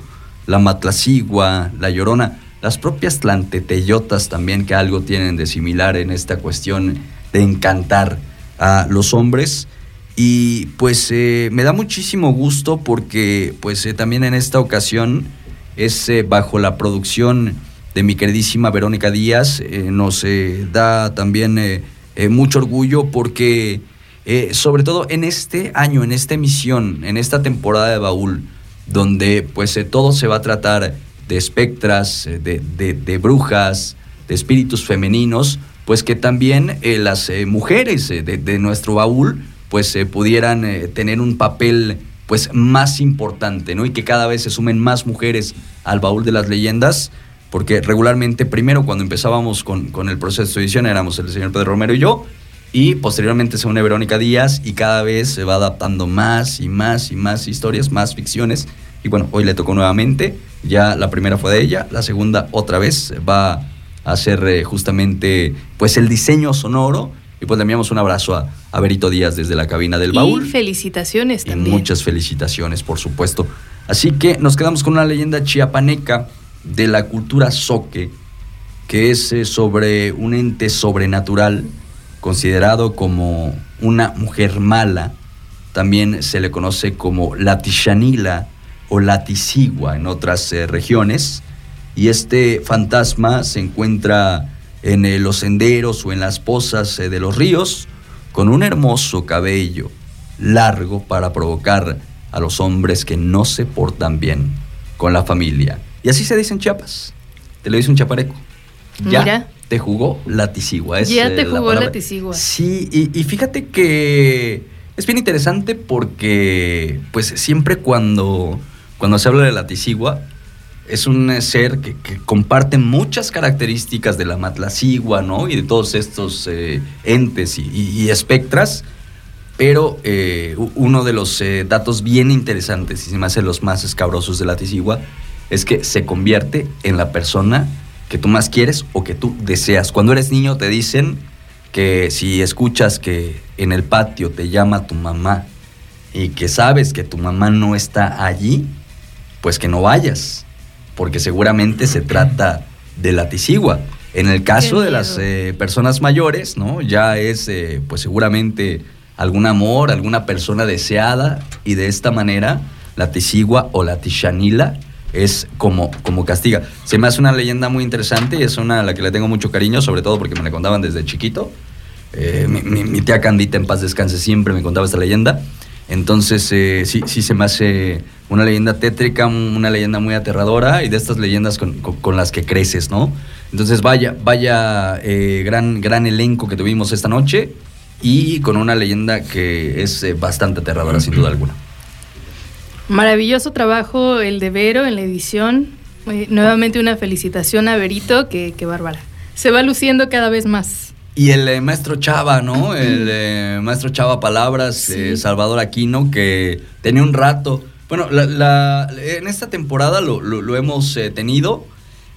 la Matlacigua, la Llorona, las propias Tlanteteyotas también que algo tienen de similar en esta cuestión de encantar a los hombres. Y pues eh, me da muchísimo gusto porque pues también en esta ocasión es bajo la producción de mi queridísima Verónica Díaz, nos da también eh, mucho orgullo porque eh, sobre todo en este año, en esta emisión, en esta temporada de Baúl, donde pues eh, todo se va a tratar de espectras, de, de- de brujas, de espíritus femeninos, pues que también las mujeres de, de nuestro baúl pues pudieran tener un papel pues más importante, ¿no? Y que cada vez se sumen más mujeres al baúl de las leyendas, porque regularmente primero cuando empezábamos con, con el proceso de edición éramos el señor Pedro Romero y yo, y posteriormente se une Verónica Díaz y cada vez se va adaptando más y más y más historias, más ficciones. Y bueno, hoy le tocó nuevamente, ya la primera fue de ella, la segunda otra vez va a hacer eh, justamente pues el diseño sonoro. Y pues le enviamos un abrazo a, a Berito Díaz desde la cabina del baúl. Y felicitaciones Y también. muchas felicitaciones, por supuesto. Así que nos quedamos con una leyenda chiapaneca de la cultura zoque, que es eh, sobre un ente sobrenatural considerado como una mujer mala. También se le conoce como la Tishanila o la Tisigua en otras eh, regiones. Y este fantasma se encuentra en eh, los senderos o en las pozas de los ríos con un hermoso cabello largo para provocar a los hombres que no se portan bien con la familia. Y así se dice en Chiapas. Te lo dice un chapareco. Ya Mira. te jugó la tisigua. es, Ya eh, te jugó la tisigua. Sí, y, y fíjate que es bien interesante porque, pues, siempre cuando, cuando se habla de la tisigua, es un ser que, que comparte muchas características de la matlacigua, ¿no? Y de todos estos eh, entes y, y- y espectras. Pero eh, uno de los eh, datos bien interesantes, y se me hace los más escabrosos de la tisigua, es que se convierte en la persona que tú más quieres o que tú deseas. Cuando eres niño te dicen que si escuchas que en el patio te llama tu mamá y que sabes que tu mamá no está allí, pues que no vayas, porque seguramente se trata de la tisigua. En el caso de las eh, personas mayores, ¿no? Ya es, eh, pues seguramente algún amor, alguna persona deseada, y de esta manera la tisigua o la tishanila es como, como castiga. Se me hace una leyenda muy interesante y es una a la que le tengo mucho cariño, sobre todo porque me la contaban desde chiquito. Eh, mi, mi- mi tía Candita, en paz descanse, siempre me contaba esta leyenda. Entonces, eh, sí, sí se me hace una leyenda tétrica, un- una leyenda muy aterradora y de estas leyendas con, con- con las que creces, ¿no? Entonces vaya, vaya eh, gran, gran elenco que tuvimos esta noche y con una leyenda que es bastante aterradora sin duda alguna. Maravilloso trabajo el de Vero en la edición. Eh, nuevamente una felicitación a Verito, que, que bárbara. Se va luciendo cada vez más. Y el eh, maestro Chava, ¿no? El eh, maestro Chava Palabras, Salvador Aquino, que tenía un rato. Bueno, la- la- en esta temporada lo, lo- lo hemos tenido.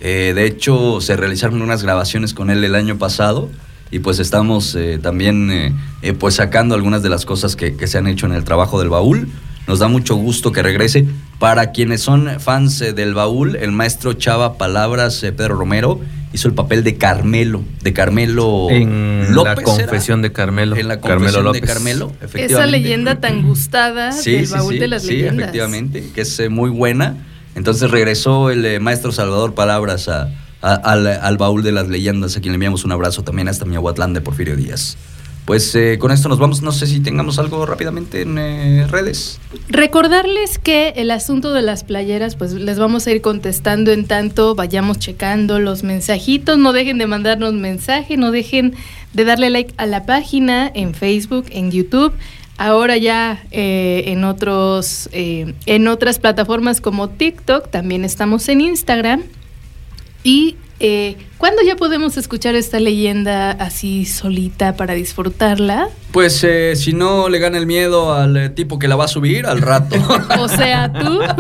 De hecho, se realizaron unas grabaciones con él el año pasado. Y pues estamos también pues sacando algunas de las cosas que, que se han hecho en el trabajo del baúl. Nos da mucho gusto que regrese. Para quienes son fans eh, del baúl, el maestro Chava Palabras, eh, Pedro Romero, hizo el papel de Carmelo, de Carmelo En López. la ¿era? confesión de Carmelo. En la Carmelo confesión de López. Carmelo, Esa efectivamente. leyenda tan gustada Sí, del sí, baúl sí, de las sí, leyendas. efectivamente, que es eh, muy buena. Entonces regresó el eh, maestro Salvador Palabras a- a- al, al baúl de las leyendas, a quien le enviamos un abrazo también hasta Miahuatlán de Porfirio Díaz. Pues eh, con esto nos vamos, no sé si tengamos algo rápidamente en eh, redes. Recordarles que el asunto de las playeras, pues les vamos a ir contestando en tanto vayamos checando los mensajitos. No dejen de mandarnos mensaje, no dejen de darle like a la página en Facebook, en YouTube. Ahora ya eh, en otros, eh, en otras plataformas como TikTok, también estamos en Instagram. Y eh, ¿cuándo ya podemos escuchar esta leyenda así solita para disfrutarla? Pues eh, si no le gana el miedo al eh, tipo que la va a subir al rato. O sea, tú.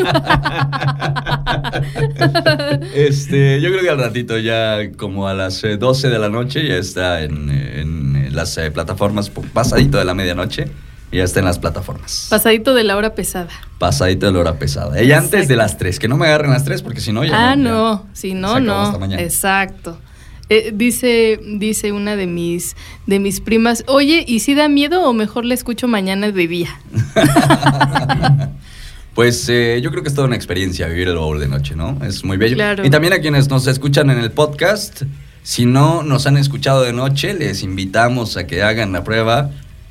Este, yo creo que al ratito ya como a las eh, 12 de la noche ya está en, eh, en las eh, plataformas, po- pasadito de la medianoche, ya está en las plataformas. Pasadito de la hora pesada. Pasadito de la hora pesada. Y antes de las 3, que no me agarren las 3 porque si no ya ah, no, ya. si no, Se no. hasta mañana. Exacto. Eh, dice, dice una de mis, de mis primas, oye, ¿y si da miedo o mejor le escucho mañana de día? Pues eh, yo creo que es toda una experiencia vivir el baúl de noche, ¿no? Es muy bello. Claro. Y también a quienes nos escuchan en el podcast, si no nos han escuchado de noche, les invitamos a que hagan la prueba,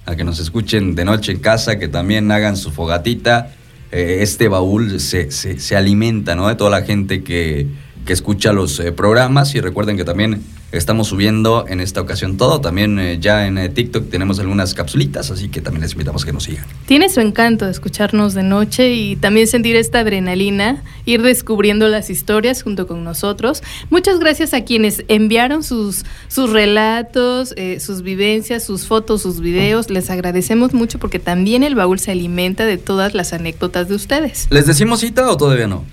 a que nos escuchen de noche en casa, que también hagan su fogatita. Eh, este baúl se, se- se alimenta, ¿no? De toda la gente que, que escucha los eh, programas y recuerden que también estamos subiendo en esta ocasión todo. También eh, ya en eh, TikTok tenemos algunas capsulitas, así que también les invitamos a que nos sigan. Tiene su encanto escucharnos de noche y también sentir esta adrenalina, ir descubriendo las historias junto con nosotros. Muchas gracias a quienes enviaron sus, sus relatos, eh, sus vivencias, sus fotos, sus videos. Les agradecemos mucho porque también el baúl se alimenta de todas las anécdotas de ustedes. ¿Les decimos cita o todavía no?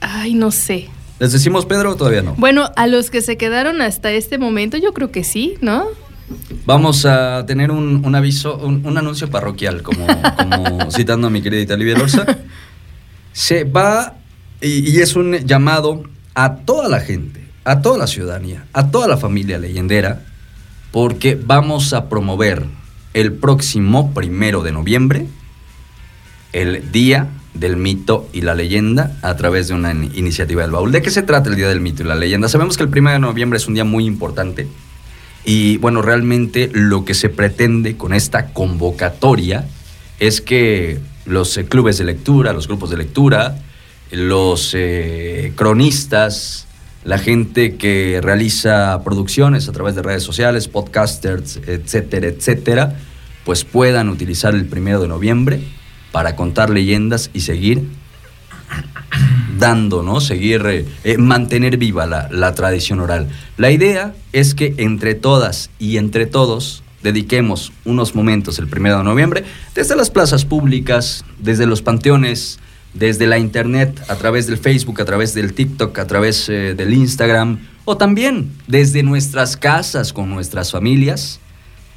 Ay, no sé. ¿Les decimos Pedro o todavía no? Bueno, a los que se quedaron hasta este momento, yo creo que sí, ¿no? Vamos a tener un, un aviso, un, un anuncio parroquial, como, como citando a mi querida Italia Lorza. Se va, y, y es un llamado a toda la gente, a toda la ciudadanía, a toda la familia leyendera, porque vamos a promover el próximo primero de noviembre el Día del Mito y la Leyenda a través de una in- iniciativa del baúl. ¿De qué se trata el Día del Mito y la Leyenda? Sabemos que el primero de noviembre es un día muy importante y bueno, realmente lo que se pretende con esta convocatoria es que los eh, clubes de lectura, los grupos de lectura, los eh, cronistas, la gente que realiza producciones a través de redes sociales, podcasters, etcétera, etcétera, pues puedan utilizar el primero de noviembre para contar leyendas y seguir dando, ¿no? Seguir, eh, eh, mantener viva la, tradición oral. La idea es que entre todas y entre todos dediquemos unos momentos el primero de noviembre, desde las plazas públicas, desde los panteones, desde la internet, a través del Facebook, a través del TikTok, a través eh, del Instagram, o también desde nuestras casas con nuestras familias,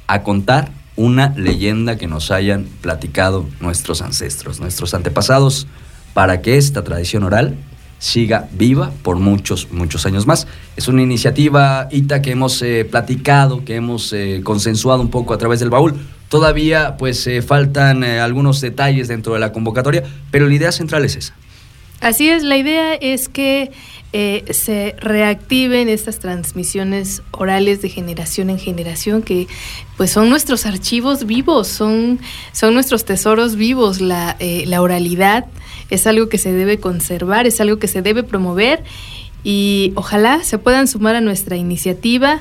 a contar una leyenda que nos hayan platicado nuestros ancestros, nuestros antepasados, para que esta tradición oral siga viva por muchos, muchos años más. Es una iniciativa, Ita, que hemos eh, platicado, que hemos eh, consensuado un poco a través del baúl. Todavía pues eh, faltan algunos detalles dentro de la convocatoria, pero la idea central es esa. Así es, la idea es que eh, se reactiven estas transmisiones orales de generación en generación, que pues son nuestros archivos vivos, son, son nuestros tesoros vivos, la, eh, la oralidad es algo que se debe conservar, es algo que se debe promover y ojalá se puedan sumar a nuestra iniciativa.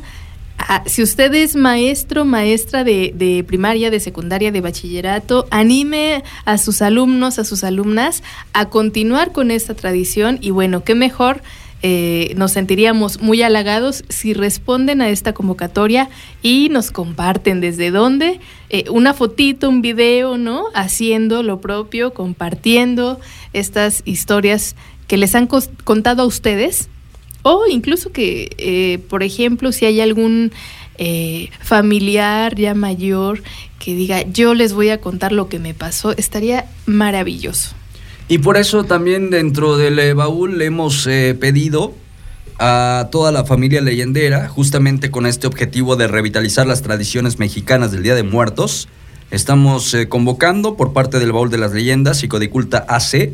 Ah, si usted es maestro, maestra de, primaria, de secundaria, de bachillerato, anime a sus alumnos, a sus alumnas a continuar con esta tradición y bueno, qué mejor. Eh, nos sentiríamos muy halagados si responden a esta convocatoria y nos comparten desde dónde, eh, una fotito, un video, ¿no? Haciendo lo propio, compartiendo estas historias que les han contado a ustedes o incluso que, eh, por ejemplo, si hay algún eh, familiar ya mayor que diga, yo les voy a contar lo que me pasó, estaría maravilloso. Y por eso también dentro del eh, baúl le hemos pedido a toda la familia leyendera, justamente con este objetivo de revitalizar las tradiciones mexicanas del Día de Muertos, estamos convocando por parte del baúl de las leyendas y Codiculta AC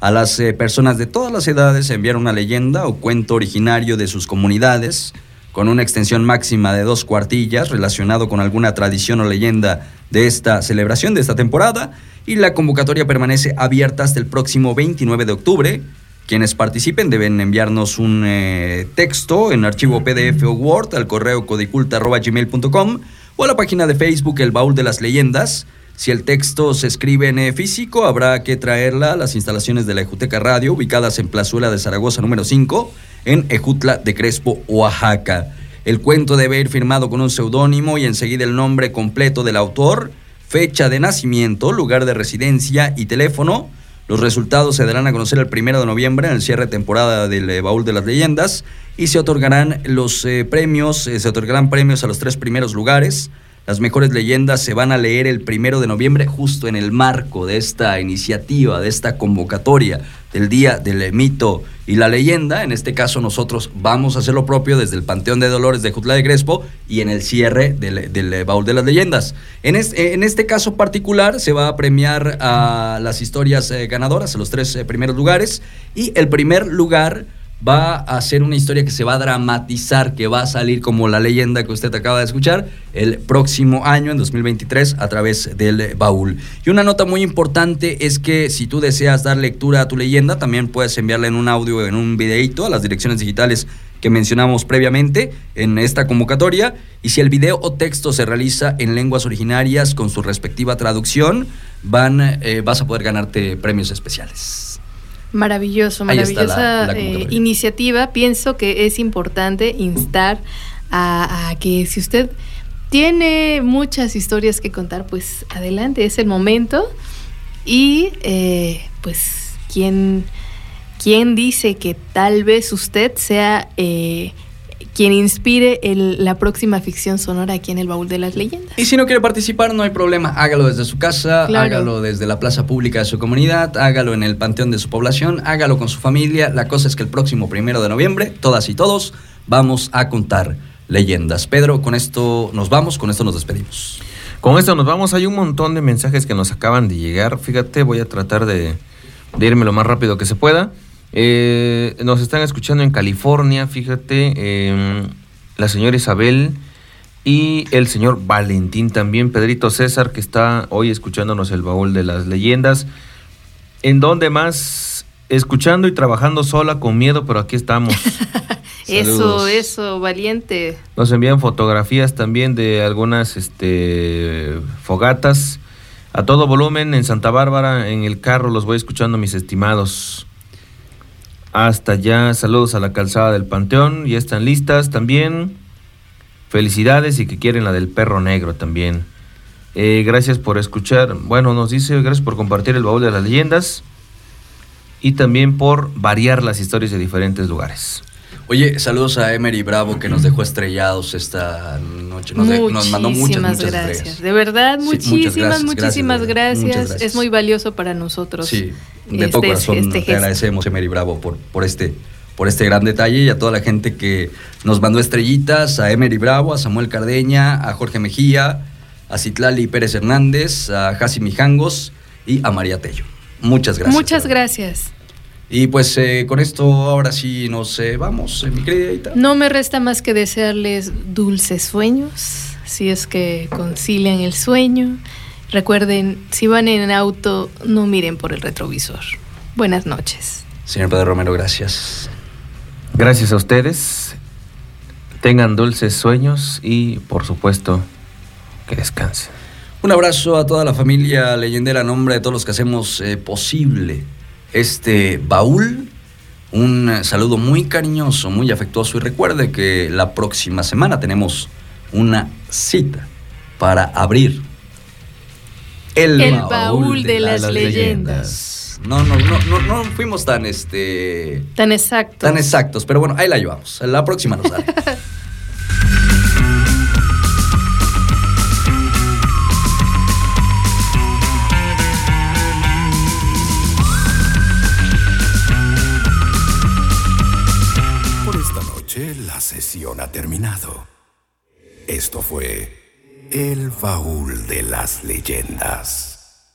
a las eh, personas de todas las edades enviar una leyenda o cuento originario de sus comunidades con una extensión máxima de dos cuartillas relacionado con alguna tradición o leyenda de esta celebración de esta temporada y la convocatoria permanece abierta hasta el próximo 29 de octubre. Quienes participen deben enviarnos un eh, texto en archivo PDF o Word al correo codiculta.gmail.com o a la página de Facebook El Baúl de las Leyendas si el texto se escribe en físico, habrá que traerla a las instalaciones de la Ejuteca Radio, ubicadas en Plazuela de Zaragoza número 5, en Ejutla de Crespo, Oaxaca. El cuento debe ir firmado con un seudónimo y enseguida el nombre completo del autor, fecha de nacimiento, lugar de residencia y teléfono. Los resultados se darán a conocer el primero de noviembre en el cierre de temporada del eh, Baúl de las Leyendas y se otorgarán los eh, premios, eh, se otorgarán premios a los tres primeros lugares. Las mejores leyendas se van a leer el primero de noviembre, justo en el marco de esta iniciativa, de esta convocatoria del Día del Mito y la Leyenda. En este caso, nosotros vamos a hacer lo propio desde el Panteón de Dolores de Jutla de Crespo y en el cierre del, Baúl de las Leyendas. En este, en este, caso particular, se va a premiar a las historias eh, ganadoras, a los tres eh, primeros lugares, y el primer lugar va a ser una historia que se va a dramatizar, que va a salir como la leyenda que usted acaba de escuchar el próximo año, en 2023, a través del baúl. Y una nota muy importante es que si tú deseas dar lectura a tu leyenda, también puedes enviarla en un audio en un videito a las direcciones digitales que mencionamos previamente en esta convocatoria. Y si el video o texto se realiza en lenguas originarias con su respectiva traducción, van, eh, vas a poder ganarte premios especiales. Maravilloso, maravillosa eh, iniciativa. Pienso que es importante instar a, que si usted tiene muchas historias que contar, pues adelante, es el momento. Y eh, pues, ¿quién, ¿quién dice que tal vez usted sea eh, quien inspire la próxima ficción sonora aquí en el Baúl de las Leyendas. Y si no quiere participar, no hay problema. Hágalo desde su casa, hágalo desde la plaza pública de su comunidad, hágalo en el panteón de su población, hágalo con su familia. La cosa es que el próximo primero de noviembre, todas y todos, vamos a contar leyendas. Pedro, con esto nos vamos, con esto nos despedimos. Con esto nos vamos. Hay un montón de mensajes que nos acaban de llegar. Fíjate, voy a tratar de, de irme lo más rápido que se pueda. Eh, nos están escuchando en California, fíjate, em, la señora Isabel y el señor Valentín también, Pedrito César, que está hoy escuchándonos el baúl de las leyendas. ¿En dónde más? Escuchando y trabajando sola con miedo, pero aquí estamos. eso, eso, valiente. Nos envían fotografías también de algunas este, fogatas. A todo volumen en Santa Bárbara, en el carro, los voy escuchando, mis estimados hasta allá. Saludos a la calzada del Panteón. Ya están listas también. Felicidades y que quieren la del perro negro también. Eh, gracias por escuchar. Bueno, nos dice, gracias por compartir el baúl de las leyendas y también por variar las historias de diferentes lugares. Oye, saludos a Emery Bravo que nos dejó estrellados esta noche. Nos, mandó muchas, muchas gracias. De verdad, muchísimas, muchísimas gracias, Es muy valioso para nosotros. Sí, de este, todo corazón este te agradecemos, Emery Bravo, por, por este por este gran detalle y a toda la gente que nos mandó estrellitas, a Emery Bravo, a Samuel Cardeña, a Jorge Mejía, a Citlali Pérez Hernández, a Jasi Mijangos y a María Tello. Muchas gracias. Muchas gracias. Y pues eh, con esto ahora sí nos eh, vamos, eh, mi querida No me resta más que desearles dulces sueños, si es que concilian el sueño. Recuerden, si van en auto, no miren por el retrovisor. Buenas noches. Señor Pedro Romero, gracias. Gracias a ustedes. Tengan dulces sueños y, por supuesto, que descansen. Un abrazo a toda la familia leyendera, a nombre de todos los que hacemos eh, posible este baúl. Un saludo muy cariñoso, muy afectuoso y recuerde que la próxima semana tenemos una cita para abrir el, baúl, de, las, leyendas. No, no, no, no, no fuimos tan este. Tan exactos. Tan exactos, pero bueno, ahí la llevamos. La próxima nos sale. ha terminado. Esto fue El Baúl de las Leyendas.